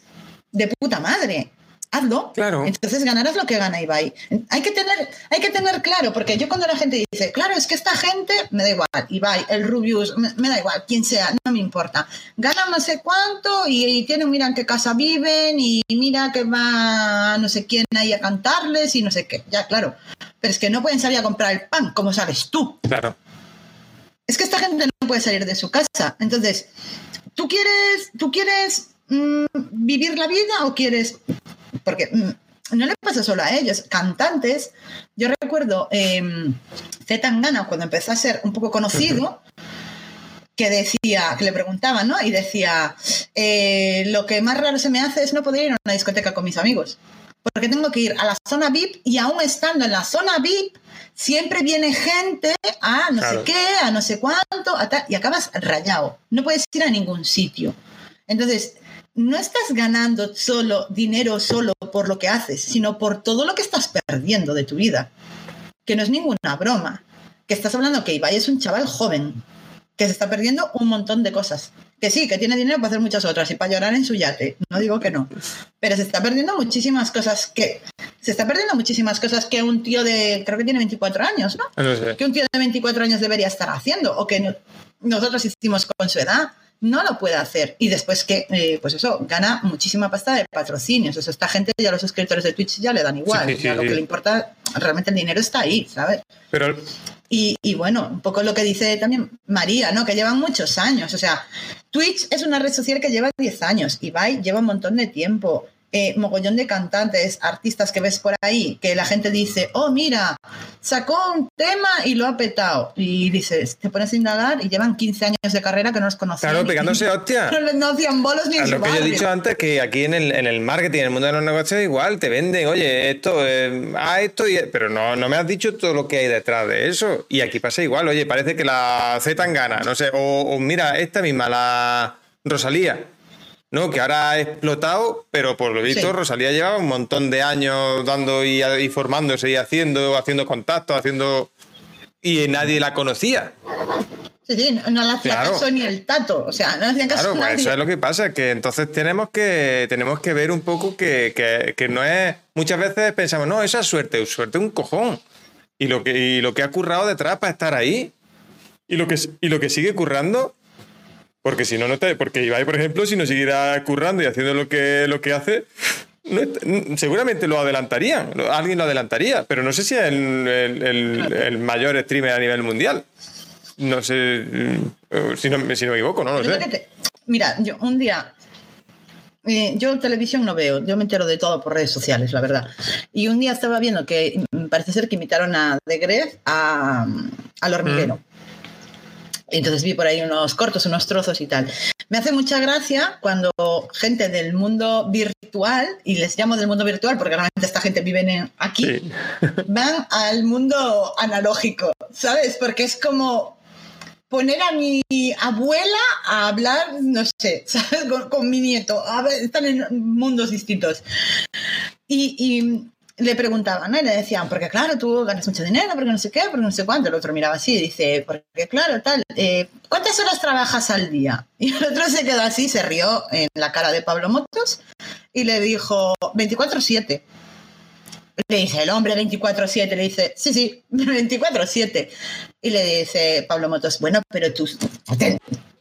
de puta madre. Hazlo. Claro. Entonces ganarás lo que gana Ibai. Hay que, tener, hay que tener claro, porque yo cuando la gente dice, claro, es que esta gente, me da igual, Ibai, el Rubius, me, me da igual, quien sea, no me importa. Ganan no sé cuánto y, y, tienen, mira en qué casa viven y mira que va no sé quién ahí a cantarles y no sé qué. Ya, claro. Pero es que no pueden salir a comprar el pan, como sabes tú. Claro. Es que esta gente no puede salir de su casa. Entonces, ¿tú quieres, tú quieres vivir la vida o quieres porque mmm, no le pasa solo a ellos, cantantes. Yo recuerdo eh, Tangana cuando empezó a ser un poco conocido, que decía, que le preguntaban, ¿no? Y decía, eh, lo que más raro se me hace es no poder ir a una discoteca con mis amigos. porque tengo que ir a la zona VIP y aún estando en la zona VIP, siempre viene gente a no sé qué, a no sé cuánto, y acabas rayado. No puedes ir a ningún sitio. Entonces, no estás ganando solo dinero solo por lo que haces, sino por todo lo que estás perdiendo de tu vida. Que no es ninguna broma. Que estás hablando que Ibai es un chaval joven, que se está perdiendo un montón de cosas. Que sí, que tiene dinero para hacer muchas otras y para llorar en su yate. No digo que no. Pero se está perdiendo muchísimas cosas que. Se está perdiendo muchísimas cosas que un tío de. Creo que tiene 24 años, ¿no? Que un tío de 24 años debería estar haciendo. O que nosotros hicimos con su edad. No lo puede hacer. Y después que, eh, pues eso, gana muchísima pasta de patrocinios. Eso, esta gente ya los suscriptores de Twitch ya le dan igual. ya lo que le importa, realmente el dinero está ahí, ¿sabes? Pero y, bueno, un poco lo que dice también María, ¿no? Que llevan muchos años. O sea, Twitch es una red social que lleva 10 años. Ibai lleva un montón de tiempo. Eh, mogollón de cantantes, artistas que ves por ahí, que la gente dice, oh, mira, sacó un tema y lo ha petado. Y dices, te pones a indagar y llevan 15 años de carrera que no los conocen. Claro, pegándose hostia. No, hacían bolos ni a Lo que yo he dicho antes, que aquí en el, en el marketing, en el mundo de los negocios, igual te venden, oye, esto, eh, ah, esto, y, pero no, no me has dicho todo lo que hay detrás de eso. Y aquí pasa igual, oye, parece que la Z gana, no sé, o, o mira, esta misma, la Rosalía ¿no? Que ahora ha explotado, pero por lo visto Rosalía llevaba un montón de años dando y, formándose y haciendo, haciendo contactos, haciendo. y nadie la conocía. Sí, sí, no la hacía caso ni el tato. O sea, no hacían caso Claro, pues eso es lo que pasa, que entonces tenemos que, tenemos que ver un poco que, que, no es. Muchas veces pensamos, no, esa es suerte, suerte un cojón. Y lo que, y lo que ha currado detrás para estar ahí. Y lo que, y lo que sigue currando porque si no, no te. Porque Ibai, por ejemplo, si no siguiera currando y haciendo lo que, lo que hace, seguramente lo adelantaría. Alguien lo adelantaría. Pero no sé si es el, mayor streamer a nivel mundial. No sé. Mm, si no, si no me equivoco, no lo sé. mira, yo un día. Eh, yo televisión no veo, yo me entero de todo por redes sociales, la verdad. Y un día estaba viendo que mm, parece ser que invitaron a De Gref a, al hormiguero. Mm. Entonces vi por ahí unos cortos, unos trozos y tal. Me hace mucha gracia cuando gente del mundo virtual, y les llamo del mundo virtual porque realmente esta gente vive aquí, van al mundo analógico, ¿sabes? Porque es como poner a mi abuela a hablar, no sé, ¿sabes? Con, mi nieto. A ver, están en mundos distintos. y le preguntaban, ¿no? Y le decían, porque claro, tú ganas mucho dinero, porque no sé qué, porque no sé cuánto. El otro miraba así y dice, porque claro, tal, eh, ¿cuántas horas trabajas al día? Y el otro se quedó así, se rió en la cara de Pablo Motos y le dijo, 24-7. Le dice el hombre 24-7, le dice, sí, sí, 24-7. Y le dice Pablo Motos, bueno, pero tú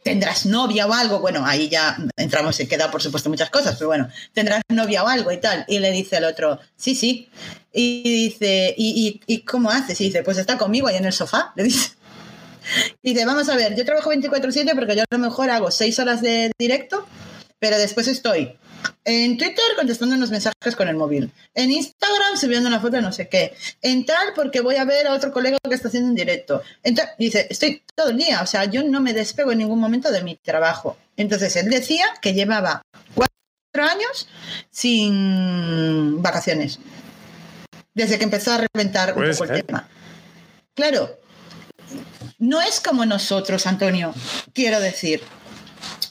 tendrás novia o algo. Bueno, ahí ya entramos, se queda por supuesto muchas cosas, pero bueno, tendrás novia o algo y tal. Y le dice el otro, sí, sí. Y dice, ¿y, y, cómo haces? Y dice, pues está conmigo ahí en el sofá, le dice. Y dice, vamos a ver, yo trabajo 24/7 porque yo a lo mejor hago 6 horas de directo, pero después estoy en Twitter contestando unos mensajes con el móvil. En Instagram subiendo una foto de no sé qué. En tal porque voy a ver a otro colega que está haciendo en directo. dice, estoy todo el día, o sea, yo no me despego en ningún momento de mi trabajo. Entonces él decía que llevaba cuatro años sin vacaciones. Desde que empezó a reventar un poco el tema. Claro, no es como nosotros, Antonio, quiero decir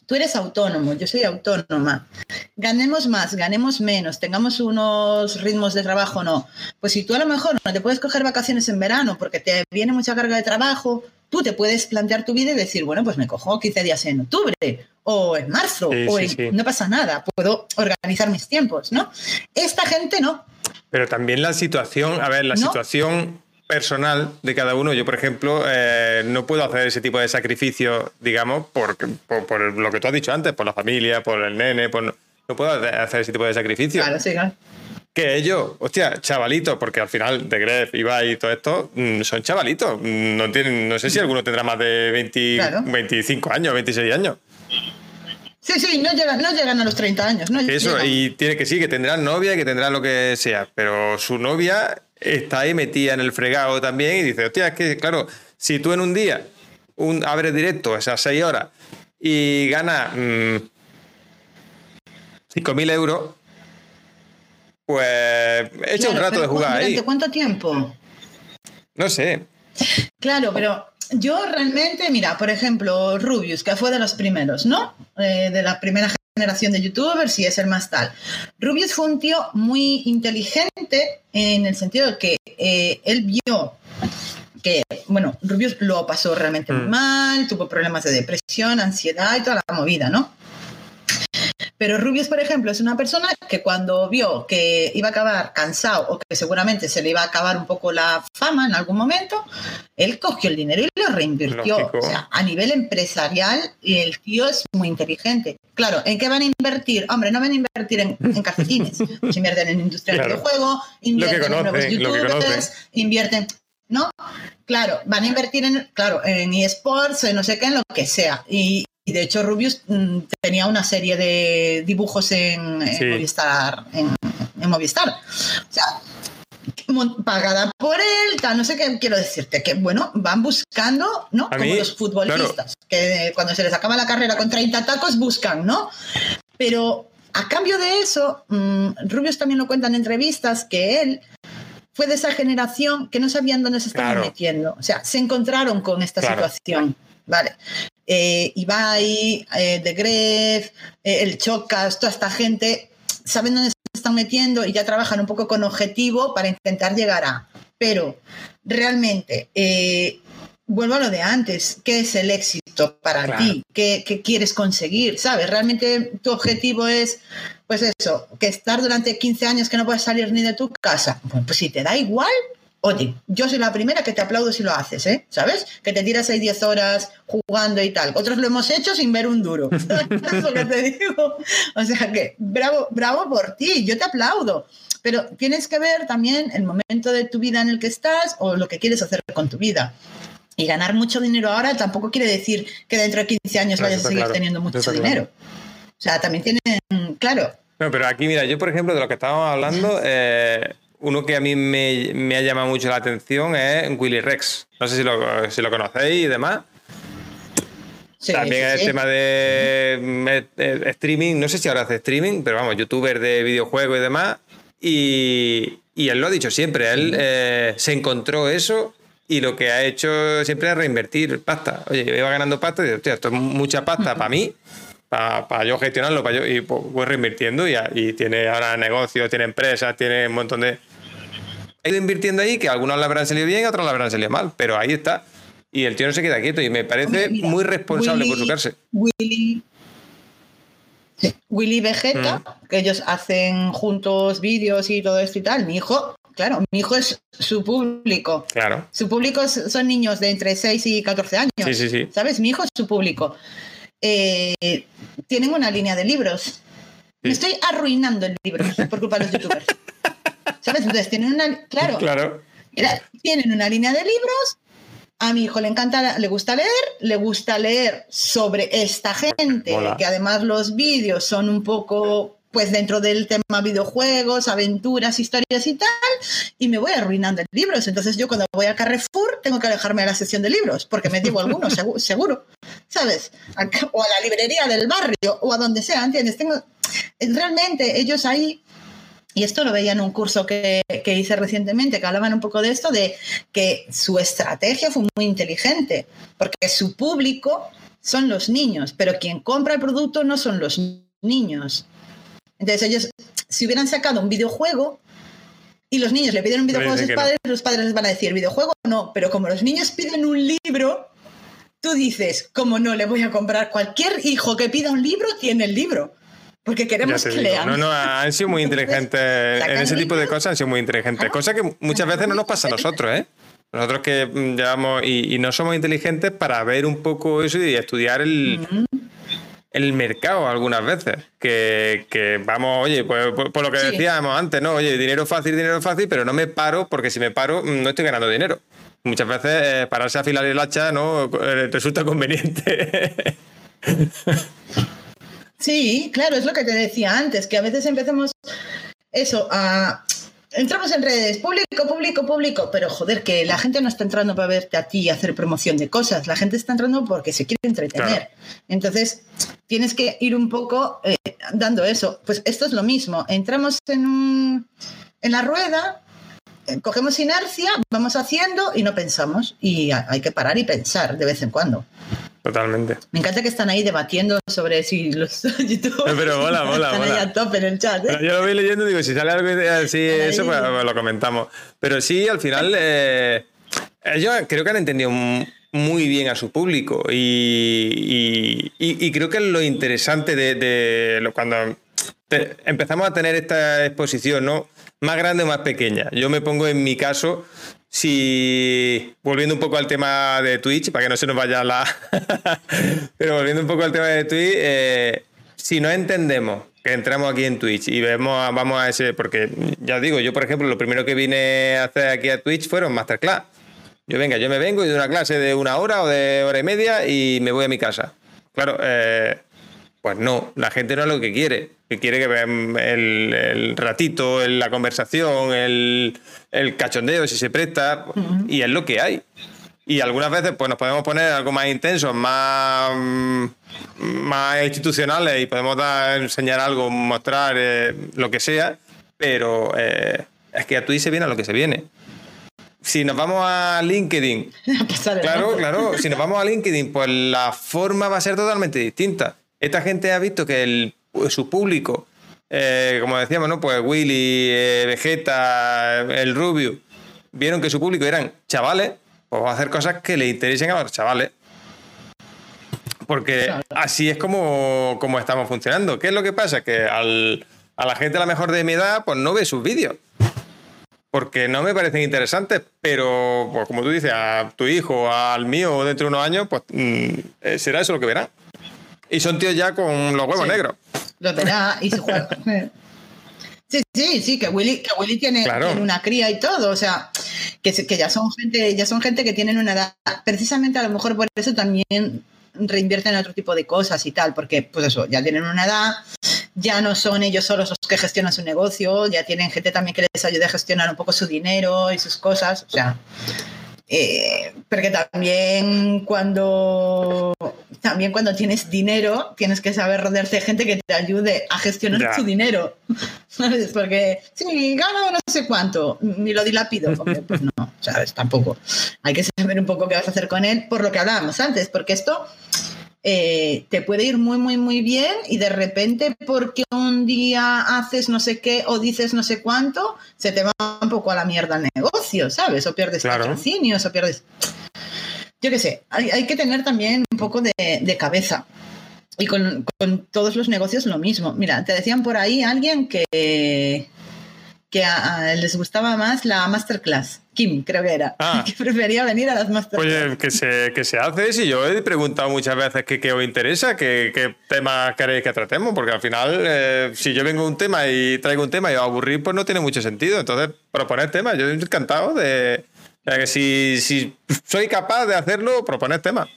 tú eres autónomo, yo soy autónoma, ganemos más, ganemos menos, tengamos unos ritmos de trabajo no. Pues si tú a lo mejor no te puedes coger vacaciones en verano porque te viene mucha carga de trabajo, tú te puedes plantear tu vida y decir, bueno, pues me cojo 15 días en octubre o en marzo o no pasa nada, puedo organizar mis tiempos, ¿no? Esta gente no. Pero también la situación, a ver, la situación personal de cada uno. Yo, por ejemplo, eh, no puedo hacer ese tipo de sacrificio, digamos, por, por, lo que tú has dicho antes, por la familia, por el nene, por, no puedo hacer ese tipo de sacrificio. Claro, sí, claro. Que ellos, hostia, chavalitos, porque al final de Gref, Ibai y todo esto mm, son chavalitos. No, tienen, no sé si alguno tendrá más de 25 años, 26 años. Sí, sí, no llegan, no llegan a los 30 años. No Eso, y tiene que sí, que tendrán novia, que tendrán lo que sea, pero su novia está ahí metida en el fregado también y dice, hostia, es que claro, si tú en un día un, abres directo esas seis horas y ganas mmm, 5.000 euros, pues hecho un rato de jugar ahí. ¿Durante cuánto tiempo? No sé. Claro, pero yo realmente, mira, por ejemplo, Rubius, que fue de los primeros, ¿no? Eh, de la primera generación de youtubers y es el más tal. Rubius fue un tío muy inteligente en el sentido de que eh, él vio que, bueno, Rubius lo pasó realmente muy Mm. mal, tuvo problemas de depresión, ansiedad y toda la movida, ¿no? Pero Rubius, por ejemplo, es una persona que cuando vio que iba a acabar cansado o que seguramente se le iba a acabar un poco la fama en algún momento, él cogió el dinero y lo reinvirtió. Lógico. O sea, a nivel empresarial, el tío es muy inteligente. Claro, ¿en qué van a invertir? Hombre, no van a invertir en, en calcetines. Pues invierten en industria del Claro. videojuego, invierten en nuevos youtubers, invierten... ¿No? Claro, van a invertir en, claro, en eSports, en no sé qué, en lo que sea. Y, y de hecho, Rubius mm, tenía una serie de dibujos en. Movistar. En, en Movistar. O sea, pagada por él, tal, no sé qué quiero decirte, que bueno, van buscando, ¿no? A Como mí, los futbolistas, que cuando se les acaba la carrera con 30 tacos buscan, ¿no? Pero a cambio de eso, mm, Rubius también lo cuenta en entrevistas que él fue de esa generación que no sabían dónde se estaban Claro. metiendo. O sea, se encontraron con esta Claro. situación. Vale. Eh, Ibai, eh, De Gref, eh, el Chocas, toda esta gente saben dónde se están metiendo y ya trabajan un poco con objetivo para intentar llegar a. Pero realmente, eh, vuelvo a lo de antes, ¿qué es el éxito para Claro. ti? ¿Qué, qué quieres conseguir? ¿Sabes? Realmente tu objetivo es, pues eso, que estar durante 15 años que no puedes salir ni de tu casa. Bueno, pues si te da igual, oye, yo soy la primera que te aplaudo si lo haces, ¿eh? ¿Sabes? Que te tiras ahí 10 horas jugando y tal. Otros lo hemos hecho sin ver un duro. es lo que te digo. O sea que, bravo, bravo por ti, yo te aplaudo. Pero tienes que ver también el momento de tu vida en el que estás o lo que quieres hacer con tu vida. Y ganar mucho dinero ahora tampoco quiere decir que dentro de 15 años vayas a seguir claro, teniendo mucho claro. dinero. O sea, también tienen, claro, No, pero aquí, mira, yo, por ejemplo, de lo que estábamos hablando, eh, uno que a mí me, me ha llamado mucho la atención es Willy Rex. No sé si lo, si lo conocéis y demás. sí, También sí, el sí. tema de eh, streaming, no sé si ahora hace streaming, pero vamos, youtuber de videojuegos y demás. Y, y él lo ha dicho siempre, él eh, se encontró eso y lo que ha hecho siempre es reinvertir pasta. Oye, yo iba ganando pasta y digo, hostia, esto es mucha pasta para mí, para, yo gestionarlo, para yo, y pues voy reinvirtiendo y, y tiene ahora negocios, tiene empresas, tiene un montón de... Ha ido invirtiendo ahí que a algunos le habrán salido bien, a otros le habrán salido mal, pero ahí está. Y el tío no se queda quieto y me parece Hombre, mira, muy responsable por su cárcel. Willy, sí, Willy Vegeta, Mm. que ellos hacen juntos vídeos y todo esto y tal. Mi hijo, claro, mi hijo es su público. Claro. Su público son niños de entre 6 y 14 años. Sí, sí, sí. ¿Sabes? Mi hijo es su público. Eh, tienen una línea de libros. Me estoy arruinando en libros por culpa de los youtubers. ¿Sabes? Entonces tienen una. Claro, tienen una línea de libros. A mi hijo le encanta, le gusta leer, le gusta leer sobre esta gente, que además los vídeos son un poco, pues dentro del tema videojuegos, aventuras, historias y tal, y me voy arruinando en libros. Entonces yo cuando voy a Carrefour tengo que alejarme de la sección de libros, porque me digo algunos, segu- seguro, ¿sabes? O a la librería del barrio, o a donde sea, ¿entiendes? Tengo, realmente ellos ahí y esto lo veía en un curso que, que hice recientemente, que hablaban un poco de esto, de que su estrategia fue muy inteligente, porque su público son los niños, pero quien compra el producto no son los niños. Entonces ellos, si hubieran sacado un videojuego y los niños le piden un videojuego a sus no. padres, los padres les van a decir, videojuego no, pero como los niños piden un libro, tú dices, como no le voy a comprar, cualquier hijo que pida un libro tiene el libro, porque queremos que digo. lean. No, no, han sido muy inteligentes en ese tipo de cosas, han sido muy inteligentes. Claro. Cosa que muchas veces no nos pasa a nosotros, ¿eh? Nosotros que mm, llevamos y, y no somos inteligentes para ver un poco eso y estudiar el, el mercado algunas veces. Que, que vamos, oye, pues por, por lo que Sí. decíamos antes, ¿no? Oye, dinero fácil, dinero fácil, pero no me paro porque si me paro mm, no estoy ganando dinero. Muchas veces eh, pararse a afilar el hacha no Eh, resulta conveniente. Sí, claro, es lo que te decía antes, que a veces empecemos eso a, entramos en redes, público, público, público, pero joder, que la gente no está entrando para verte a ti y hacer promoción de cosas, la gente está entrando porque se quiere entretener. Entonces, tienes que ir un poco eh, dando eso. Pues esto es lo mismo, entramos en, un, en la rueda, eh, cogemos inercia, vamos haciendo y no pensamos. Y hay que parar y pensar de vez en cuando. Totalmente. Me encanta que están ahí debatiendo sobre si los YouTube. Pero mola, mola, están mola. Ahí a tope en el chat. ¿eh? Yo lo voy leyendo y digo, si sale algo así, eso, pues, pues, lo comentamos. Pero sí, al final, eh, ellos creo que han entendido muy bien a su público y, y, creo que es lo interesante de, de cuando empezamos a tener esta exposición, ¿no? Más grande o más pequeña. Yo me pongo en mi caso si volviendo un poco al tema de Twitch, para que no se nos vaya la... Pero volviendo un poco al tema de Twitch, eh, si no entendemos que entramos aquí en Twitch y vemos, vamos a ese, porque ya digo, yo por ejemplo, lo primero que vine a hacer aquí a Twitch fueron masterclass. Yo venga, yo me vengo y doy una clase de una hora o de hora y media y me voy a mi casa. Claro, eh, pues no, la gente no es lo que quiere que quiere que vean el, ratito, la conversación, el, cachondeo, si se presta, y es lo que hay. Y algunas veces pues nos podemos poner algo más intenso, más, más institucionales y podemos dar, enseñar algo, mostrar eh, lo que sea, pero eh, es que a Twitch se viene a lo que se viene. Si nos vamos a LinkedIn, claro, claro, si nos vamos a LinkedIn, pues la forma va a ser totalmente distinta. Esta gente ha visto que el su público, eh, como decíamos, ¿no? Pues Willy, eh, Vegeta, el Rubio, vieron que su público eran chavales, pues vamos a hacer cosas que le interesen a los chavales. Porque así es como, como estamos funcionando. ¿Qué es lo que pasa? Que a la gente a la mejor de mi edad, pues no ve sus vídeos. Porque no me parecen interesantes, pero pues como tú dices, a tu hijo, al mío dentro de unos años, pues mm, eh, será eso lo que verán. Y son tíos ya con los huevos negros. Lo verá y se juega. Sí, sí, sí, que Willy, que Willy tiene, una cría y todo, o sea, que, que ya son gente, ya son gente que tienen una edad, precisamente a lo mejor por eso también reinvierten en otro tipo de cosas y tal, porque pues eso, ya tienen una edad, ya no son ellos solos los que gestionan su negocio, ya tienen gente también que les ayude a gestionar un poco su dinero y sus cosas, o sea, eh, porque también cuando también cuando tienes dinero tienes que saber rodearte de gente que te ayude a gestionar tu dinero ¿sabes? porque si gano no sé cuánto ni lo dilapido pues no sabes tampoco hay que saber un poco qué vas a hacer con él por lo que hablábamos antes porque esto eh, te puede ir muy, muy, muy bien y de repente porque un día haces no sé qué o dices no sé cuánto, se te va un poco a la mierda el negocio, ¿sabes? O pierdes patrocinios o pierdes... Yo qué sé, hay, que tener también un poco de, cabeza. Y con, con, todos los negocios lo mismo. Mira, te decían por ahí alguien que, que les gustaba más la masterclass. Kim, creo que era. Ah. Que prefería venir a las masterclass. Oye, que se, que se hace si yo he preguntado muchas veces qué os interesa, qué, qué temas queréis que tratemos, porque al final, eh, si yo vengo un tema y traigo un tema y os aburrir, pues no tiene mucho sentido. Entonces, proponer temas. Yo estoy encantado de. Que si, si soy capaz de hacerlo, proponer temas.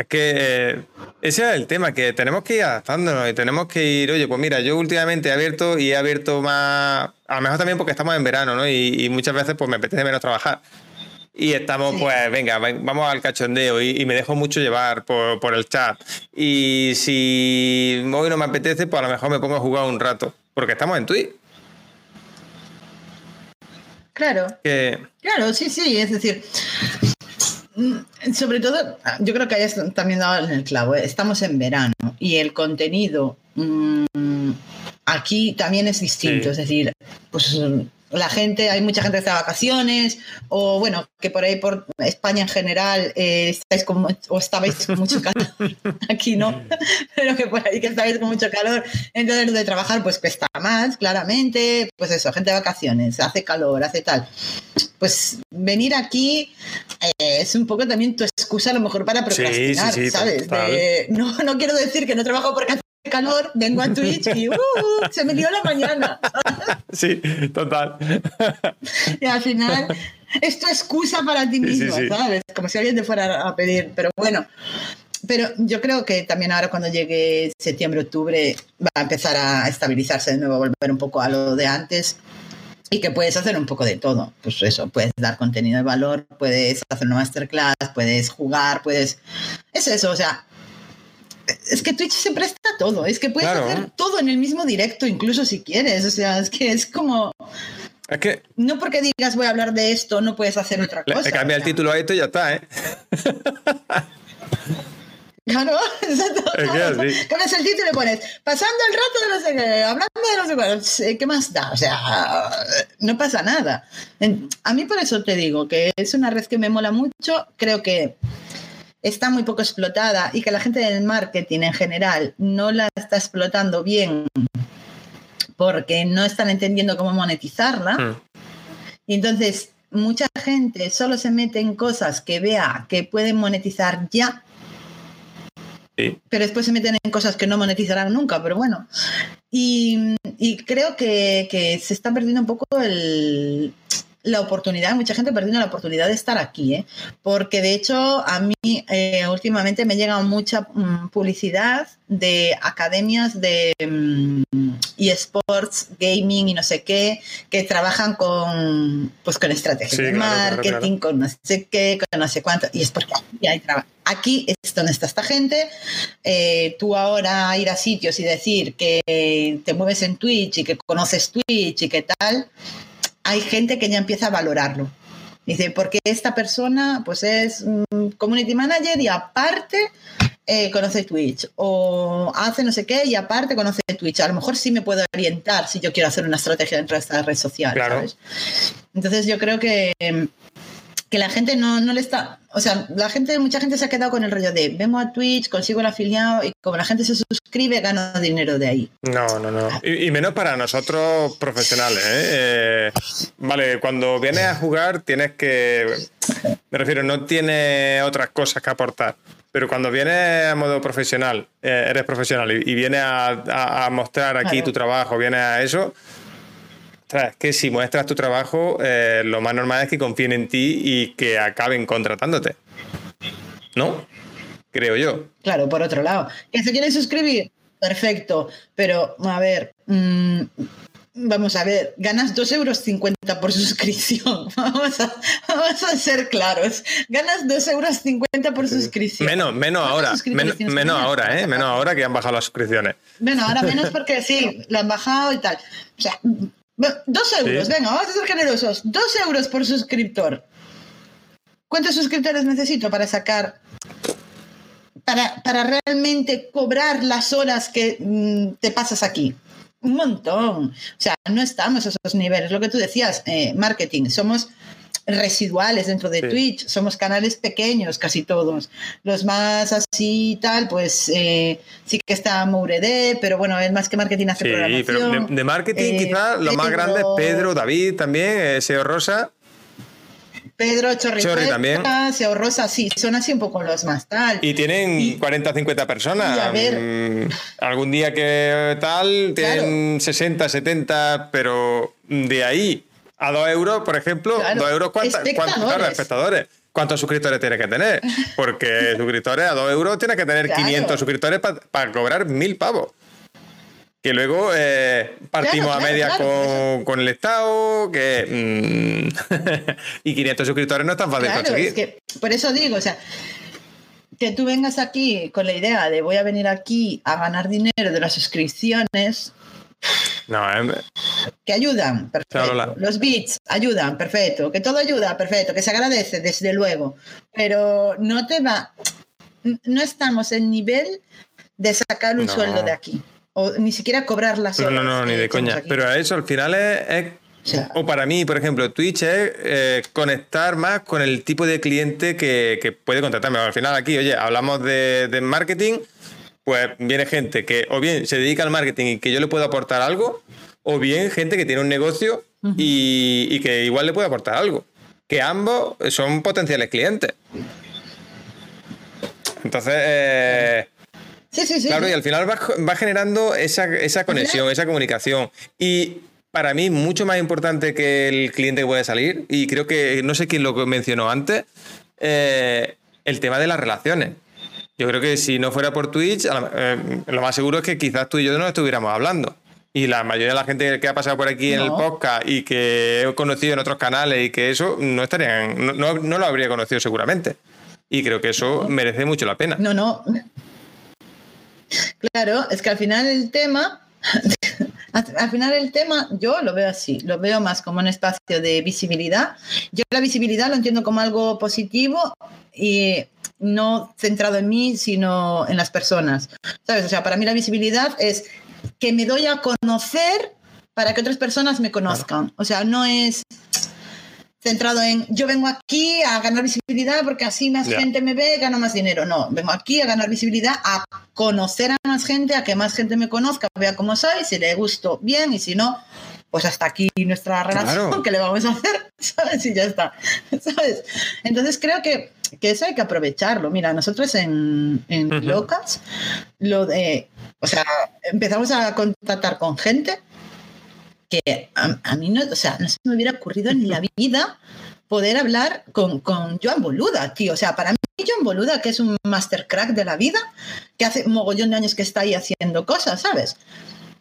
Es que eh, ese es el tema, que tenemos que ir adaptándonos y tenemos que ir, oye, pues mira, yo últimamente he abierto y he abierto más, a lo mejor también porque estamos en verano, ¿no? Y, muchas veces pues me apetece menos trabajar. Y estamos, pues, venga, vamos al cachondeo y, me dejo mucho llevar por, el chat. Y si hoy no me apetece, pues a lo mejor me pongo a jugar un rato, porque estamos en Twitch. Claro. Claro, sí, sí, es decir, Mm, sobre todo, yo creo que hayas también dado en el clavo. ¿eh? Estamos en verano y el contenido mm, aquí también es distinto. Es decir, pues la gente, hay mucha gente que está de vacaciones, o bueno, que por ahí por España en general eh, estáis con, o estabais con mucho calor, aquí no, pero que por ahí que estáis con mucho calor, entonces de trabajar pues cuesta más, claramente, pues eso, gente de vacaciones, hace calor, hace tal. Pues venir aquí eh, es un poco también tu excusa a lo mejor para procrastinar, ¿sabes? no, no quiero decir que no trabajo porque calor, vengo a Twitch y uh, se me dio la mañana. Sí, total. Y al final es tu excusa para ti mismo, ¿sabes? Como si alguien te fuera a pedir. Pero bueno, pero yo creo que también ahora cuando llegue septiembre, octubre, va a empezar a estabilizarse de nuevo, a volver un poco a lo de antes y que puedes hacer un poco de todo. Pues eso, puedes dar contenido de valor, puedes hacer una masterclass, puedes jugar, puedes... Es eso, o sea, es que Twitch se presta a todo, es que puedes hacer todo en el mismo directo, incluso si quieres, o sea, es que es como... Es que... No porque digas voy a hablar de esto, no puedes hacer otra cosa. Le cambia el título a esto y ya está, ¿eh? Claro, exacto. Pones el título y pones pasando el rato de no sé qué, hablando de no sé qué, ¿qué más da? O sea, no pasa nada. A mí por eso te digo que es una red que me mola mucho. Creo que está muy poco explotada y que la gente del marketing en general no la está explotando bien porque no están entendiendo cómo monetizarla. Hmm. Y entonces mucha gente solo se mete en cosas que vea que pueden monetizar ya pero después se meten en cosas que no monetizarán nunca, pero bueno. Y, creo que, que, se está perdiendo un poco el, la oportunidad, mucha gente perdiendo la oportunidad de estar aquí, ¿eh? porque de hecho a mí eh, últimamente me llega mucha mm, publicidad de academias de mm, eSports, gaming y no sé qué, que trabajan con, pues, con estrategias de marketing, con no sé qué, con no sé cuánto, y es porque aquí hay trabajo. Aquí es donde está esta gente. Eh, tú ahora ir a sitios y decir que te mueves en Twitch y que conoces Twitch y qué tal, hay gente que ya empieza a valorarlo. Dice, porque esta persona pues es community manager y aparte eh, conoce Twitch o hace no sé qué y aparte conoce Twitch. A lo mejor sí me puedo orientar si yo quiero hacer una estrategia dentro de esta red social. Entonces yo creo que que la gente no, no le está, o sea, la gente, mucha gente se ha quedado con el rollo de vengo a Twitch, consigo el afiliado y como la gente se suscribe, gano dinero de ahí. No, no, no. Y, menos para nosotros profesionales. ¿eh? ¿eh? vale, cuando vienes a jugar tienes que, me refiero, no tienes otras cosas que aportar. Pero cuando vienes a modo profesional, eh, eres profesional y, vienes a, mostrar aquí tu trabajo, vienes a eso, es que si muestras tu trabajo, eh, lo más normal es que confíen en ti y que acaben contratándote. ¿No? Creo yo. Claro, por otro lado. ¿Que se quieren suscribir? Perfecto. Pero, a ver, mm, vamos a ver, ganas 2,50 euros por suscripción. Vamos a, vamos a, ser claros. Ganas 2,50 euros por suscripción. Menos, menos ahora. menos ahora, ¿eh? Menos ahora que han bajado las suscripciones. Bueno, ahora menos porque sí, lo han bajado y tal. O sea, Dos euros, venga, vamos a ser generosos. Dos euros por suscriptor. ¿Cuántos suscriptores necesito para sacar, para, para realmente cobrar las horas que mm, te pasas aquí? Un montón. O sea, no estamos a esos niveles. Lo que tú decías, eh, marketing, somos residuales dentro de Twitch, somos canales pequeños casi todos. Los más así tal, pues eh, sí que está Mourede, pero bueno, es más que marketing hace sí, pero de, marketing eh, quizás lo más grande es Pedro, David también, eh, SEO Rosa. Pedro Chorri, también. SEO Rosa, sí, son así un poco los más tal. Y tienen 40 50 personas. a ver, mm, algún día que tal, tienen 60, 70, pero de ahí a 2 euros, por ejemplo, 2 euros, ¿cuántos espectadores? ¿Cuántos suscriptores tiene que tener? Porque suscriptores a 2 euros tiene que tener 500 suscriptores para cobrar 1000 pavos. Que luego eh, partimos a media con, el Estado, que. Mm, y 500 suscriptores no es tan fácil conseguir. Es que, por eso digo, o sea, que tú vengas aquí con la idea de voy a venir aquí a ganar dinero de las suscripciones, no, eh, Que ayudan, perfecto. Los bits ayudan, perfecto. Que todo ayuda, perfecto. Que se agradece, desde luego. Pero no te va. No estamos en nivel de sacar un sueldo de aquí. O ni siquiera cobrar las horas. No, no, no, ni de coña. Pero a eso al final es. o, para mí, por ejemplo, Twitch es eh, conectar más con el tipo de cliente que, puede contratarme. Al final, aquí, oye, hablamos de, de marketing pues viene gente que o bien se dedica al marketing y que yo le puedo aportar algo, o bien gente que tiene un negocio y, que igual le puede aportar algo. Que ambos son potenciales clientes. Entonces, eh, sí, sí, sí, claro, y al final va, generando esa, conexión, esa comunicación. Y para mí, mucho más importante que el cliente que puede salir, y creo que no sé quién lo mencionó antes, eh, el tema de las relaciones. Yo creo que si no fuera por Twitch, eh, lo más seguro es que quizás tú y yo no estuviéramos hablando. Y la mayoría de la gente que ha pasado por aquí en el podcast y que he conocido en otros canales y que eso no estarían, no, no, lo habría conocido seguramente. Y creo que eso merece mucho la pena. No, no. Claro, es que al final el tema, al final el tema yo lo veo así, lo veo más como un espacio de visibilidad. Yo la visibilidad lo entiendo como algo positivo y no centrado en mí, sino en las personas. ¿Sabes? O sea, para mí la visibilidad es que me doy a conocer para que otras personas me conozcan. O sea, no es centrado en yo vengo aquí a ganar visibilidad porque así más gente me ve, gano más dinero. No, vengo aquí a ganar visibilidad, a conocer a más gente, a que más gente me conozca, vea cómo soy, si le gusto bien y si no, pues hasta aquí nuestra relación, ¿qué le vamos a hacer? ¿Sabes? Y ya está. ¿Sabes? Entonces creo que, que eso hay que aprovecharlo. Mira, nosotros en, en Locas, lo de, o sea, empezamos a contactar con gente que a, mí no, o sea, no se me hubiera ocurrido en la vida poder hablar con, con Joan Boluda, tío. O sea, para mí Joan Boluda, que es un master crack de la vida, que hace mogollón de años que está ahí haciendo cosas, ¿sabes?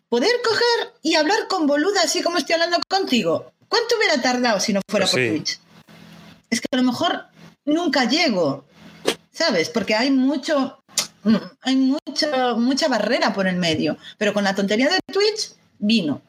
Poder coger y hablar con Boluda así como estoy hablando contigo, ¿cuánto hubiera tardado si no fuera por Twitch? Es que a lo mejor nunca llego, ¿sabes? Porque hay mucho, hay mucho, mucha barrera por el medio. Pero con la tontería de Twitch, vino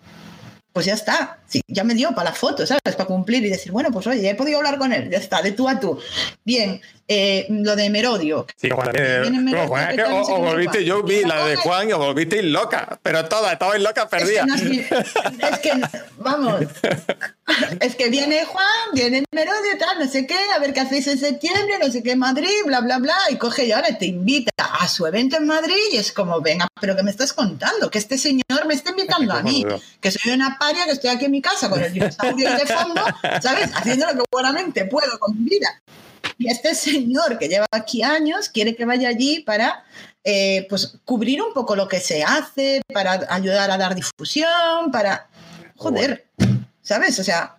pues ya está. Sí, ya me dio para la foto, ¿sabes? Para cumplir y decir, bueno, pues oye, he podido hablar con él, ya está, de tú a tú. Bien, eh, lo de Merodio. Sí, Juan, eh, Juan, que o, volviste, yo vi la de Juan y os volvisteis loca, pero toda, estabais loca, perdida. Es que, vamos, es que viene Juan, viene Merodio, tal, no sé qué, a ver qué hacéis en septiembre, no sé qué, Madrid, bla, bla, bla, y coge y ahora te invita a su evento en Madrid y es como, venga, pero ¿qué me estás contando? Que este señor me está invitando a mí, que soy una paria, que estoy aquí en mi casa con el dinosaurio de fondo, ¿sabes? Haciendo lo que buenamente puedo con mi vida. Y este señor que lleva aquí años quiere que vaya allí para eh, pues, cubrir un poco lo que se hace, para ayudar a dar difusión, para... Joder, ¿sabes? O sea,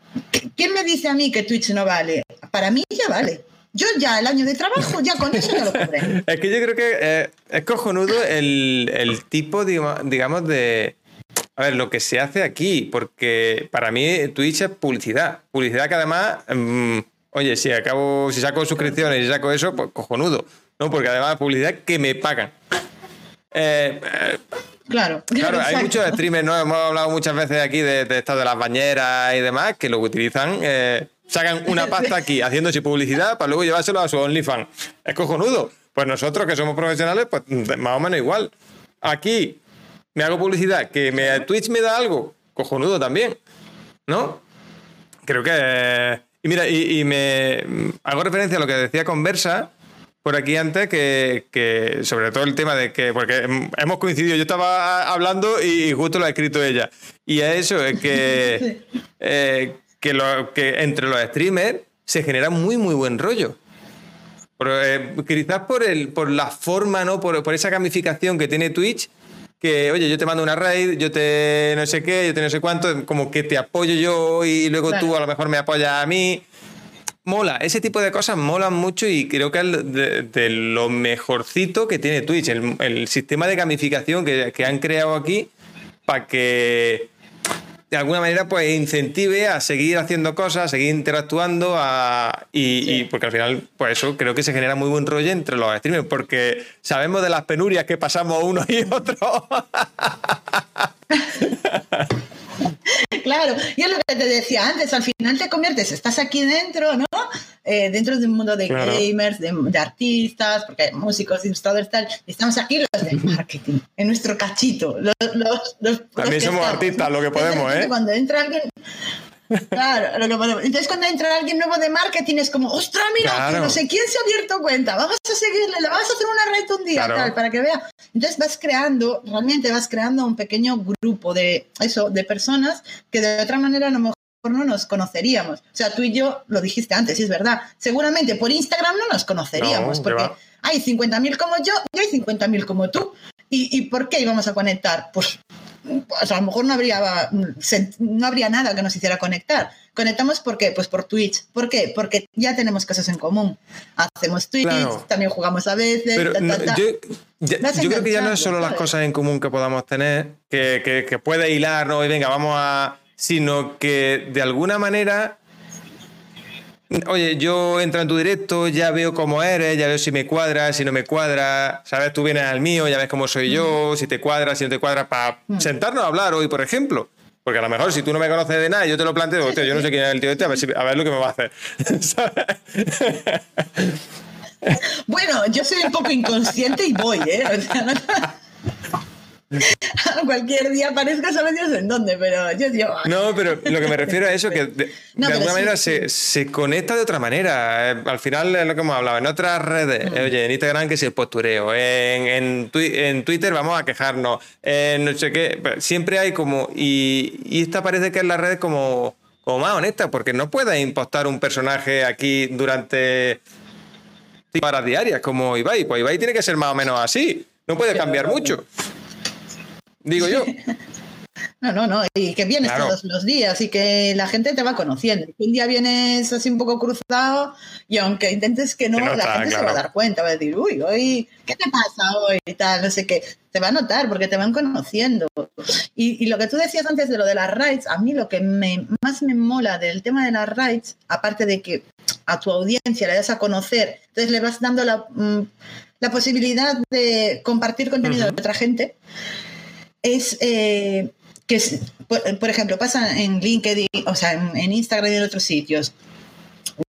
¿quién me dice a mí que Twitch no vale? Para mí ya vale. Yo ya el año de trabajo, ya con eso ya lo cobré. es que yo creo que eh, es cojonudo el, el tipo, digamos, de... A ver, lo que se hace aquí, porque para mí Twitch es publicidad. Publicidad que además mm, Oye, si acabo, si saco suscripciones y saco eso, pues cojonudo. ¿no? Porque además publicidad que me pagan. Eh, claro. Claro, hay muchos streamers, ¿no? Hemos hablado muchas veces aquí de, de esto de las bañeras y demás, que lo utilizan, eh, sacan una pasta aquí haciéndose publicidad para luego llevárselo a su OnlyFans. Es cojonudo. Pues nosotros que somos profesionales, pues más o menos igual. Aquí me hago publicidad, que me, Twitch me da algo, cojonudo también. ¿No? Creo que y mira, y, me hago referencia a lo que decía Conversa por aquí antes, que, sobre todo el tema de que, porque hemos coincidido, yo estaba hablando y justo lo ha escrito ella. Y a eso es que, eh, que, lo, que entre los streamers se genera muy, muy buen rollo. Eh, quizás por, el, por la forma, ¿no? Por, por esa gamificación que tiene Twitch, que, oye, yo te mando una raid, yo te no sé qué, yo te no sé cuánto, como que te apoyo yo y luego tú a lo mejor me apoyas a mí. Mola, ese tipo de cosas molan mucho y creo que es de, lo mejorcito que tiene Twitch, el, sistema de gamificación que, que han creado aquí para que de alguna manera pues incentive a seguir haciendo cosas, a seguir interactuando y, porque al final pues eso creo que se genera muy buen rollo entre los streamers porque sabemos de las penurias que pasamos uno y otro. claro, y es lo que te decía antes, al final te conviertes, estás aquí dentro, ¿no? Eh, dentro de un mundo de gamers, de, artistas, porque hay músicos, ilustradores, tal, y estamos aquí los de marketing, en nuestro cachito. También somos artistas, lo que podemos, ¿eh? Cuando entra alguien, Claro, lo que podemos. Entonces, cuando entra alguien nuevo de marketing, es como, ostras, mira, que no sé quién se ha abierto cuenta, vamos a seguirle, le vamos a hacer una red un día, tal, para que vea. Entonces, vas creando, realmente vas creando un pequeño grupo de eso, de personas que de otra manera a lo mejor no nos conoceríamos. O sea, tú y yo lo dijiste antes, y es verdad. Seguramente por Instagram no nos conoceríamos, porque hay 50.000 como yo y hay 50.000 como tú. ¿Y, ¿Y por qué íbamos a conectar? Pues pues a lo mejor no habría, no habría nada que nos hiciera conectar. Conectamos ¿por qué? Pues por Twitch. ¿Por qué? Porque ya tenemos cosas en común. Hacemos Twitch, también jugamos a veces. Pero yo, creo que ya no es solo las cosas en común que podamos tener, que, que, puede hilar, ¿no? Y venga, vamos a. sino que de alguna manera Oye, yo entro en tu directo, ya veo cómo eres, ya veo si me cuadra, si no me cuadra, sabes, tú vienes al mío, ya ves cómo soy yo, si te cuadra, si no te cuadra, para sentarnos a hablar hoy, por ejemplo. Porque a lo mejor si tú no me conoces de nada yo te lo planteo, hostia, yo no sé quién es el tío este, a ver, a ver lo que me va a hacer. Bueno, yo soy un poco inconsciente y voy, ¿eh? O sea, no... Cualquier día aparezca, sabe Dios en dónde, pero yo digo. No, pero lo que me refiero a eso, que de, alguna manera se, se, conecta de otra manera. Eh, al final es lo que hemos hablado. En otras redes, mm. oye, en Instagram que es el postureo, en, en, en, Twitter vamos a quejarnos, en no sé qué. Siempre hay como. Y, y esta parece que es la red como, como más honesta, porque no puedes impostar un personaje aquí durante horas diarias como Ibai. Pues Ibai tiene que ser más o menos así. No puede cambiar mucho digo yo. No, no, no, y que vienes todos los días y que la gente te va conociendo. Un día vienes así un poco cruzado y aunque intentes que no, la gente se va a dar cuenta, va a decir, uy, hoy, ¿qué te pasa hoy? Y tal, no sé qué. Te va a notar porque te van conociendo. Y, lo que tú decías antes de lo de las rights, a mí lo que me, más me mola del tema de las rights, aparte de que a tu audiencia le das a conocer, entonces le vas dando la, mm, la posibilidad de compartir contenido de otra gente es eh, que, por, ejemplo, pasa en LinkedIn, o sea, en, Instagram y en otros sitios.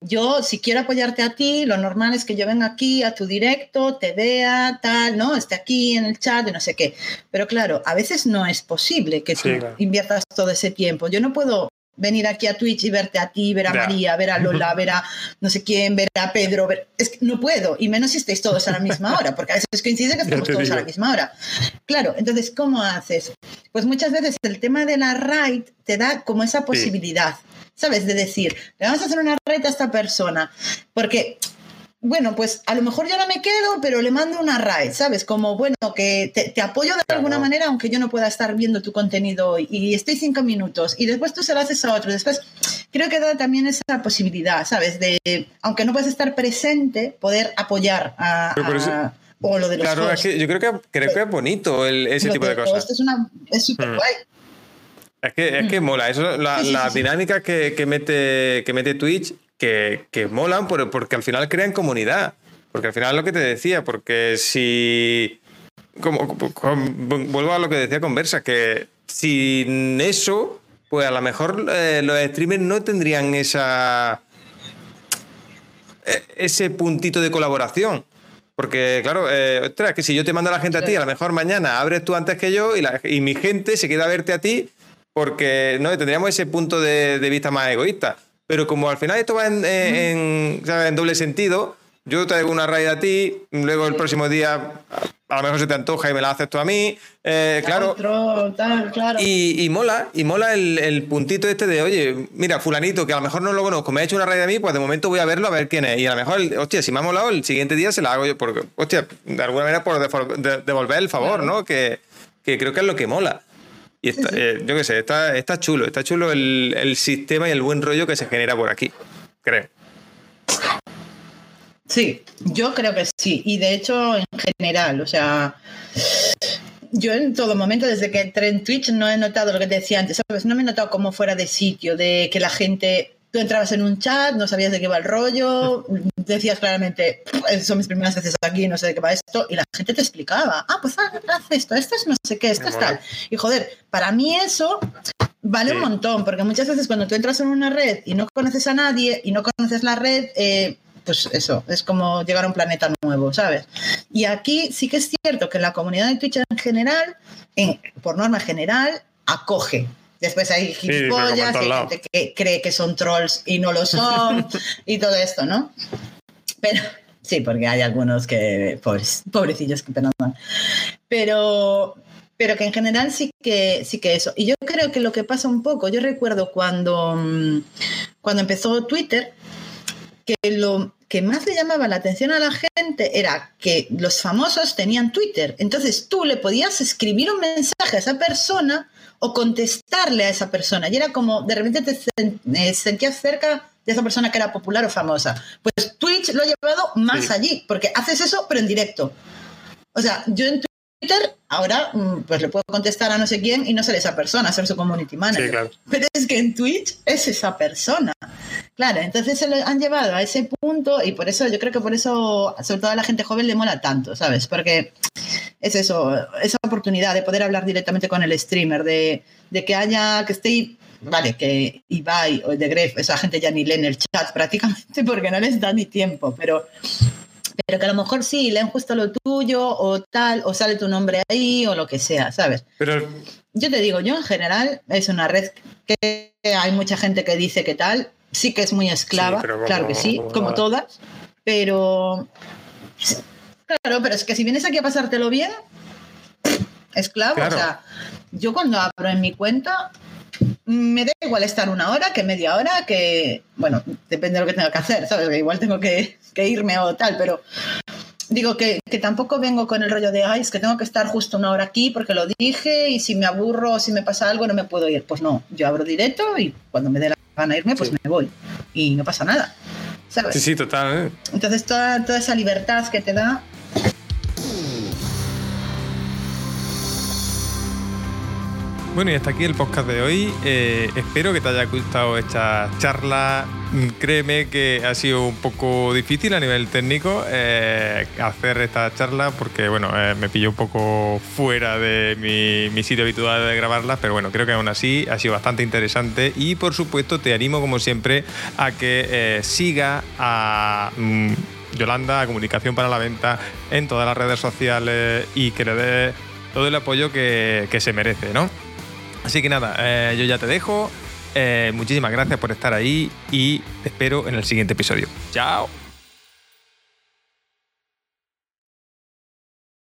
Yo, si quiero apoyarte a ti, lo normal es que yo venga aquí a tu directo, te vea, tal, ¿no? Esté aquí en el chat y no sé qué. Pero claro, a veces no es posible que tú inviertas todo ese tiempo. Yo no puedo venir aquí a Twitch y verte a ti, ver a María, ver a Lola, ver a no sé quién, ver a Pedro. Es que no puedo, y menos si estáis todos a la misma hora, porque a veces coincide que estamos todos a la misma hora. Claro, entonces, ¿cómo haces? Pues muchas veces el tema de la raid te da como esa posibilidad, ¿sabes? De decir, le vamos a hacer una raid a esta persona, porque bueno, pues a lo mejor yo no me quedo, pero le mando una raid, ¿sabes? Como, bueno, que te, apoyo de alguna manera, aunque yo no pueda estar viendo tu contenido hoy, y estoy cinco minutos, y después tú se lo haces a otro. Después, creo que da también esa posibilidad, ¿sabes? De, aunque no puedes estar presente, poder apoyar a... o lo de los Claro, es que yo creo que, creo que es bonito ese tipo de, cosas. Esto es súper mm. guay. Es que, es que mm. mola, eso, la, dinámica que, que, mete, que mete Twitch que, molan porque al final crean comunidad. Porque al final lo que te decía, porque si. Como, vuelvo a lo que decía Conversa, que sin eso, pues a lo mejor eh, los streamers no tendrían esa. E, ese puntito de colaboración. Porque, claro, eh, que si yo te mando a la gente a ti, a lo mejor mañana abres tú antes que yo y, y mi gente se queda a verte a ti porque no tendríamos ese punto de, de vista más egoísta. Pero como al final esto va en, en, doble sentido, yo traigo una raíz a ti, luego el próximo día a lo mejor se te antoja y me la haces tú a mí. Eh, claro. Y, mola, y mola el, puntito este de, oye, mira, fulanito, que a lo mejor no lo conozco, me ha hecho una raíz a mí, pues de momento voy a verlo a ver quién es. Y a lo mejor, hostia, si me ha molado, el siguiente día se la hago yo, porque, hostia, de alguna manera por devolver el favor, ¿no? Que, que creo que es lo que mola. Y está, eh, yo qué sé, está, está chulo, está chulo el, el, sistema y el buen rollo que se genera por aquí, creo. Sí, yo creo que sí. Y de hecho, en general, o sea, yo en todo momento, desde que entré en Twitch, no he notado lo que te decía antes, ¿sabes? No me he notado como fuera de sitio, de que la gente tú entrabas en un chat, no sabías de qué va el rollo, decías claramente, son mis primeras veces aquí, no sé de qué va esto, y la gente te explicaba, ah, pues haz esto, esto es no sé qué, esto es tal. Y joder, para mí eso vale un montón, porque muchas veces cuando tú entras en una red y no conoces a nadie y no conoces la red, eh, pues eso, es como llegar a un planeta nuevo, ¿sabes? Y aquí sí que es cierto que la comunidad de Twitch en general, por norma general, acoge. Después hay gilipollas, hay gente que cree que son trolls y no lo son, y todo esto, ¿no? Pero sí, porque hay algunos que, pobrecillos, que pena Pero, pero que en general sí que, sí que eso. Y yo creo que lo que pasa un poco, yo recuerdo cuando, mm, cuando empezó Twitter, que lo que más le llamaba la atención a la gente era que los famosos tenían Twitter. Entonces tú le podías escribir un mensaje a esa persona o contestarle a esa persona. Y era como, de repente te eh, sentías cerca de esa persona que era popular o famosa. Pues Twitch lo ha llevado más allí, porque haces eso, pero en directo. O sea, yo en Twitter ahora mm, pues le puedo contestar a no sé quién y no ser esa persona, ser su community manager. Pero es que en Twitch es esa persona. Claro, entonces se lo han llevado a ese punto y por eso yo creo que por eso sobre todo a la gente joven le mola tanto, ¿sabes? Porque es eso, esa oportunidad de poder hablar directamente con el streamer, de, que haya, que esté, vale, que Ibai o de Gref, esa gente ya ni lee en el chat prácticamente porque no les da ni tiempo, pero pero que a lo mejor sí, leen justo lo tuyo o tal, o sale tu nombre ahí o lo que sea, ¿sabes? Pero yo te digo, yo en general es una red que hay mucha gente que dice que tal, sí que es muy esclava, claro que sí, como todas, pero claro, pero es que si vienes aquí a pasártelo bien, esclavo, o sea, yo cuando abro en mi cuenta me da igual estar una hora que media hora, que, bueno, depende de lo que tenga que hacer, ¿sabes? Que igual tengo que, irme o tal, pero digo que, tampoco vengo con el rollo de, ay, es que tengo que estar justo una hora aquí porque lo dije y si me aburro o si me pasa algo no me puedo ir. Pues no, yo abro directo y cuando me dé la gana irme, pues me voy y no pasa nada. ¿sabes? Sí, sí, total. ¿eh? Entonces toda, toda esa libertad que te da Bueno, y hasta aquí el podcast de hoy. Eh, espero que te haya gustado esta charla. Créeme que ha sido un poco difícil a nivel técnico eh, hacer esta charla porque, bueno, eh, me pilló un poco fuera de mi, sitio habitual de grabarlas, pero bueno, creo que aún así ha sido bastante interesante y, por supuesto, te animo, como siempre, a que siga a... Mm, Yolanda, a Comunicación para la Venta, en todas las redes sociales y que le dé todo el apoyo que, que se merece, ¿no? Así que nada, eh, yo ya te dejo. Eh, muchísimas gracias por estar ahí y te espero en el siguiente episodio. Chao.